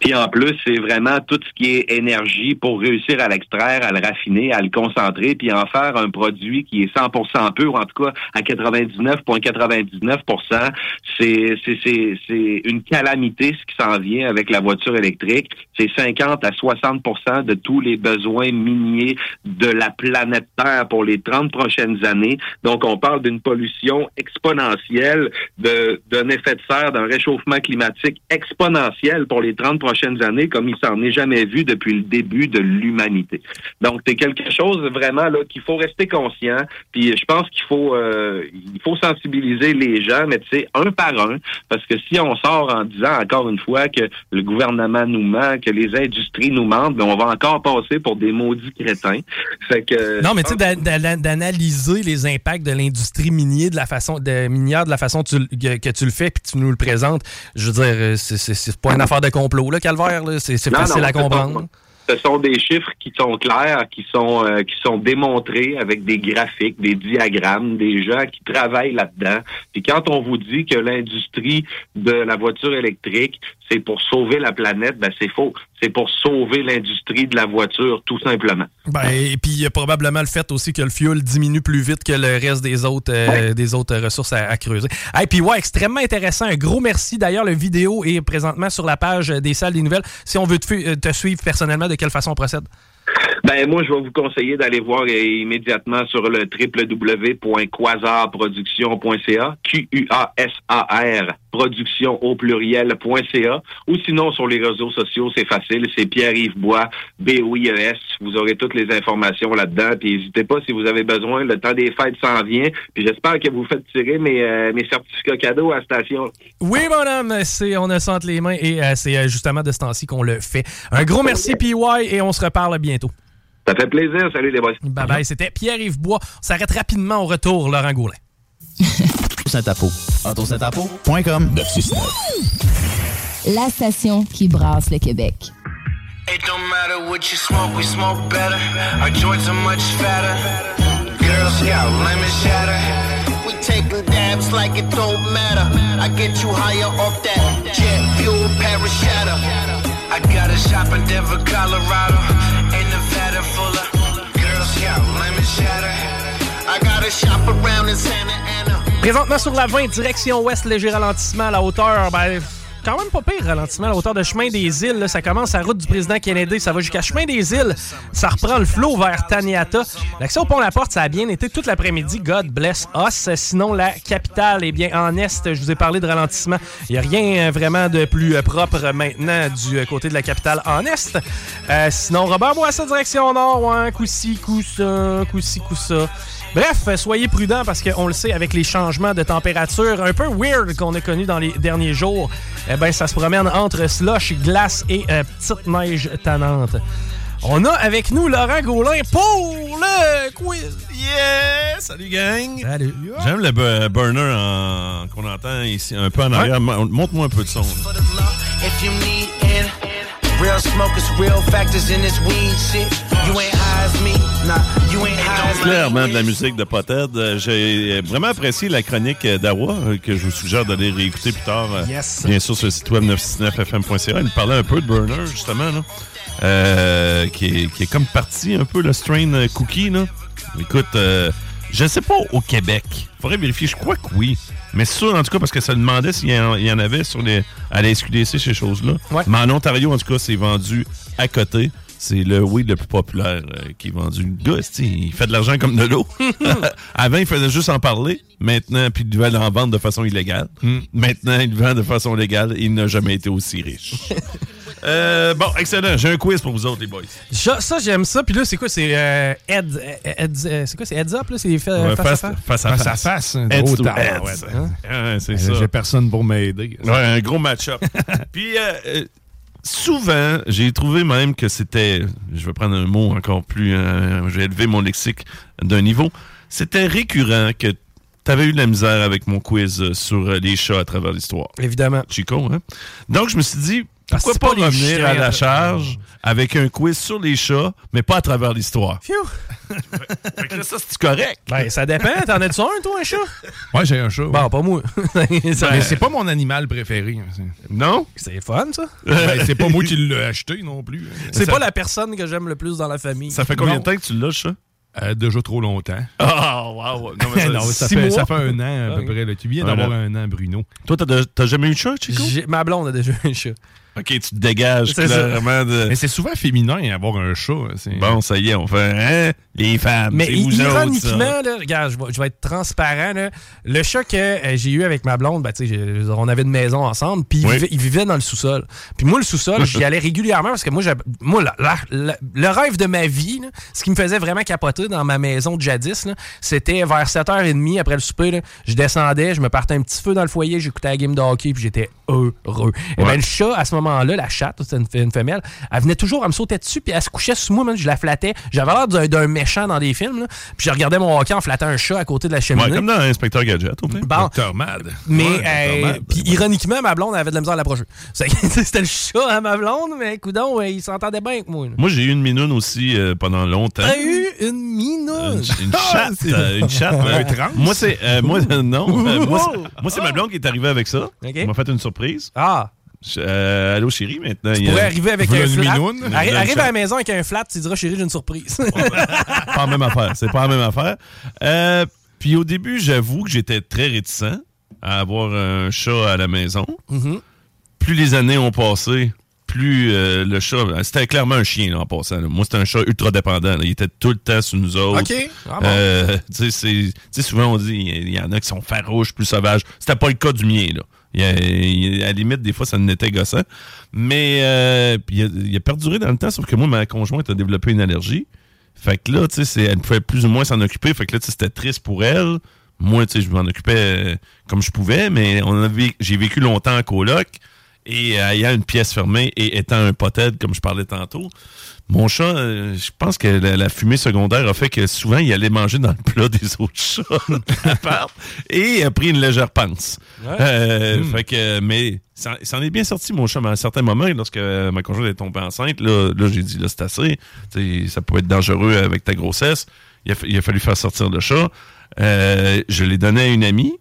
Speaker 14: Puis en plus, c'est vraiment tout ce qui est énergie pour réussir à l'extraire, à le raffiner, à le concentrer, puis en faire un produit qui est 100% pur, en tout cas à 99,99%. C'est c'est une calamité ce qui s'en vient avec la voiture électrique. C'est 50 à 60% de tous les besoins miniers de la planète Terre pour les 30 prochaines années. Donc on parle d'une pollution exponentielle, d'un effet de serre, d'un réchauffement climatique exponentiel pour les 30 prochaines prochaines années comme il s'en est jamais vu depuis le début de l'humanité. Donc, c'est quelque chose vraiment là qu'il faut rester conscient. Puis je pense qu'il faut euh, il faut sensibiliser les gens, mais tu sais, un par un, parce que si on sort en disant encore une fois que le gouvernement nous ment, que les industries nous mentent, ben on va encore passer pour des maudits crétins. Fait que
Speaker 6: non, mais tu sais, d'analyser les impacts de l'industrie minière de la façon de minière de la façon que tu le fais puis tu nous le présentes, je veux dire, euh, c'est pas une affaire de complot là calvaire, c'est facile à comprendre.
Speaker 14: Ce sont des chiffres qui sont clairs, qui sont euh, qui sont démontrés avec des graphiques, des diagrammes, des gens qui travaillent là-dedans. Puis quand on vous dit que l'industrie de la voiture électrique, c'est pour sauver la planète, ben c'est faux. C'est pour sauver l'industrie de la voiture, tout simplement.
Speaker 6: Ben, et puis il y a probablement le fait aussi que le fuel diminue plus vite que le reste des autres euh, des autres ressources à, creuser. Et puis ouais, extrêmement intéressant. Un gros merci. D'ailleurs, le vidéo est présentement sur la page des salles des nouvelles. Si on veut te, te suivre personnellement, de quelle façon on procède?
Speaker 14: Ben moi, je vais vous conseiller d'aller voir immédiatement sur le www.quasarproduction.ca, Q-U-A-S-A-R, production au pluriel.ca, ou sinon sur les réseaux sociaux, c'est facile, c'est Pierre-Yves Bois, B-O-I-E-S. Vous aurez toutes les informations là-dedans. Puis n'hésitez pas si vous avez besoin, le temps des fêtes s'en vient. Puis j'espère que vous faites tirer mes, euh, mes certificats cadeaux à la station.
Speaker 6: Oui, bonhomme, c'est on a sente les mains et euh, c'est euh, justement de ce temps-ci qu'on le fait. Un gros merci, PY, et on se reparle bientôt.
Speaker 14: Ça fait plaisir. Salut les boys.
Speaker 6: Bye bye. C'était Pierre-Yves Bois. On s'arrête rapidement au retour, Laurent Gaulin. (laughs)
Speaker 9: Saint-Apo. AutoSaint-Apo.com. 969.
Speaker 8: La station qui brasse le Québec.
Speaker 16: It don't matter what you smoke, we smoke better. Our joints are much fatter. Girl Scout, lemon shatter. We taking dabs like it don't matter. I get you higher off that jet fuel parachute. I got a shop in Denver, Colorado. In Nevada full of Girl Scout, lemon shatter. I got a shop around in Santa Ana.
Speaker 6: Présentement sur la 20, direction ouest, léger ralentissement à la hauteur. Ben, quand même pas pire ralentissement à la hauteur de Chemin des Îles. là. ça commence à route du président Kennedy, ça va jusqu'à Chemin des Îles. Ça reprend le flot vers Taniata. L'accès au pont La Porte, ça a bien été toute l'après-midi. God bless us. Sinon, la capitale, eh bien, en est, je vous ai parlé de ralentissement. Il n'y a rien euh, vraiment de plus euh, propre maintenant du euh, côté de la capitale en est. Sinon, Robert Bourassa, direction nord. Ouais, coup-ci, coup-ça, coup-ci, coup-ça. Bref, soyez prudents parce qu'on le sait, avec les changements de température un peu weird qu'on a connus dans les derniers jours, eh ben, ça se promène entre slush, glace et euh, petite neige tannante. On a avec nous Laurent Gaulin pour le quiz.
Speaker 10: Yeah! Salut, gang!
Speaker 6: Salut.
Speaker 10: J'aime le bu- burner en- qu'on entend ici, un peu en arrière. Mo- Montre-moi un peu de son. là.
Speaker 16: Real smokers, real factors in this weed shit. You ain't high as me, nah, you ain't high as me.
Speaker 10: Clairement de la musique de Pothead. Euh, J'ai vraiment apprécié la chronique euh, d'Awa, euh, que je vous suggère d'aller réécouter plus tard. euh,
Speaker 6: Yes.
Speaker 10: Bien sûr, sur le site web 969fm.ca. Il nous parlait un peu de Burner, justement, là, euh, qui, est, qui est comme parti un peu le strain euh, cookie. Là. Écoute, euh, je sais pas au Québec. faudrait vérifier. Je crois que oui. Mais c'est sûr, en tout cas, parce que ça demandait s'il y, y en avait sur les, à la SQDC, ces choses-là. Mais en Ontario, en tout cas, c'est vendu à côté. C'est le weed le plus populaire euh, qui est vendu. Le gars, il fait de l'argent comme de l'eau. (laughs) Avant, il faisait juste en parler. Maintenant, puis il devait en vendre de façon illégale. Maintenant, il vend de façon légale il n'a jamais été aussi riche. (laughs) Euh, bon, excellent. J'ai un quiz pour vous autres, les boys.
Speaker 6: Ça, ça, j'aime ça. Puis là, c'est quoi? C'est euh, heads, euh, euh, c'est quoi? C'est heads up, là? C'est
Speaker 10: Ouais,
Speaker 6: face, à face?
Speaker 10: face? à
Speaker 7: Face
Speaker 10: face.
Speaker 7: face.
Speaker 10: Heads
Speaker 7: gros
Speaker 10: to
Speaker 7: temps,
Speaker 10: heads.
Speaker 7: ouais.
Speaker 6: Hein?
Speaker 10: Ouais, c'est ça.
Speaker 7: J'ai personne pour m'aider.
Speaker 10: Ouais, un gros match-up. (laughs) Puis, euh, souvent, j'ai trouvé même que c'était, je vais prendre un mot encore plus, euh, je vais élever mon lexique d'un niveau, c'était récurrent que tu avais eu de la misère avec mon quiz sur les chats à travers l'histoire.
Speaker 6: Évidemment.
Speaker 10: Chico, hein? Donc, je me suis dit, pourquoi
Speaker 6: c'est
Speaker 10: pas, revenir
Speaker 6: chiens,
Speaker 10: à la charge avec un quiz sur les chats, mais pas à travers l'histoire?
Speaker 6: Phew! (laughs)
Speaker 10: Fait que là, ça, c'est correct?
Speaker 6: Ben, ça dépend. T'en as-tu un, toi, un chat?
Speaker 7: Ouais, j'ai un chat.
Speaker 6: Bon, pas moi. (laughs) Ça-
Speaker 7: Mais c'est pas mon animal préféré. hein, c'est-
Speaker 10: Non?
Speaker 6: C'est fun, ça.
Speaker 7: Ben, (laughs) c'est pas moi qui l'ai acheté non plus.
Speaker 6: C'est
Speaker 7: Ça-
Speaker 6: pas la personne que j'aime le plus dans la famille.
Speaker 10: Ça fait combien
Speaker 7: Non.
Speaker 10: de temps que tu l'as, ça?
Speaker 7: Euh, déjà trop longtemps.
Speaker 10: Ah, wow! Non, mais ça-
Speaker 7: non, ça
Speaker 10: six
Speaker 7: fait, ça fait un an à peu près. là. Tu viens
Speaker 10: Ouais,
Speaker 7: d'avoir un an, Bruno.
Speaker 10: Toi, t'as jamais eu de chat, Chico?
Speaker 6: Ma blonde a déjà un chat.
Speaker 10: Ok, tu te dégages clairement de.
Speaker 7: Mais c'est souvent féminin avoir un chat.
Speaker 10: Bon, ça y est, on fait, hein? Les femmes,
Speaker 6: Mais
Speaker 10: vous
Speaker 6: ironiquement, là, regarde, je vais, je vais être transparent. là. Le chat que euh, j'ai eu avec ma blonde, ben, tu sais, j'ai- on avait une maison ensemble, puis il,
Speaker 10: Oui.
Speaker 6: vivait, il vivait dans le sous-sol. Puis moi, le sous-sol, j'y allais régulièrement parce que moi, j'ab- moi la- la- la- le rêve de ma vie, là, ce qui me faisait vraiment capoter dans ma maison de jadis, c'était vers 7h30 après le souper. là, je descendais, je me partais un petit feu dans le foyer, j'écoutais la game de hockey, puis j'étais heureux. Et
Speaker 10: Ouais.
Speaker 6: ben, le chat, à ce moment-là, la chatte, c'était une, une femelle, elle venait toujours, elle me sautait dessus, puis elle se couchait sous moi, man, je la flattais. J'avais l'air d'un- méchant dans des films, là, puis je regardais mon hockey en flattant un chat à côté de la cheminée.
Speaker 10: Ouais, comme dans Inspecteur Gadget, au.
Speaker 6: Bon.
Speaker 7: Docteur Mad.
Speaker 6: Mais,
Speaker 7: Ouais,
Speaker 6: euh,
Speaker 7: Mad.
Speaker 6: puis ironiquement, ma blonde avait de la misère à l'approcher. (laughs) C'était le chat à ma blonde, mais coudon, il s'entendait bien avec moi. là.
Speaker 10: Moi, j'ai eu une minoune aussi euh, pendant longtemps.
Speaker 6: T'as eu une minoune?
Speaker 10: Une, une (laughs)
Speaker 6: Ah,
Speaker 10: chatte. euh, une chatte. Moi, c'est. moi, (laughs) non. moi, c'est- ma blonde qui est arrivée avec ça.
Speaker 6: Ok.
Speaker 10: Elle m'a fait une surprise.
Speaker 6: Ah,
Speaker 10: Euh, allô, chérie, maintenant.
Speaker 6: tu
Speaker 10: il y a-
Speaker 6: pourrais arriver avec un flat. Arri- arrive à la maison avec un flat, tu diras, chérie, j'ai une surprise. (laughs)
Speaker 10: pas la même affaire. C'est pas la même affaire. Euh, puis au début, j'avoue que j'étais très réticent à avoir un chat à la maison.
Speaker 6: Mhm.
Speaker 10: Plus les années ont passé, plus euh, le chat, c'était clairement un chien en passant. Moi, c'était un chat ultra dépendant. Il était tout le temps sur nous autres.
Speaker 6: OK. Ah
Speaker 10: euh, tu sais, souvent on dit il y, en a qui sont farouches, plus sauvages. C'était pas le cas du mien. Là. Il, à la limite, des fois, ça n'était gossant. Mais euh, il, a, perduré dans le temps, sauf que moi, ma conjointe a développé une allergie. Fait que là, tu sais, elle pouvait plus ou moins s'en occuper. Fait que là, c'était triste pour elle. Moi, tu sais, je m'en occupais comme je pouvais, mais on j'ai vécu longtemps en coloc et euh, ayant une pièce fermée et étant un potet, comme je parlais tantôt, mon chat, euh, je pense que la, fumée secondaire a fait que souvent, il allait manger dans le plat des (laughs) autres chats et a pris une légère panse. Euh, hmm. Fait que, mais ça, en est bien sorti, mon chat, mais à un certain moment, lorsque ma conjointe est tombée enceinte, là, là j'ai dit, là, c'est assez. ça peut être dangereux avec ta grossesse. Il a, il a fallu faire sortir le chat. je l'ai donné à une amie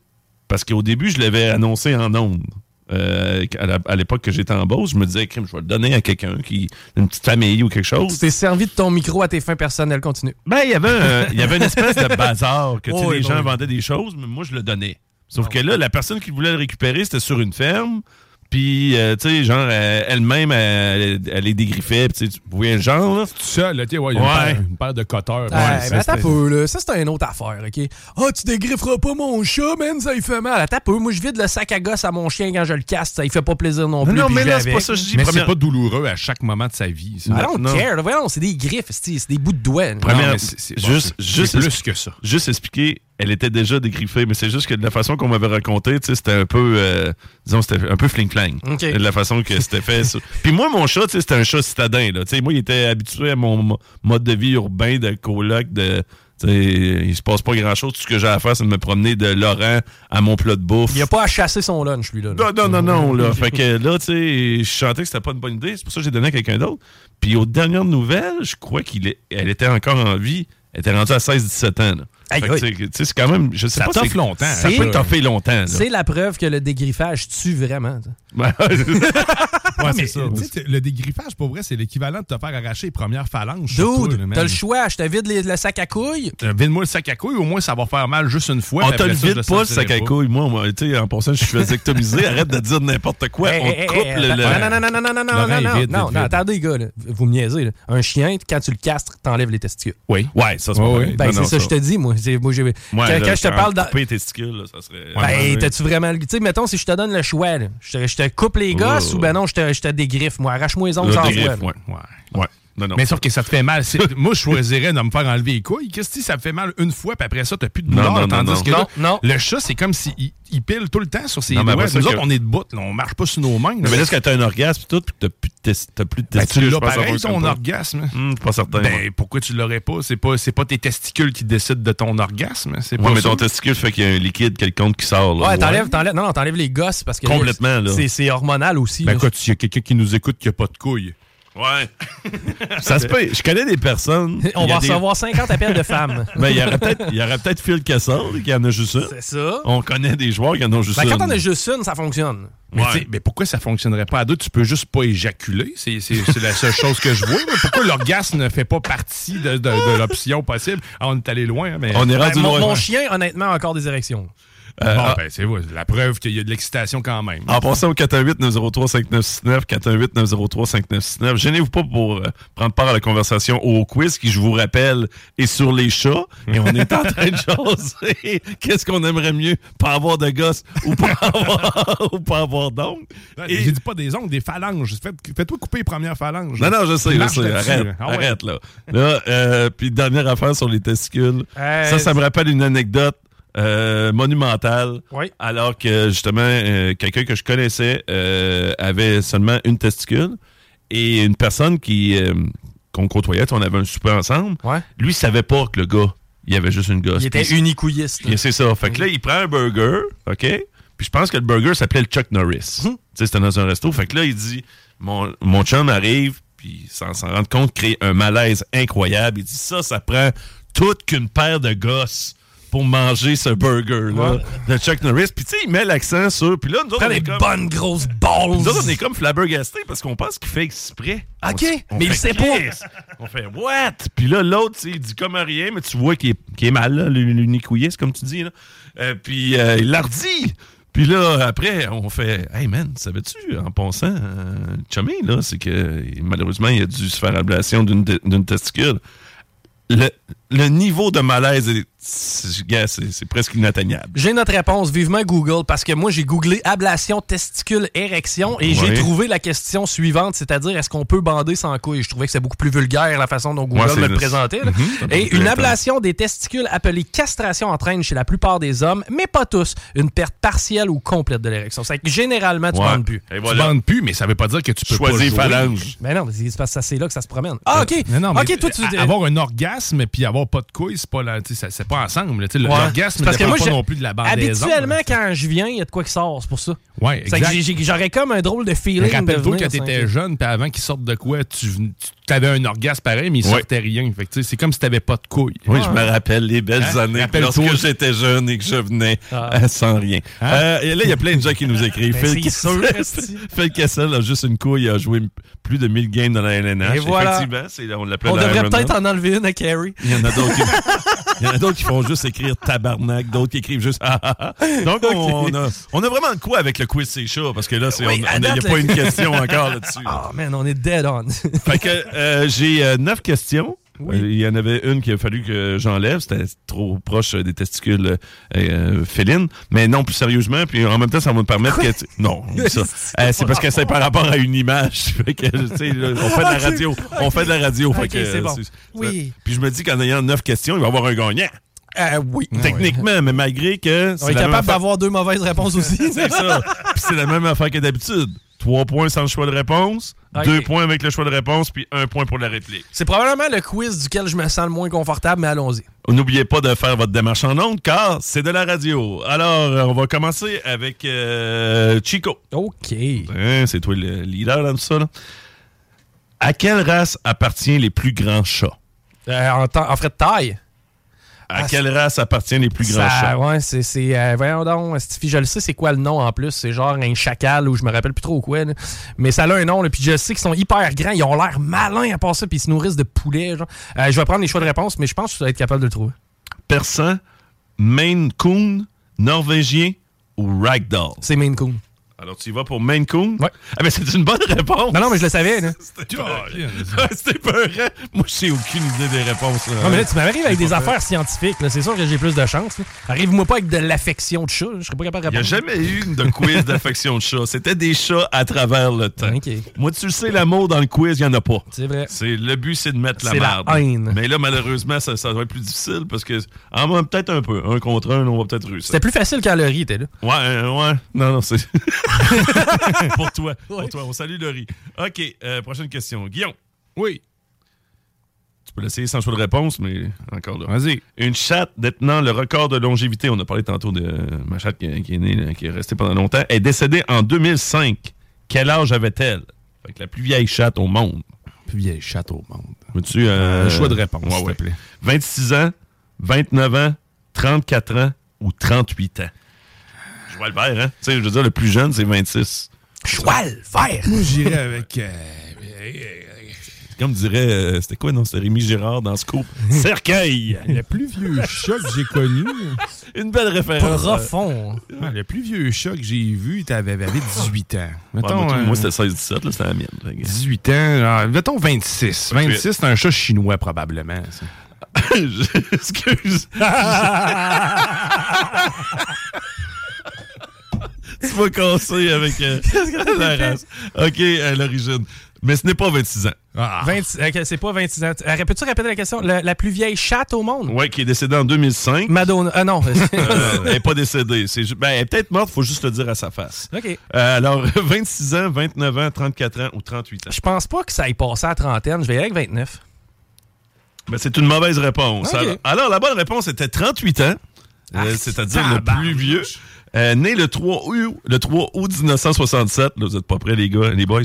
Speaker 10: parce qu'au début, je l'avais annoncé en ondes. Euh, à l'époque que j'étais en Beauce, je me disais, je vais le donner à quelqu'un qui une petite famille ou quelque chose.
Speaker 6: Tu t'es servi de ton micro à tes fins personnelles, continue.
Speaker 10: Ben, il y avait, il y avait une (laughs) espèce de bazar que les gens vendaient des choses, mais moi, je le donnais. Sauf ah que là, la personne qui voulait le récupérer, c'était sur une ferme. Puis, euh, tu sais, genre, elle-même, elle, elle, les dégriffait. Tu voyez le genre, là?
Speaker 7: Tout seul, là, tu sais, ouais, il y a une, paire, de coteurs.
Speaker 6: Ouais, mais attends peu, là. Ça, c'est une autre affaire, OK? Ah, oh, tu dégrifferas pas mon chat, man, ça il fait mal. Attends peu. Moi, je vide le sac à gosse à mon chien quand je le casse. Ça il fait pas plaisir non plus.
Speaker 10: Non, mais là, c'est pas ça je dis.
Speaker 7: Mais c'est pas douloureux à chaque moment de sa vie.
Speaker 6: Ça. I don't care. Voyons, c'est des griffes, c'est des bouts de doigts.
Speaker 10: juste, juste,
Speaker 7: plus que ça.
Speaker 10: Juste expliquer elle était déjà dégriffée, mais c'est juste que de la façon qu'on m'avait raconté, c'était un peu, euh, disons, c'était un peu fling-flang. De la façon que c'était fait. (laughs) Puis moi, mon chat, c'était un chat citadin. Là. moi, il était habitué à mon mode de vie urbain, de coloc, de... il se passe pas grand chose. Tout ce que j'ai à faire, c'est de me promener de Laurent à mon plat de bouffe.
Speaker 6: Il a pas à chasser son lunch, lui, là.
Speaker 10: Non, non, non, non, là. (laughs) fait que là, tu sais, je chantais que c'était pas une bonne idée. C'est pour ça que j'ai donné à quelqu'un d'autre. Puis aux dernières nouvelles, je crois qu'elle était encore en vie. Elle était rendue à 16-17 ans. Là c'est quand même. Je sais
Speaker 7: ça
Speaker 10: pas.
Speaker 7: longtemps.
Speaker 10: Ça peut toffer longtemps.
Speaker 6: C'est la preuve que le dégriffage tue vraiment. (laughs)
Speaker 7: Le dégriffage, pour vrai, c'est l'équivalent de te faire arracher les premières phalanges.
Speaker 6: Dude, t'as le choix. Je te vide le sac à couilles.
Speaker 7: Euh, vide-moi le sac à couilles. Au moins, ça va faire mal juste une fois.
Speaker 10: On te le vide pas, le sac à couilles. Moi, en passant, je suis vasectomisé. (laughs) Arrête de dire n'importe quoi. On te coupe le.
Speaker 6: Non, non, non, non, non, non, non, non. Attendez, les gars. Vous me niaisez. Un chien, quand tu le castres, t'enlèves les testicules.
Speaker 10: Oui. Ouais, ça, c'est
Speaker 6: Ben, c'est ça, je te dis, moi. Moi, j'ai. Quand je te parle
Speaker 10: couper les testicules, ça serait.
Speaker 6: Ben, t'as-tu vraiment. Tu sais, mettons, si je te donne le choix, je te coupe les gosses ou ben non, je te je te dégriffe, moi. Arrache-moi les ongles sans
Speaker 10: ouais.
Speaker 7: Mais sauf que ça te fait mal. (laughs) Moi, je choisirais de me faire enlever les couilles. Qu'est-ce que ça te fait mal une fois, puis après ça, t'as plus de douleur. Non, non, tandis que le chat, c'est comme s'il il pile tout le temps sur ses doigts. Nous autres, on est debout. Là, on marche pas sur nos mains.
Speaker 10: Mais là, est-ce que t'as un orgasme tout, puis t'as plus de, plus de
Speaker 7: ben, testicules? tu l'as pareil, ton orgasme.
Speaker 10: Hum, pas certain.
Speaker 7: Ben, pourquoi tu l'aurais pas? C'est pas, pas tes testicules qui décident de ton orgasme. C'est pas
Speaker 10: mais ton testicule fait qu'il y a un liquide quelconque qui sort.
Speaker 6: Là. Ouais, t'enlèves, t'enlèves, non, non, t'enlèves les gosses parce que.
Speaker 10: Complètement, là.
Speaker 6: C'est hormonal aussi.
Speaker 7: Ben, quoi, il y a quelqu'un qui nous écoute qui a pas de couilles.
Speaker 10: Ouais. (laughs) ça se peut. Je connais des personnes. (laughs)
Speaker 6: On va recevoir 50 appels de femmes. (laughs)
Speaker 10: Ben, il y aurait peut-être peut Phil Kessel qui en a juste une.
Speaker 6: C'est ça.
Speaker 10: On connaît des joueurs qui en ont juste ben,
Speaker 6: une. Quand on a juste une, ça fonctionne.
Speaker 7: Mais, mais, pourquoi ça fonctionnerait pas à deux? Tu peux juste pas éjaculer. C'est la seule chose que je vois. Mais pourquoi l'orgasme ne fait pas partie de, l'option possible? Ah, on est allé loin. Mais...
Speaker 10: On est rendu
Speaker 6: ben,
Speaker 10: loin.
Speaker 6: Mon chien, honnêtement, a encore des érections.
Speaker 7: Euh, bon, ah. ben, c'est la preuve qu'il y a de l'excitation quand même.
Speaker 10: En passant au 418-903-5969, 418-903-5969, gênez-vous pas pour euh, prendre part à la conversation au quiz qui, je vous rappelle, est sur les chats. Et on est en train de (laughs) jaser. Qu'est-ce qu'on aimerait mieux? Pas avoir de gosses ou pas (laughs) avoir, ou pas avoir d'ongles?
Speaker 7: Et... J'ai dit pas des ongles, des phalanges. Fais-toi couper les premières phalanges.
Speaker 10: Non, non, je sais, je sais. Arrête, ah arrête, là. Là, euh, puis dernière affaire sur les testicules. Ça, ça me rappelle une anecdote euh, monumental. Alors que justement, euh, quelqu'un que je connaissais euh, avait seulement une testicule et une personne qui qu'on côtoyait, on avait un souper ensemble.
Speaker 6: Ouais.
Speaker 10: Lui savait pas que le gars, il avait juste une gosse.
Speaker 6: Il était unicouilliste.
Speaker 10: C'est ça. Fait que là, il prend un burger, ok? Puis je pense que le burger s'appelait le Chuck Norris. Hum. C'était dans un resto. Fait que là, il dit, mon, mon chum arrive, puis sans s'en rendre compte, crée un malaise incroyable. Il dit ça, ça prend toute qu'une paire de gosses pour manger ce burger-là de Chuck Norris. Puis tu sais, il met l'accent sur... Puis là, nous autres,
Speaker 6: on est comme... bonnes grosses balles!
Speaker 10: Nous autres, on est comme flabbergastés parce qu'on pense qu'il fait exprès.
Speaker 6: OK, mais il sait pas.
Speaker 10: On fait « What? » Puis là, l'autre, il dit comme rien, mais tu vois qu'il est, est, mal, là, l'unicouilliste, comme tu dis. Là. Euh, puis euh, il l'a redit. Puis là, après, on fait Hey man, savais-tu, en pensant, euh, Chummy, là, c'est que malheureusement, il a dû se faire ablation d'une d'une testicule. Le, le niveau de malaise est c'est presque inatteignable.
Speaker 6: J'ai notre réponse, vivement Google, parce que moi j'ai googlé ablation testicule érection et j'ai trouvé la question suivante, c'est-à-dire est-ce qu'on peut bander sans couille? Je trouvais que c'est beaucoup plus vulgaire la façon dont Google me le présentait. Mhm. et une ablation des testicules appelée castration entraîne chez la plupart des hommes, mais pas tous, une perte partielle ou complète de l'érection. C'est que généralement tu bandes plus.
Speaker 10: Tu bandes plus, mais ça veut pas dire que tu peux choisir phalange.
Speaker 6: Mais non, c'est parce que c'est là que ça se promène. Ah ok.
Speaker 10: Non, ok, toi tu avoir un orgasme puis avoir pas de couille, c'est pas la, c'est pas ensemble. L'orgasme
Speaker 6: parce que moi,
Speaker 10: pas non plus de la bandaison.
Speaker 6: Habituellement, quand je viens, il y a de quoi qui sort, c'est pour ça.
Speaker 10: Ouais,
Speaker 6: J'aurais comme un drôle de feeling.
Speaker 10: Rappelle-toi quand t'étais jeune, puis avant qu'il sorte de quoi, tu, tu avais un orgasme pareil, mais il sortait rien. c'est comme si t'avais pas de couilles.
Speaker 7: Oui, je me rappelle les belles hein? années lorsque j'étais jeune et que je venais ah. euh, sans rien. Hein? Euh, et là, il y a plein de gens qui nous écrivent. Ben, Phil, (laughs) Kessel a juste une couille, il a joué plus de 1000 games dans la LNH.
Speaker 6: Et voilà.
Speaker 10: on
Speaker 6: On devrait peut-être en enlever une à Carrie.
Speaker 10: Il y en a d'autres qui... (laughs) Il y en a d'autres qui font juste écrire tabarnak, d'autres qui écrivent juste ah, ah, ah. Donc, on, a, on a vraiment de quoi avec le quiz C'est chaud, parce que là, il n'y a pas une question encore là-dessus. (laughs)
Speaker 6: Ah, man, on est dead on.
Speaker 10: fait que euh, j'ai euh, neuf questions. Euh, il y en avait une qu'il a fallu que j'enlève. C'était trop proche des testicules euh, félines. Mais non, plus sérieusement. Puis en même temps, ça va me permettre que... Non, (laughs) ça. Euh, c'est parce que c'est par rapport à une image. (laughs) fait que, on fait de la (laughs) radio. On fait de la radio. fait que,
Speaker 6: bon. Oui.
Speaker 10: Puis je me dis qu'en ayant neuf questions, il va y avoir un gagnant.
Speaker 6: oui.
Speaker 10: Techniquement, mais malgré que.
Speaker 6: On est capable d'avoir deux mauvaises réponses aussi.
Speaker 10: c'est ça. Puis c'est la même affaire que d'habitude. Trois points sans le choix de réponse, deux points avec le choix de réponse, puis un point pour la réplique.
Speaker 6: C'est probablement le quiz duquel je me sens le moins confortable, mais allons-y.
Speaker 10: N'oubliez pas de faire votre démarche en ondes, car c'est de la radio. Alors, on va commencer avec euh, Chico.
Speaker 6: OK.
Speaker 10: Hein, c'est toi le leader dans tout ça. À quelle race appartient les plus grands chats?
Speaker 6: Euh, en, en fait de taille?
Speaker 10: À quelle race appartiennent les plus grands chats?
Speaker 6: Ouais, c'est. Euh, voyons donc, je le sais, c'est quoi le nom en plus? C'est genre un chacal ou je me rappelle plus trop quoi. Mais ça a un nom, puis je sais qu'ils sont hyper grands. Ils ont l'air malins à part ça, puis ils se nourrissent de poulet. Genre. Euh, je vais prendre les choix de réponse, mais je pense que tu vas être capable de le trouver.
Speaker 10: Persan, Maine Coon, Norvégien ou Ragdoll?
Speaker 6: C'est Maine Coon.
Speaker 10: Alors, tu y vas pour Maine Coon?
Speaker 6: Ouais.
Speaker 10: Ah, mais c'est une bonne réponse.
Speaker 6: Non, non, mais je le savais. (laughs)
Speaker 10: C'était pas vrai. Moi, j'ai aucune idée des réponses.
Speaker 6: Non, mais là, tu m'arrives avec des affaires scientifiques. C'est sûr que j'ai plus de chance. Arrive-moi pas avec de l'affection de chat. Je serais pas capable de répondre.
Speaker 10: Il n'y a jamais eu de quiz d'affection de chat. C'était des chats à travers le temps. Moi, tu le sais, l'amour dans le quiz, il n'y en a pas.
Speaker 6: C'est vrai.
Speaker 10: Le but, c'est de mettre la
Speaker 6: merde.
Speaker 10: La
Speaker 6: haine.
Speaker 10: Mais là, malheureusement, ça, ça va être plus difficile parce que, en moins, peut-être un peu. Un contre un, on va peut-être réussir.
Speaker 6: C'était plus facile quand Laurie était là.
Speaker 10: Ouais, ouais. Non, non, c'est. (laughs) (laughs) pour toi. Pour toi. On salue Laurie. OK, euh, prochaine question. Guillaume.
Speaker 6: Oui.
Speaker 10: Tu peux l'essayer sans choix de réponse, mais encore là.
Speaker 6: Vas-y.
Speaker 10: Une chatte détenant le record de longévité, on a parlé tantôt de ma chatte qui, est née, qui est restée pendant longtemps, est décédée en 2005. Quel âge avait-elle? Fait que la plus vieille chatte au monde.
Speaker 6: La plus vieille chatte au monde.
Speaker 10: Veux-tu euh,
Speaker 6: un choix de réponse, s'il te plaît?
Speaker 10: 26 ans, 29 ans, 34 ans ou 38 ans? Le vert, hein? Tu sais, je veux dire, le plus jeune, c'est 26.
Speaker 6: Cheval vert.
Speaker 10: Moi, j'irais avec. Euh, comme dirait, euh, c'était quoi, non? C'était Rémi Girard dans Scoop. Cercueil! (laughs)
Speaker 6: Le plus vieux chat que j'ai connu.
Speaker 10: Une belle référence.
Speaker 6: Profond.
Speaker 10: le plus vieu chat que j'ai vu, il avait 18 ans. Mettons, moi, c'était 16-17, c'était la mienne. 18 ans, mettons 26. 26, c'est un chat chinois, probablement. (laughs) Excuse. (laughs) (laughs) tu vas casser avec euh, (laughs) la race. OK, à l'origine. Mais ce n'est pas 26 ans.
Speaker 6: Ah. c'est pas 26 ans. Euh, peux-tu répéter la question? La, plus vieille chatte au monde?
Speaker 10: Oui, qui est décédée en 2005.
Speaker 6: Madonna. Ah non. (laughs)
Speaker 10: Euh, elle n'est pas décédée. ben, elle est peut-être morte, il faut juste le dire à sa face.
Speaker 6: OK.
Speaker 10: alors, 26 ans, 29 ans, 34 ans ou 38 ans?
Speaker 6: Je pense pas que ça ait passé à trentaine. Je vais y aller avec 29.
Speaker 10: Ben, c'est une mauvaise réponse. Alors, la bonne réponse était 38 ans. Ah, c'est-à-dire le plus vieux. Euh, né le 3 août, le 3 août 1967, là, vous êtes pas prêts les gars, les boys.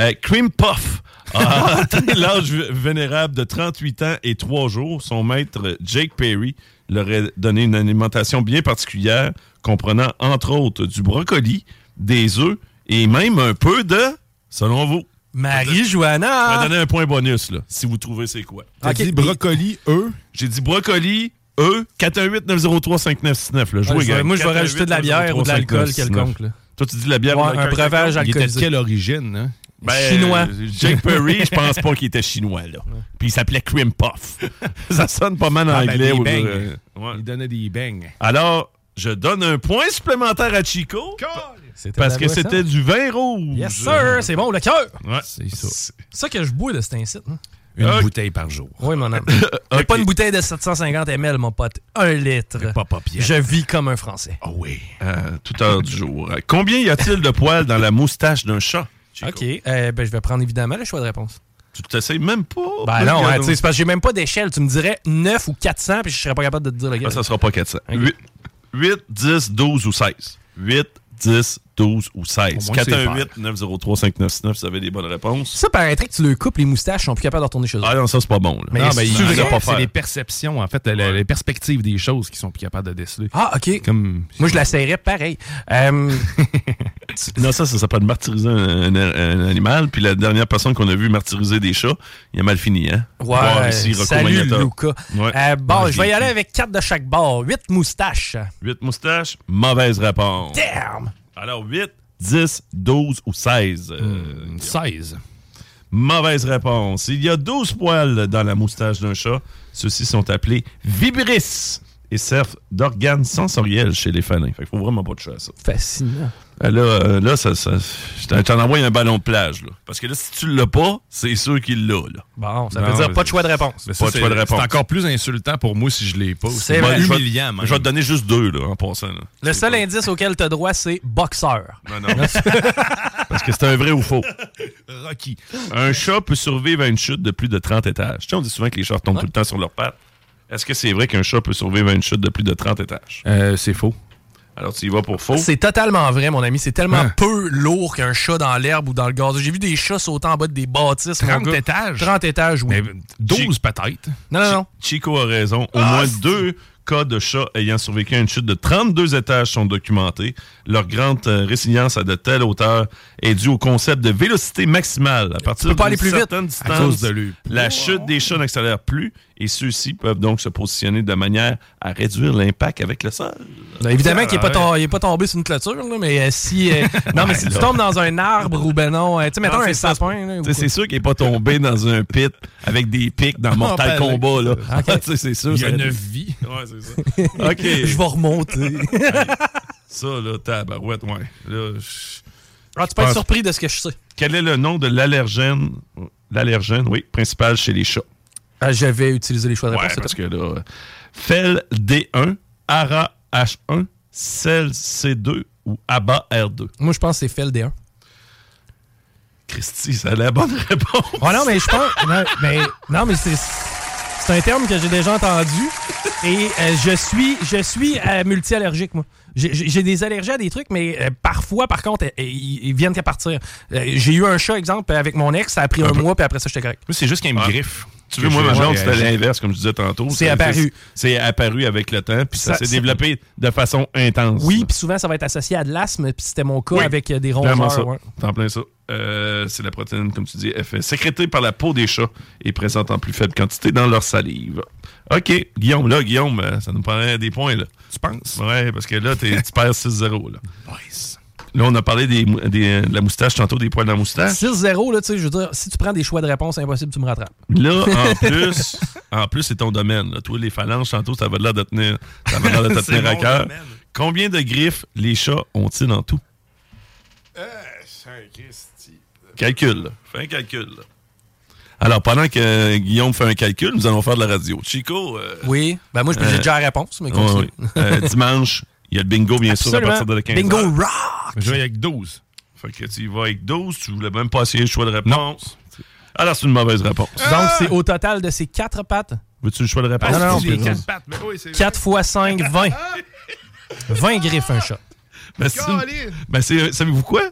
Speaker 10: Euh, Cream Puff a (laughs) atteint l'âge vénérable de 38 ans et 3 jours. Son maître Jake Perry leur a donné une alimentation bien particulière, comprenant entre autres du brocoli, des œufs et même un peu de, selon vous.
Speaker 6: Marie-Joanna!
Speaker 10: Je vais donner un point bonus, là, si vous trouvez c'est quoi.
Speaker 6: J'ai dit brocoli, œufs?
Speaker 10: J'ai dit brocoli, E, 418-903-5969.
Speaker 6: moi, je vais rajouter de la bière ou de l'alcool quelconque.
Speaker 10: Toi, tu dis de la bière
Speaker 6: ou un breuvage alcoolisé.
Speaker 10: Il était de quelle origine? Hein?
Speaker 6: Ben, chinois.
Speaker 10: Jake Perry, je pense pas (laughs) qu'il était chinois, là. Puis il s'appelait Cream Puff. (laughs) ça sonne pas mal en
Speaker 7: ah, ben,
Speaker 10: anglais.
Speaker 7: Euh, Il donnait des bangs.
Speaker 10: Alors, je donne un point supplémentaire à Chico. Parce que c'était du vin rouge.
Speaker 6: Yes, sir. C'est bon, le cœur.
Speaker 10: Ouais, c'est ça. C'est
Speaker 6: ça que je bois de cet incite. Hein?
Speaker 7: Une bouteille par jour.
Speaker 6: Oui, mon ami. (laughs) okay. Pas une bouteille de 750 ml, mon pote. Un litre.
Speaker 7: Pas papier.
Speaker 6: Je vis comme un Français.
Speaker 10: Ah oui. Euh, toute heure du jour. Combien y a-t-il de poils dans la moustache d'un chat? Chico?
Speaker 6: OK. Euh, ben, je vais prendre évidemment le choix de réponse.
Speaker 10: Tu t'essayes même pas?
Speaker 6: Ben non, hein, c'est parce que j'ai même pas d'échelle. Tu me dirais 9 ou 400, puis je serais pas capable de te dire lequel.
Speaker 10: Ah, ça sera pas 400. Okay. 8, 8, 10, 12 ou 16. 8, 10, 12 ou 16. 418-903-5969 si vous avez des bonnes réponses.
Speaker 6: Ça paraîtrait que tu le coupes, les moustaches sont plus capables de retourner chez eux.
Speaker 10: Ah non, ça c'est pas bon. Là.
Speaker 7: Mais, non, mais il pas C'est les perceptions, en fait, ouais. les perspectives des choses qui sont plus capables de déceler.
Speaker 6: Ah, OK.
Speaker 7: Comme...
Speaker 6: Moi, je la serrais pareil. Euh... (laughs)
Speaker 10: non, ça, ça s'appelle martyriser un, un, un, animal. Puis la dernière personne qu'on a vu martyriser des chats, il a mal fini, hein?
Speaker 6: Ouais, bon, ici, salut Luca. Ouais. Euh, bon, je vais y aller avec 4 de chaque bord. 8 moustaches.
Speaker 10: 8 moustaches, mauvaise réponse.
Speaker 6: Damn!
Speaker 10: Alors, 8, 10, 12 ou 16?
Speaker 7: Euh, 16.
Speaker 10: Mauvaise réponse. Il y a 12 poils dans la moustache d'un chat. Ceux-ci sont appelés vibris et servent d'organes sensoriels chez les félins. Fait qu'il faut vraiment pas de chat à ça.
Speaker 6: Fascinant.
Speaker 10: Là, euh, là ça, ça, je t'en envoie un ballon de plage. Là. Parce que là, si tu l'as pas, c'est sûr qu'il l'a. Là.
Speaker 6: Bon, ça non, veut dire pas de choix de réponse.
Speaker 10: Pas de choix de réponse.
Speaker 7: C'est encore plus insultant pour moi si je l'ai pas.
Speaker 6: C'est
Speaker 7: humiliant.
Speaker 10: Je vais te donner juste deux là, en passant. Là.
Speaker 6: Le seul pas. indice auquel tu as droit, c'est boxeur.
Speaker 10: Non, non. (laughs) Parce que c'est un vrai ou faux.
Speaker 7: Rocky.
Speaker 10: Un chat peut survivre à une chute de plus de 30 étages. Tu sais, on dit souvent que les chats tombent ouais. tout le temps sur leurs pattes. Est-ce que c'est vrai qu'un chat peut survivre à une chute de plus de 30 étages?
Speaker 7: Euh, c'est faux.
Speaker 10: Alors, tu y vas pour faux?
Speaker 6: C'est totalement vrai, mon ami. C'est tellement hein? peu lourd qu'un chat dans l'herbe ou dans le gaz. J'ai vu des chats sauter en bas de des bâtisses.
Speaker 7: 30 étages?
Speaker 6: 30 étages, oui.
Speaker 7: Mais 12 peut-être.
Speaker 6: Non, non, non.
Speaker 10: Chico a raison. Au ah, moins deux cas de chats ayant survécu à une chute de 32 étages sont documentés. Leur grande euh, résilience à de telles hauteurs est due au concept de vélocité maximale. À partir
Speaker 6: d'une
Speaker 10: certaine
Speaker 6: vite.
Speaker 10: distance, de la chute des chats n'accélère plus et ceux-ci peuvent donc se positionner de manière à réduire l'impact avec le sol.
Speaker 6: Ben, évidemment qu'il n'est pas, pas, tombé sur une clôture, là, mais euh, si, euh, (laughs) non, mais si tu tombes dans un arbre ou ben non, tu sais, mettons un sapin.
Speaker 10: C'est sûr qu'il n'est pas tombé dans un pit avec des pics dans (laughs) Mortal Kombat. Là.
Speaker 6: Okay. (laughs)
Speaker 10: c'est sûr.
Speaker 7: Il y a une vie.
Speaker 10: Ouais, c'est ça. OK.
Speaker 6: Je vais remonter.
Speaker 10: ça, là, tabarouette, ouais. Là,
Speaker 6: ah, tu peux être surpris de ce que je sais.
Speaker 10: Quel est le nom de l'allergène, l'allergène, oui, principal chez les chats?
Speaker 6: Ah, J'avais utilisé les choix de réponse.
Speaker 10: Ouais, parce que là, FEL D1, ARA H1, CEL C2 ou ABA R2.
Speaker 6: Moi, je pense que c'est FEL D1.
Speaker 10: Christy, c'est la bonne réponse.
Speaker 6: Oh non, mais je pense. Non, mais, non, mais c'est. C'est un terme que j'ai déjà entendu et euh, je suis, je suis euh, multi-allergique, moi. J'ai des allergies à des trucs, mais euh, parfois, par contre, ils, ils viennent qu'à partir. j'ai eu un chat, exemple, avec mon ex, ça a pris un, un mois, puis après ça, j'étais correct.
Speaker 7: C'est juste qu'il y a une
Speaker 10: ah.
Speaker 7: griffe.
Speaker 10: Tu veux, moi, ma jambe, c'était l'inverse, comme je disais tantôt.
Speaker 6: C'est apparu.
Speaker 10: C'est apparu avec le temps, puis ça, ça s'est développé de façon intense.
Speaker 6: Oui, puis souvent, ça va être associé à de l'asthme, puis c'était mon cas oui, avec des rongeurs.
Speaker 10: Ouais. T'en plein ça. Euh, c'est la protéine, comme tu dis, FS, sécrétée par la peau des chats et présente en plus faible quantité dans leur salive. OK, Guillaume, là, Guillaume, ça nous prendrait des points, là.
Speaker 7: Tu penses?
Speaker 10: Ouais, parce que là, tu perds 6-0, là.
Speaker 7: Nice.
Speaker 10: Là, on a parlé des, des, de la moustache tantôt, des poils de la moustache.
Speaker 6: 6-0, là, tu sais, je veux dire, si tu prends des choix de réponse, c'est impossible, tu me rattrapes.
Speaker 10: Là, en (laughs) plus, en plus, c'est ton domaine. Là. Toi, les phalanges, tantôt, ça va l'air de tenir, ça va l'air de (laughs) te tenir à cœur. Combien de griffes les chats ont-ils en tout?
Speaker 7: Euh, Christy.
Speaker 10: Calcul, là. Fais un calcul, là. Alors, pendant que Guillaume fait un calcul, nous allons faire de la radio. Chico. Euh,
Speaker 6: oui. Ben, moi, j'ai euh, déjà la réponse, mais continue.
Speaker 10: Ouais, ouais. (laughs) dimanche, il y a le bingo, bien sûr, à partir de la 15
Speaker 6: Bingo rock!
Speaker 7: Je vais avec 12.
Speaker 10: Fait que tu y vas avec 12, tu voulais même pas essayer le choix de réponse. Non. Alors, c'est une mauvaise réponse.
Speaker 6: Donc, c'est au total de ces 4 pattes?
Speaker 10: Veux-tu le choix de réponse?
Speaker 6: Ah, non, non,
Speaker 7: non 4 pattes. Mais oui,
Speaker 6: 4 x 5, 20. 20 griffes, un chat.
Speaker 10: Ben, ben savez-vous quoi?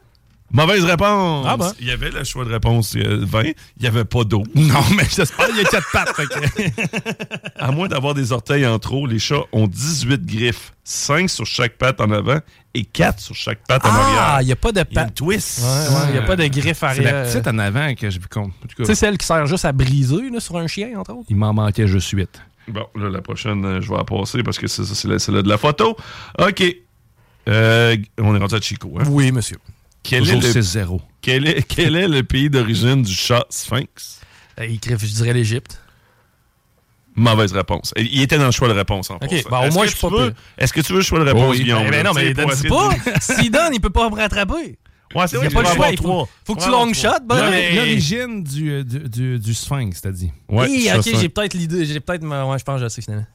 Speaker 10: Mauvaise réponse.
Speaker 6: Ah ben.
Speaker 10: Il y avait le choix de réponse 20. Il n'y avait pas d'eau. (laughs)
Speaker 7: Non, mais j'espère qu'il y a quatre pattes. Que...
Speaker 10: à moins d'avoir des orteils en trop, les chats ont 18 griffes. 5 sur chaque patte en avant et 4 sur chaque patte en arrière.
Speaker 6: Ah, il n'y a pas de patte.
Speaker 10: twist.
Speaker 6: Il n'y a pas de griffe arrière.
Speaker 7: C'est la petite en avant que je compte.
Speaker 6: C'est celle qui sert juste à briser là, sur un chien, entre autres?
Speaker 7: Il m'en manquait juste 8.
Speaker 10: Bon, là, la prochaine, euh, je vais la passer parce que c'est ça, c'est celle de la photo. OK. Euh, on est rendu à Chico. Hein?
Speaker 6: Oui, monsieur.
Speaker 10: Quel est, le, quel, est, quel est le pays d'origine du chat sphinx?
Speaker 6: Euh, je dirais l'Égypte.
Speaker 10: Mauvaise réponse. Il était dans le choix de réponse en
Speaker 6: OK, bah, au moins, je suis pas
Speaker 10: Est-ce que tu veux le choix de réponse, oui. Guillaume?
Speaker 6: Eh ben non, mais donne pas. S'il donne, il peut pas me rattraper.
Speaker 10: Ouais, c'est vrai,
Speaker 6: il n'y a pas le choix. Il faut, faut que tu long shot. Ben,
Speaker 7: L'origine du, du, du, du, sphinx, t'as dit.
Speaker 6: Ouais, oui, ok, j'ai peut-être l'idée. J'ai peut-être. Ouais, je pense que je sais finalement.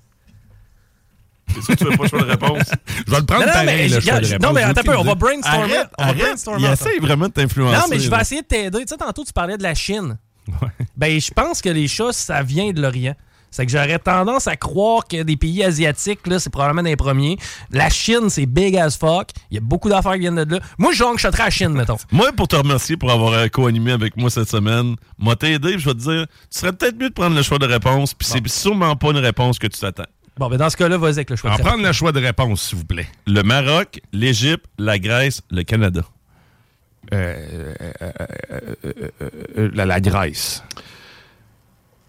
Speaker 10: Est-ce que tu veux pas le choix de réponse?
Speaker 7: je vais le prendre non, pareil,
Speaker 6: le
Speaker 7: choix de réponse.
Speaker 6: Non, mais attends un peu, on va brainstormer.
Speaker 10: Arrête,
Speaker 6: on va
Speaker 10: brainstormer. Il essaie vraiment de t'influencer.
Speaker 6: Non, mais je vais essayer de t'aider. Tu sais, tantôt, tu parlais de la Chine.
Speaker 7: Ouais.
Speaker 6: Ben, je pense que les chats, ça vient de l'Orient. C'est que j'aurais tendance à croire que des pays asiatiques, là, c'est probablement des premiers. La Chine, c'est big as fuck. Il y a beaucoup d'affaires qui viennent de là. Moi, je à la Chine, mettons. (laughs)
Speaker 10: moi, pour te remercier pour avoir euh, co-animé avec moi cette semaine, moi t'aider, je vais te dire, tu serais peut-être mieux de prendre le choix de réponse, puis c'est sûrement pas une réponse que tu t'attends.
Speaker 6: Bon, ben dans ce cas-là, vas-y avec le choix
Speaker 10: de réponse. prendre le choix de réponse, s'il vous plaît. Le Maroc, l'Égypte, la Grèce, le Canada.
Speaker 7: Euh, euh, la, la Grèce.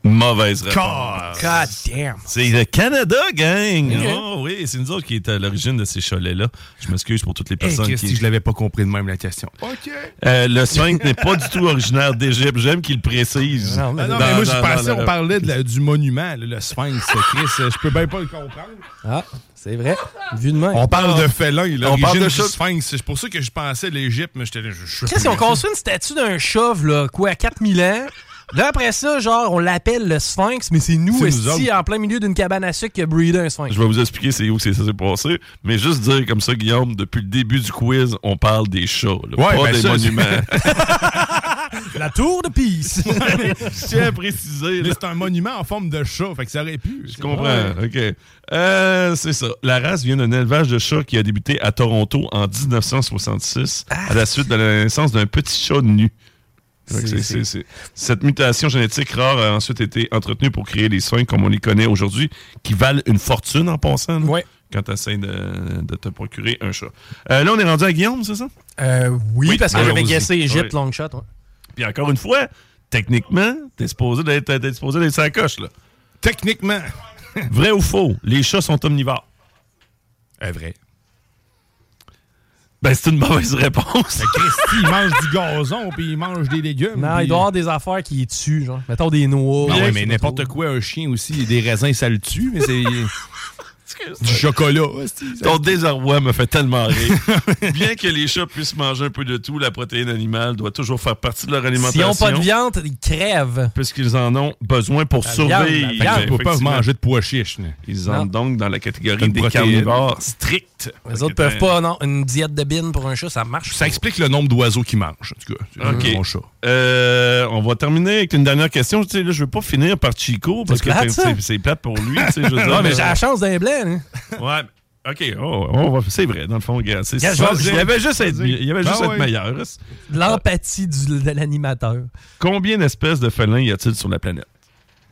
Speaker 10: Mauvaise réponse.
Speaker 6: God damn.
Speaker 10: C'est le Canada, gang. Oh oui, c'est nous autres qui est à l'origine de ces chalets-là. Je m'excuse pour toutes les personnes
Speaker 7: qui... je l'avais pas compris de même la question.
Speaker 10: OK. Euh, le sphinx n'est pas du tout originaire d'Égypte. J'aime qu'il le précise.
Speaker 7: Non, mais, ah moi, je pensais qu'on parlait du monument, le sphinx. Chris, je peux bien pas le comprendre.
Speaker 6: Ah. C'est vrai. Vu de main.
Speaker 7: On parle de félin, On parle de sphinx. C'est pour ça que je pensais l'Égypte, mais j'étais
Speaker 6: Qu'est-ce qu'on construit une statue d'un chauve, là, quoi, à 4000 ans? Là, après ça, genre, on l'appelle le Sphinx, mais c'est nous, ici, en plein milieu d'une cabane à sucre qui a breedé un Sphinx.
Speaker 10: Je vais vous expliquer c'est où ça s'est passé, mais juste dire comme ça, Guillaume, depuis le début du quiz, on parle des chats, pas
Speaker 7: ben
Speaker 10: des monuments. (laughs)
Speaker 6: La tour de Pise. (laughs)
Speaker 10: Je tiens à préciser.
Speaker 7: c'est un monument en forme de chat, fait que ça aurait pu.
Speaker 10: Je comprends, OK. Euh, c'est ça. La race vient d'un élevage de chats qui a débuté à Toronto en 1966 à la suite de la naissance d'un petit chat nu. Cette mutation génétique rare a ensuite été entretenue pour créer les soins comme on les connaît aujourd'hui, qui valent une fortune en passant. Quand tu essaies de, te procurer un chat. Euh, là, on est rendu à Guillaume, c'est ça?
Speaker 6: Euh, oui, parce que j'avais guessé Egypte long shot.
Speaker 10: Puis encore une fois, techniquement, t'es supposé d'être supposé d'être sa coche, là.
Speaker 7: Techniquement.
Speaker 10: vrai ou faux? Les chats sont omnivores.
Speaker 7: Euh, vrai.
Speaker 10: Ben, c'est une mauvaise réponse.
Speaker 7: Christy, il mange du gazon puis il mange des légumes.
Speaker 6: Non, il doit avoir des affaires qui tuent, genre. Mettons des noix.
Speaker 7: Non, mais n'importe quoi, un chien aussi, des raisins, ça le tue, mais c'est. (laughs) Du chocolat.
Speaker 10: Ton désarroi me fait tellement rire. (laughs) Bien que les chats puissent manger un peu de tout, la protéine animale doit toujours faire partie de leur alimentation.
Speaker 6: S'ils n'ont pas de viande, ils crèvent.
Speaker 10: Puisqu'ils en ont besoin pour survivre.
Speaker 7: Ils ne peuvent pas manger de pois chiches.
Speaker 10: Ils entrent donc dans la catégorie des carnivores stricts.
Speaker 6: Les autres peuvent pas, non. Une diète de bine pour un chat, ça marche.
Speaker 7: Ça explique le nombre d'oiseaux qu'ils mangent, en tout cas.
Speaker 10: OK. Mon chat. Euh, on va terminer avec une dernière question. Je ne veux pas finir par Chico parce que c'est plate pour lui. (laughs)
Speaker 6: non, mais j'ai la chance d'un blanc. Hein? (laughs)
Speaker 10: Ouais. OK, oh, c'est vrai, dans le fond, regarde. Il y avait juste à être, il y avait juste être meilleur.
Speaker 6: L'empathie de l'animateur.
Speaker 10: Combien d'espèces de félins y a-t-il sur la planète?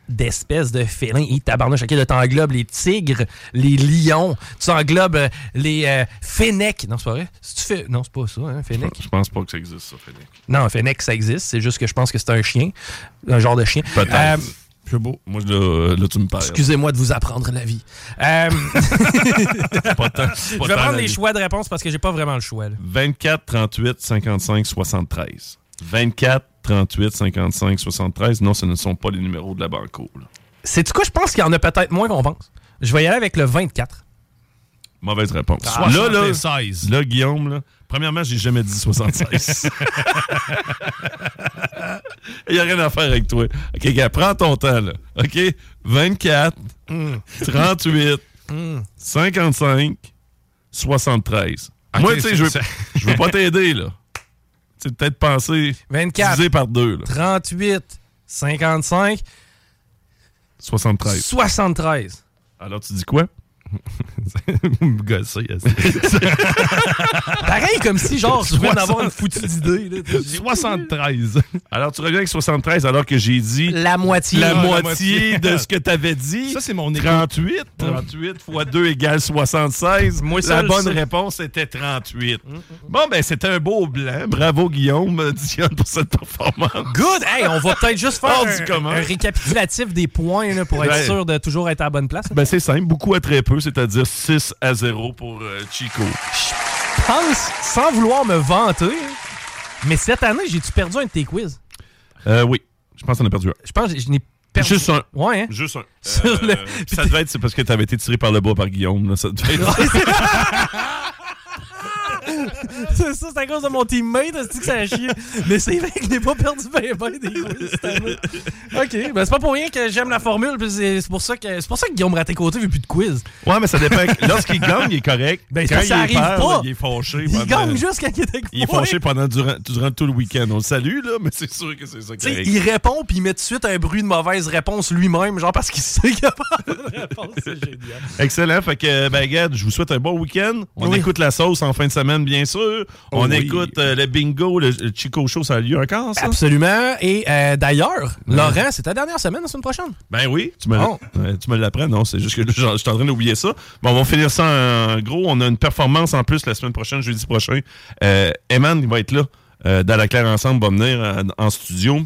Speaker 6: d'espèces de félins. Il tabarnouche, OK, là, t'englobes les tigres, les lions, tu englobes euh, les euh, fennecs. Non, c'est pas vrai? tu fais... Non, c'est pas ça, hein, fennec.
Speaker 10: Je pense pas que ça existe, ça, fennec.
Speaker 6: Non, un fennec, ça existe. C'est juste que je pense que c'est un chien, un genre de chien.
Speaker 10: Peut-être. Euh, c'est beau. Moi, là, là, tu me parles.
Speaker 6: Excusez-moi de vous apprendre la vie. Euh... (laughs) pas je vais prendre les choix de réponse parce que j'ai pas vraiment le choix.
Speaker 10: 24, 38, 55, 73. 24, 38, 55, 73. Non, ce ne sont pas les numéros de la banco.
Speaker 6: C'est du coup, je pense qu'il y en a peut-être moins qu'on pense. Je vais y aller avec le 24.
Speaker 10: Mauvaise réponse. Ah, là, là, là, Guillaume, là, premièrement, j'ai jamais dit 76. (laughs) Il n'y a rien à faire avec toi. OK, gars, prends ton temps, là. OK? 24, 38, 55, 73. Moi, tu sais, je (laughs) je veux pas t'aider, là. Tu peut-être penser
Speaker 6: 24,
Speaker 10: divisé par deux. Là.
Speaker 6: 38, 55,
Speaker 10: 73.
Speaker 6: 73.
Speaker 10: Alors, tu dis quoi? (laughs) Gosser. (laughs)
Speaker 6: Pareil comme si, genre, je viens d'avoir une foutue d'idée.
Speaker 10: 73. Alors, tu reviens avec 73 alors que j'ai dit...
Speaker 6: La moitié.
Speaker 10: La, moitié, de ce que tu avais dit.
Speaker 7: Ça, c'est mon
Speaker 10: 38. 38 fois (laughs) 2 égale 76.
Speaker 6: Moi,
Speaker 10: La bonne réponse était 38. Bon, ben, c'était un beau blanc. Bravo, Guillaume, Dion, pour cette performance.
Speaker 6: Good! Hey, on va peut-être juste faire un, un, récapitulatif des points là, pour être sûr de toujours être à la bonne place.
Speaker 10: Ben, c'est simple. Beaucoup à très peu, c'est-à-dire 6 à 0 pour euh, Chico.
Speaker 6: Je pense, sans vouloir me vanter, mais cette année, j'ai-tu perdu un de tes quiz?
Speaker 10: Euh, oui. Je pense qu'on a perdu un.
Speaker 6: Je pense que je n'ai perdu.
Speaker 10: Juste un.
Speaker 6: Ouais, hein?
Speaker 10: Juste un. (laughs) Euh, le... Ça devait être c'est parce que tu avais été tiré par le bas par Guillaume. Là. Ça devait être... (laughs) (laughs)
Speaker 6: c'est ça, c'est à cause de mon teammate, c'est que ça a chier. Mais c'est vrai que je n'ai pas perdu ben ben des quiz cette année. OK, ben c'est pas pour rien que j'aime la formule, c'est pour ça que c'est pour ça que Guillaume Raté-Côté veut plus de quiz.
Speaker 10: Ouais, mais ça dépend. (laughs) Lorsqu'il gagne, il est correct.
Speaker 6: Ben
Speaker 10: quand
Speaker 6: ça,
Speaker 10: il
Speaker 6: arrive
Speaker 10: perd,
Speaker 6: pas.
Speaker 10: il est fâché.
Speaker 6: Il gagne juste quand il est avec
Speaker 10: Il est fâché pendant durant, durant tout le week-end. On le salue, là, mais c'est sûr que c'est ça qui
Speaker 6: arrive. Il répond, puis il met tout de suite un bruit de mauvaise réponse lui-même, genre parce qu'il sait qu'il a pas de (laughs) réponse. C'est génial.
Speaker 10: Excellent. Fait que, ben, regarde, je vous souhaite un bon week-end. On
Speaker 6: Oui.
Speaker 10: écoute la sauce en fin de semaine, bien sûr. On
Speaker 6: oui.
Speaker 10: écoute euh, le bingo, le, le Chico Show, ça a lieu encore, ça?
Speaker 6: Absolument. Et euh, d'ailleurs, Laurent, c'est ta dernière semaine la semaine prochaine?
Speaker 10: Ben oui, tu me, tu me l'apprends, non? C'est juste que je suis en train d'oublier ça. Bon, on va finir ça en gros. On a une performance en plus la semaine prochaine, jeudi prochain. Euh, Eman, il va être là. Dans la Claire Ensemble, va venir en studio.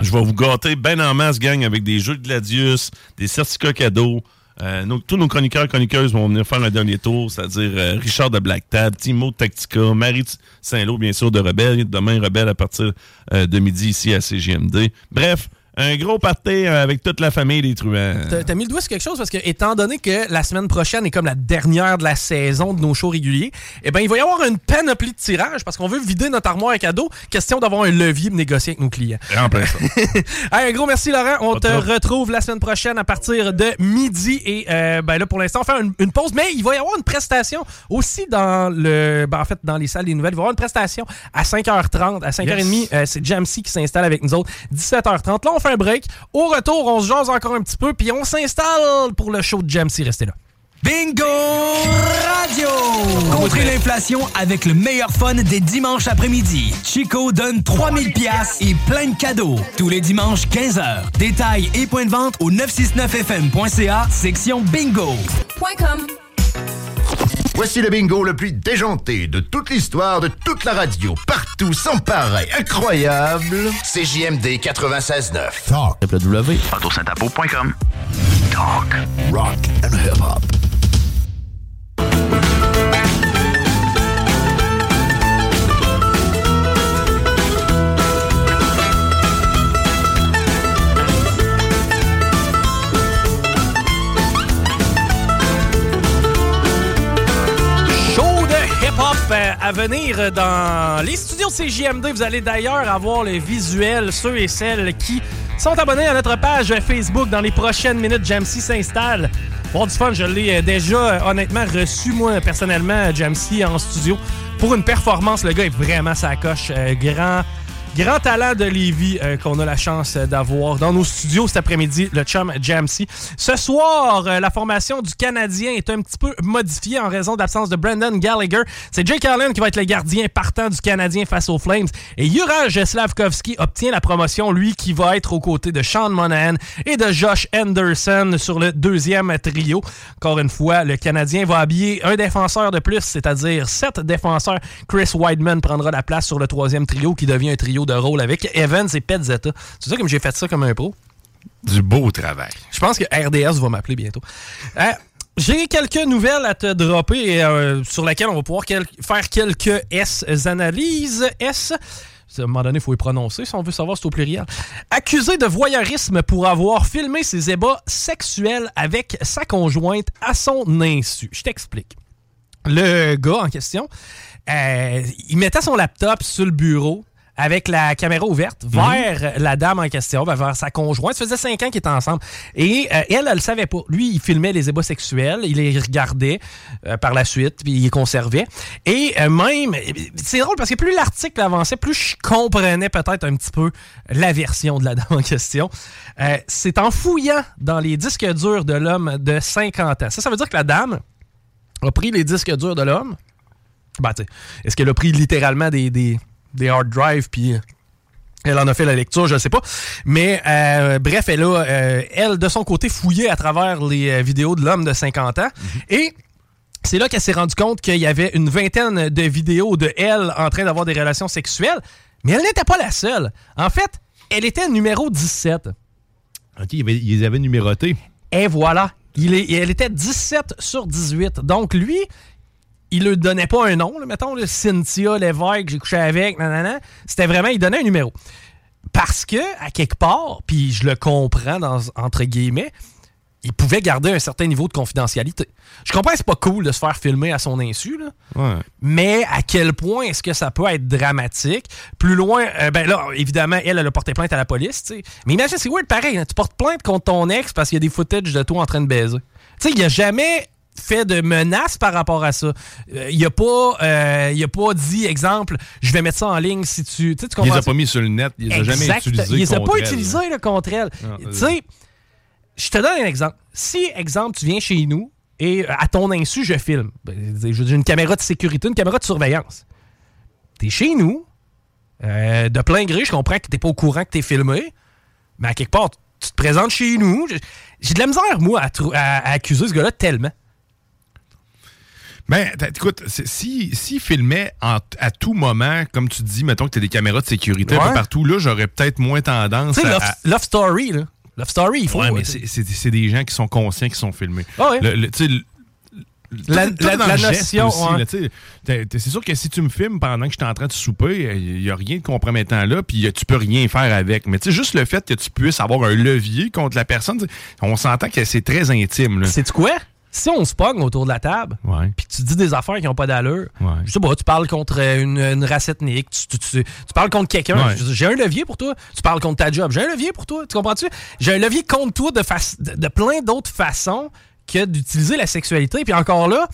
Speaker 10: Je vais vous gâter ben en masse, gang, avec des jeux de Gladius, des certificats cadeaux. Euh, tous nos chroniqueurs et chroniqueuses vont venir faire un dernier tour, c'est-à-dire euh, Richard de Black Tab, Timo Tactica, Marie Saint-Lô, bien sûr, de Rebelle. Demain, Rebelle à partir euh, de midi ici à CGMD. Bref, un gros party euh, avec toute la famille des truands.
Speaker 6: T'as mis le doigt sur quelque chose parce que, étant donné que la semaine prochaine est comme la dernière de la saison de nos shows réguliers, eh ben, il va y avoir une panoplie de tirages parce qu'on veut vider notre armoire à cadeaux. Question d'avoir un levier pour négocier avec nos clients.
Speaker 10: En plein ça. (laughs)
Speaker 6: Hey, un gros merci, Laurent. On
Speaker 10: Pas
Speaker 6: te retrouve la semaine prochaine à partir de midi. Et euh, ben là, pour l'instant, on faire une, une pause. Mais il va y avoir une prestation aussi dans le. Ben, en fait, dans les salles des nouvelles. Il va y avoir une prestation à 5h30. À 5h30,
Speaker 10: Yes.
Speaker 6: euh, c'est Jamsey qui s'installe avec nous autres. 17h30. Là, on fait un break. Au retour, on se jase encore un petit peu. Puis on s'installe pour le show de Jamsey. Restez là.
Speaker 1: Bingo Radio! Contrez l'inflation avec le meilleur fun des dimanches après-midi. Chico donne 3000 pièces et plein de cadeaux. Tous les dimanches 15h. Détails et points de vente au 969fm.ca, section Bingo.
Speaker 17: Voici le bingo le plus déjanté de toute l'histoire de toute la radio. Partout, sans pareil, incroyable. CJMD 96.9.
Speaker 9: Talk. W.
Speaker 17: Talk. Rock and hip-hop.
Speaker 6: À venir dans les studios CJMD. Vous allez d'ailleurs avoir le visuel, ceux et celles qui sont abonnés à notre page Facebook dans les prochaines minutes. Jamsey s'installe. Pour du fun, je l'ai euh, déjà euh, honnêtement reçu, moi, personnellement, Jamsey en studio. Pour une performance, le gars est vraiment sa coche. Euh, grand. Grand talent de Lévis euh, qu'on a la chance d'avoir dans nos studios cet après-midi, le chum Jamsey. Ce soir, euh, la formation du Canadien est un petit peu modifiée en raison de l'absence de Brendan Gallagher. C'est Jake Allen qui va être le gardien partant du Canadien face aux Flames. Et Juraj Slavkovski obtient la promotion, lui qui va être aux côtés de Sean Monahan et de Josh Anderson sur le deuxième trio. Encore une fois, le Canadien va habiller un défenseur de plus, c'est-à-dire sept défenseurs. Chris Weidman prendra la place sur le troisième trio qui devient un trio de rôle avec Evans et Petzetta. C'est ça comme j'ai fait ça comme un pro.
Speaker 10: Du beau travail.
Speaker 6: Je pense que RDS va m'appeler bientôt. Euh, j'ai quelques nouvelles à te dropper euh, sur lesquelles on va pouvoir quel- faire quelques S analyses. S. À un moment donné, il faut les prononcer si on veut savoir si c'est au pluriel. Accusé de voyeurisme pour avoir filmé ses ébats sexuels avec sa conjointe à son insu. Je t'explique. Le gars en question, euh, il mettait son laptop sur le bureau avec la caméra ouverte
Speaker 7: Mhm.
Speaker 6: vers la dame en question, vers sa conjointe. Ça faisait cinq ans qu'ils étaient ensemble. Et euh, elle, elle le savait pas. Lui, il filmait les ébats sexuels, il les regardait euh, par la suite, puis il les conservait. Et euh, même, c'est drôle parce que plus l'article avançait, plus je comprenais peut-être un petit peu la version de la dame en question. Euh, c'est en fouillant dans les disques durs de l'homme de 50 ans. Ça, ça veut dire que la dame a pris les disques durs de l'homme. Ben, est-ce qu'elle a pris littéralement des, des, des hard drives puis euh, elle en a fait la lecture, je ne sais pas. Mais euh, bref, elle a, euh, elle, de son côté, fouillé à travers les vidéos de l'homme de 50 ans. Et c'est là qu'elle s'est rendue compte qu'il y avait une vingtaine de vidéos de elle en train d'avoir des relations sexuelles. Mais elle n'était pas la seule. En fait, elle était numéro 17.
Speaker 7: OK, ils les avaient numérotés.
Speaker 6: Et voilà. Il est, elle était 17 sur 18. Donc, lui, il ne donnait pas un nom. là, mettons, là, Cynthia Lévesque, j'ai couché avec, nanana. C'était vraiment, il donnait un numéro. Parce que, à quelque part, puis je le comprends, dans, entre guillemets, il pouvait garder un certain niveau de confidentialité. Je comprends que c'est pas cool de se faire filmer à son insu, là.
Speaker 7: Ouais.
Speaker 6: Mais à quel point est-ce que ça peut être dramatique? Plus loin, euh, ben là, évidemment, elle, elle a porté plainte à la police, tu sais. Mais imagine, c'est weird pareil. hein. Tu portes plainte contre ton ex parce qu'il y a des footages de toi en train de baiser. Tu sais, il a jamais fait de menace par rapport à ça. Euh, il a pas euh, il a pas dit exemple je vais mettre ça en ligne si tu tu sais, tu
Speaker 7: Il les
Speaker 6: comprends
Speaker 7: a pas mis sur le net. Il les a jamais utilisés
Speaker 6: Il les a pas utilisés là, contre elle. Tu sais, je te donne un exemple. Si, exemple, tu viens chez nous et euh, à ton insu, je filme. Ben, je veux dire, une caméra de sécurité, une caméra de surveillance. T'es chez nous, euh, de plein gré, je comprends que t'es pas au courant que t'es filmé, mais à quelque part, tu te présentes chez nous. J'ai- J'ai de la misère, moi, à, trou- à- à accuser ce gars-là tellement.
Speaker 7: Ben, écoute, si, si filmait en- à tout moment, comme tu dis, mettons que tu as des caméras de sécurité un peu
Speaker 6: Ouais.
Speaker 7: partout, là, j'aurais peut-être moins tendance
Speaker 6: Tu sais,
Speaker 7: à.
Speaker 6: Love, Love Story, là. Love Story, il faut.
Speaker 7: Ouais, mais c'est- des gens qui sont conscients qui sont filmés.
Speaker 6: Ah ouais.
Speaker 7: Le- le-
Speaker 6: La-
Speaker 7: tout- tout
Speaker 6: la- notion,
Speaker 7: C'est sûr que si tu me filmes pendant que je suis en train de souper, il n'y a rien de compromettant là, puis tu peux rien faire avec. Mais tu sais, juste le fait que tu puisses avoir un levier contre la personne, on s'entend que c'est très intime.
Speaker 6: C'est quoi? Si on se pogne autour de la table, puis tu dis des affaires qui n'ont pas d'allure,
Speaker 7: Ouais.
Speaker 6: je sais pas, tu parles contre euh, une, une race ethnique, tu, tu- tu- tu parles contre quelqu'un,
Speaker 7: Ouais.
Speaker 6: j'ai un levier pour toi, tu parles contre ta job, j'ai un levier pour toi, tu comprends-tu? J'ai un levier contre toi de, de plein d'autres façons que d'utiliser la sexualité, puis encore là...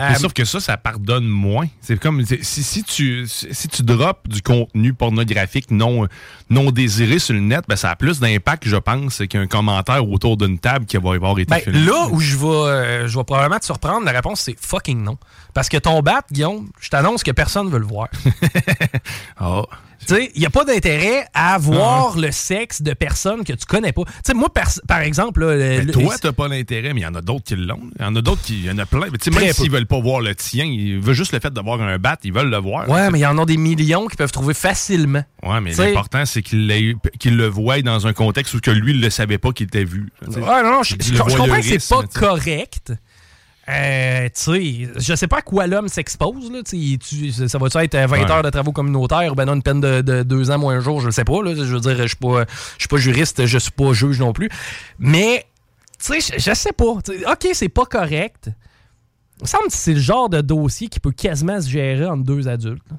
Speaker 6: euh,
Speaker 7: sauf que ça, ça pardonne moins. C'est comme si, si tu si tu drops du contenu pornographique non non désiré sur le net, ben ça a plus d'impact, je pense, qu'un commentaire autour d'une table qui va avoir été
Speaker 6: Ben,
Speaker 7: filmé.
Speaker 6: là où je vais, euh, je vais probablement te surprendre, la réponse c'est fucking non. Parce que ton bat, Guillaume, je t'annonce que personne ne veut le voir. (laughs)
Speaker 7: Ah.
Speaker 6: Il n'y a pas d'intérêt à voir le sexe de personnes que tu connais pas. Tu sais, moi, par exemple, là, le-
Speaker 7: Mais
Speaker 6: le-
Speaker 7: toi, t'as pas l'intérêt, mais il y en a d'autres qui l'ont. Il y en a d'autres qui. Il y en a plein. Mais même s'ils veulent pas voir le tien, ils veulent juste le fait d'avoir un bat, ils veulent le voir.
Speaker 6: Ouais, mais il y en a des millions qui peuvent trouver facilement.
Speaker 7: Ouais, mais l'important, c'est qu'il l'ait- qu'il le voie dans un contexte où que lui, il le savait pas qu'il était vu.
Speaker 6: Ouais, non, non, je,
Speaker 7: Du
Speaker 6: je- je comprends que c'est pas correct. Euh, tu sais, je sais pas à quoi l'homme s'expose. là, tu Ça va-tu être euh, 20
Speaker 7: Ouais.
Speaker 6: heures de travaux communautaires ou ben non, une peine de, de deux ans moins un jour, je sais pas. là. je veux dire, je suis pas, je suis pas juriste, je suis pas juge non plus. Mais, tu sais, je, je sais pas. tu sais, OK, c'est pas correct. Il me semble que c'est le genre de dossier qui peut quasiment se gérer entre deux adultes. là.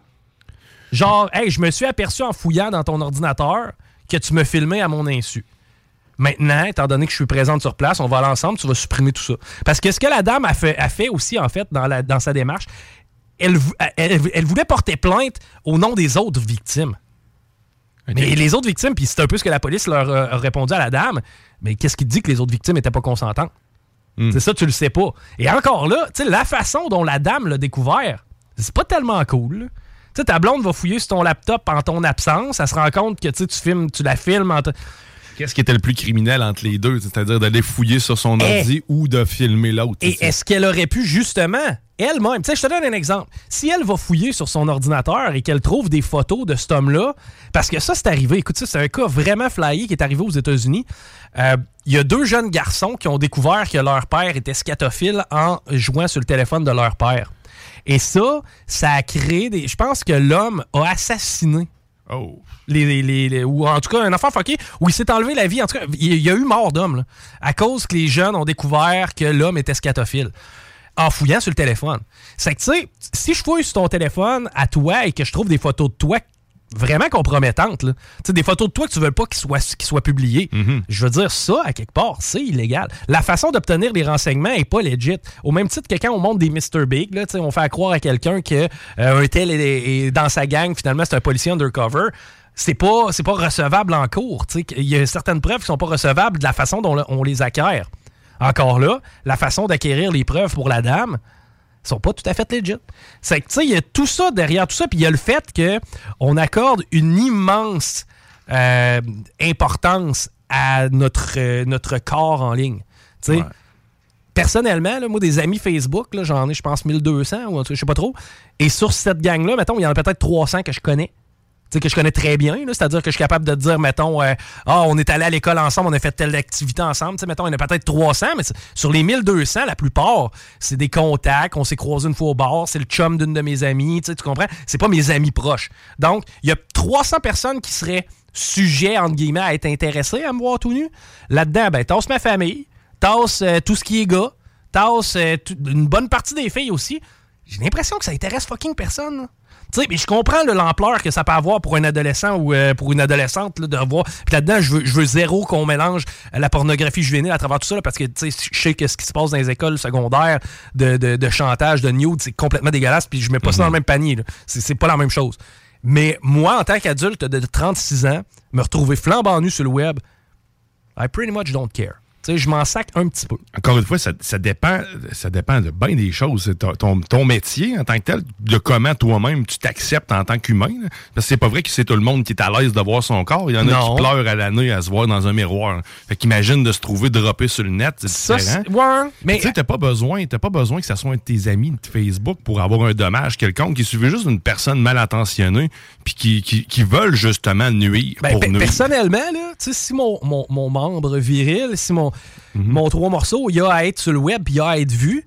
Speaker 6: Genre, hey, je me suis aperçu en fouillant dans ton ordinateur que tu me filmais à mon insu. Maintenant, étant donné que je suis présente sur place, on va aller ensemble, tu vas supprimer tout ça. Parce que ce que la dame a fait, a fait aussi, en fait, dans, la, dans sa démarche, elle, vou- elle- elle voulait porter plainte au nom des autres victimes. Mais les autres victimes, puis c'est un peu ce que la police leur a a répondu à la dame, mais qu'est-ce qui dit que les autres victimes n'étaient pas consentantes? C'est ça, tu le sais pas. Et encore là, la façon dont la dame l'a découvert, c'est pas tellement cool. Tu sais, ta blonde va fouiller sur ton laptop en ton absence, elle se rend compte que tu filmes, tu la filmes en
Speaker 7: Qu'est-ce qui était le plus criminel entre les deux? C'est-à-dire d'aller fouiller sur son
Speaker 6: Eh.
Speaker 7: ordi ou de filmer l'autre.
Speaker 6: Et est-ce qu'elle aurait pu justement, elle-même, tu sais, je te donne un exemple. Si elle va fouiller sur son ordinateur et qu'elle trouve des photos de cet homme-là, parce que ça, c'est arrivé. Écoute, ça, c'est un cas vraiment flyé qui est arrivé aux États-Unis. Euh, Il y a deux jeunes garçons qui ont découvert que leur père était scatophile en jouant sur le téléphone de leur père. Et ça, ça a créé des. Je pense que l'homme a assassiné.
Speaker 7: Oh.
Speaker 6: Les, les- les- ou en tout cas, un enfant fucké où il s'est enlevé la vie. En tout cas, il y a eu mort d'homme, à cause que les jeunes ont découvert que l'homme était scatophile en fouillant sur le téléphone. C'est que, tu sais, si je fouille sur ton téléphone à toi et que je trouve des photos de toi vraiment compromettantes. Là. des photos de toi que tu veux pas qu'ils soient, soient publiées.
Speaker 7: Mm-hmm.
Speaker 6: Je veux dire, ça, à quelque part, c'est illégal. La façon d'obtenir des renseignements est pas legit. Au même titre que quand on monte des Mr. Big, là, on fait croire à quelqu'un que euh, un tel est, dans sa gang, finalement, c'est un policier undercover c'est pas c'est pas recevable en cours. Il y a certaines preuves qui sont pas recevables de la façon dont on les acquiert. Encore là, la façon d'acquérir les preuves pour la dame, sont pas tout à fait legit. C'est que, tu sais, il y a tout ça derrière tout ça, puis il y a le fait qu'on accorde une immense euh, importance à notre, euh, notre corps en ligne. Tu sais, personnellement, moi, des amis Facebook, j'en ai, je pense, 1200 ou je sais pas trop. Et sur cette gang-là, mettons, il y en a peut-être 300 que je connais que je connais très bien. C'est-à-dire que je suis capable de dire, mettons, euh, ah, on est allé à l'école ensemble, on a fait telle activité ensemble. mettons, il y en a peut-être 300, mais sur les 1200, la plupart, c'est des contacts. On s'est croisés une fois au bar, c'est le chum d'une de mes amies. Tu comprends? C'est pas mes amis proches. Donc, il y a 300 personnes qui seraient sujets, entre guillemets, à être intéressées à me voir tout nu. Là-dedans, ben, tasse ma famille, tasse euh, tout ce qui est gars, tasse euh, une bonne partie des filles aussi. J'ai l'impression que ça intéresse fucking personne. Tu sais, mais je comprends l'ampleur que ça peut avoir pour un adolescent ou euh, pour une adolescente de voir. Puis là-dedans, je veux, je veux zéro qu'on mélange la pornographie juvénile à travers tout ça, parce que tu sais, je sais que ce qui se passe dans les écoles secondaires de, de, chantage, de nude, c'est complètement dégueulasse, puis je mets pas ça dans le mhm. même panier. C'est pas la même chose. Mais moi, en tant qu'adulte de 36 ans, me retrouver flambant nu sur le web, I pretty much don't care je m'en sac un petit peu.
Speaker 7: Encore une fois, ça, dépend, ça dépend de bien des choses. Ton, ton, métier en tant que tel, de comment toi-même tu t'acceptes en tant qu'humain. Parce que c'est pas vrai que c'est tout le monde qui est à l'aise de voir son corps. Il y en a qui pleurent à l'année à se voir dans un miroir. Fait qu'imagine de se trouver droppé sur le net, c'est différent.
Speaker 6: Ouais, mais...
Speaker 7: Tu sais, t'as pas besoin, pas besoin que ça soit un de tes amis de Facebook pour avoir un dommage quelconque. qui suffit juste d'une personne mal intentionnée puis qui, qui, veulent justement nuire
Speaker 6: ben,
Speaker 7: pour
Speaker 6: Personnellement, là, si mon, mon, mon membre viril, si mon Mhm. mon, trois morceaux, il y a à être sur le web, il y a à être vu.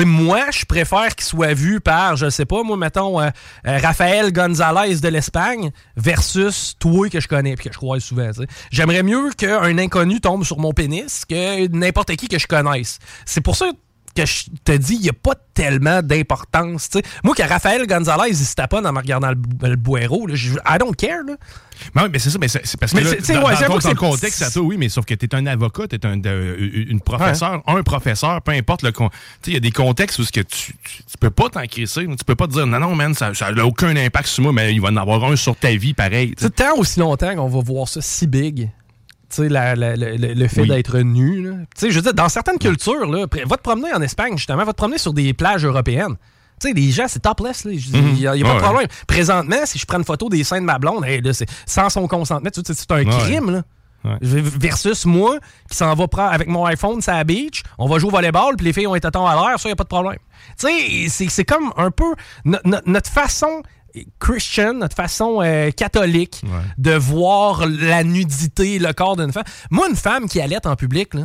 Speaker 6: moi, je préfère qu'il soit vu par, je sais pas, moi, mettons, euh, euh, Raphaël Gonzalez de l'Espagne versus toi que je connais puis que je croise souvent. J'aimerais mieux qu'un inconnu tombe sur mon pénis que n'importe qui que je connaisse. C'est pour ça que je te dis, il n'y a pas tellement d'importance. Moi, que Raphaël Gonzalez, il se taponne en me regardant le, le boéro, I don't care. Là.
Speaker 7: Non, mais c'est ça, mais c'est parce que dans, le contexte, ça, oui, mais sauf que tu es un avocat, tu es un, une professeur, un professeur, peu importe le Tu il y a des contextes où que tu, tu, peux pas t'en crisser, tu peux pas te dire non, non, man, ça n'a aucun impact sur moi, mais il va en avoir un sur ta vie pareil.
Speaker 6: C'est tant aussi longtemps qu'on va voir ça si big. Le fait d'être nu. Tu sais, je veux dire, dans certaines cultures, là, va te promener en Espagne, justement, va te promener sur des plages européennes. Tu sais, les gens, c'est topless. Il n'y a, pas de problème. Présentement, si je prends une photo des seins de ma blonde, sans son consentement, c'est un crime. Là. Versus moi, qui s'en va prendre avec mon iPhone sur la beach, on va jouer au volleyball, puis les filles ont été temps à l'air, ça, il n'y a pas de problème. Tu sais, c'est comme un peu notre façon Christian, notre façon euh, catholique de voir la nudité, le corps d'une femme. Moi, une femme qui allait en public, tu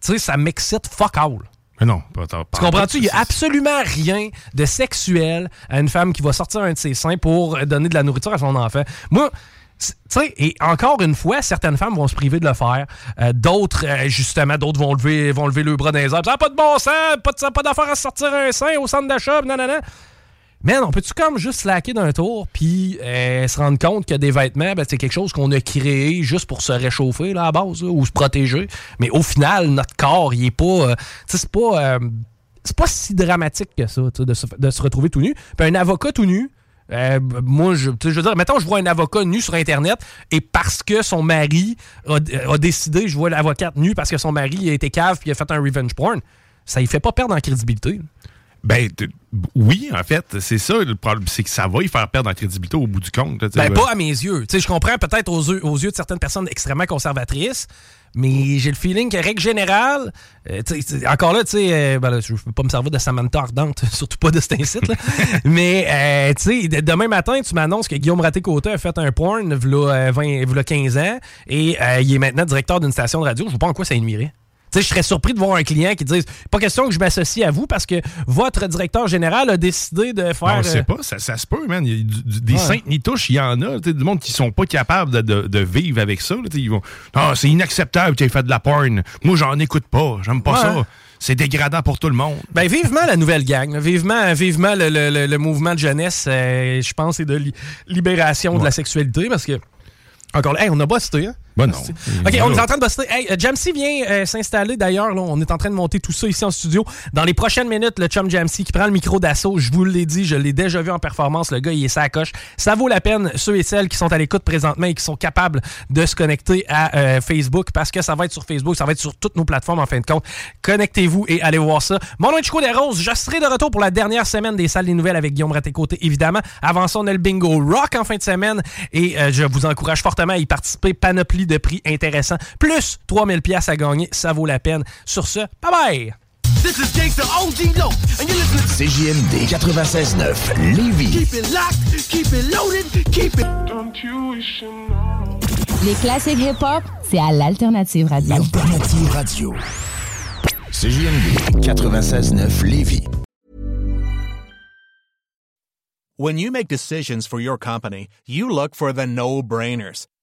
Speaker 6: sais, ça m'excite fuck all.
Speaker 7: Mais non,
Speaker 6: pas, Tu comprends-tu? Il n'y a absolument rien de sexuel à une femme qui va sortir un de ses seins pour donner de la nourriture à son enfant. Moi, tu sais, et encore une fois, certaines femmes vont se priver de le faire. Euh, d'autres, euh, justement, d'autres vont lever, vont lever le bras dans les airs. Ça n'a pas de bon sens, pas, pas d'affaire à sortir un sein au centre d'achat, non, non, non. Mais on peut-tu comme juste slacker d'un tour puis euh, se rendre compte que des vêtements, ben, c'est quelque chose qu'on a créé juste pour se réchauffer là, à base ou se protéger. Mais au final, notre corps, il est pas. Euh, c'est pas. Euh, c'est pas si dramatique que ça, de se, retrouver tout nu. Puis un avocat tout nu, moi, je, je veux dire, mettons, je vois un avocat nu sur Internet et parce que son mari a, décidé, je vois l'avocate nu parce que son mari a été cave puis a fait un revenge porn, ça ne fait pas perdre en crédibilité.
Speaker 7: Ben, oui, en fait, c'est ça le problème, c'est que ça va y faire perdre en crédibilité au bout du compte.
Speaker 6: Ben, pas à mes yeux. je comprends peut-être aux yeux, aux yeux de certaines personnes extrêmement conservatrices, mais j'ai le feeling que, règle générale, euh, encore là, tu sais, euh, ben je ne peux pas me servir de Samantha ardente, (laughs) surtout pas de cet incite, (laughs) mais euh, tu sais, demain matin, tu m'annonces que Guillaume Raté-Côté a fait un porn il 20, 15 ans et il est maintenant directeur d'une station de radio. Je ne vois pas en quoi ça nuirait je serais surpris de voir un client qui dise Pas question que je m'associe à vous parce que votre directeur général a décidé de faire.
Speaker 7: On sait pas, ça, se peut, man. Il y a des saintes ni touches, il y en a. Du monde qui sont pas capables de, vivre avec ça. ils vont Ah, c'est inacceptable, tu aies fait de la porn. Moi, j'en écoute pas. J'aime pas ça c'est dégradant pour tout le monde.
Speaker 6: Ben, vivement la nouvelle gang. Vivement, vivement le, mouvement de jeunesse, euh, je pense, et de libération de la sexualité, parce que encore là, on a bossé, hein?
Speaker 7: Ben non.
Speaker 6: OK, on est en train de bosser. Hey, euh, Jamsey vient euh, s'installer d'ailleurs. On est en train de monter tout ça ici en studio. Dans les prochaines minutes, le chum Jamsey qui prend le micro d'assaut. Je vous l'ai dit, je l'ai déjà vu en performance. Le gars, il est sa coche. Ça vaut la peine, ceux et celles qui sont à l'écoute présentement et qui sont capables de se connecter à euh, Facebook parce que ça va être sur Facebook, ça va être sur toutes nos plateformes en fin de compte. Connectez-vous et allez voir ça. Mon nom est Chico Roses. Je serai de retour pour la dernière semaine des salles des nouvelles avec Guillaume Raté-Côté, évidemment. Avant on a le bingo rock en fin de semaine et je vous encourage fortement à y participer. Panoplie de prix intéressants plus 3000 pièces à gagner, ça vaut la peine. Sur ce, bye bye!
Speaker 17: This is Gangsta OG Low, and you're listening to CJMD 96.9 Lévis. Keep it locked, keep it loaded, keep it...
Speaker 8: Les classiques hip-hop, c'est à l'Alternative Radio.
Speaker 17: L'Alternative Radio. CJMD 96.9 Lévis.
Speaker 18: When you make decisions for your company, you look for the no-brainers.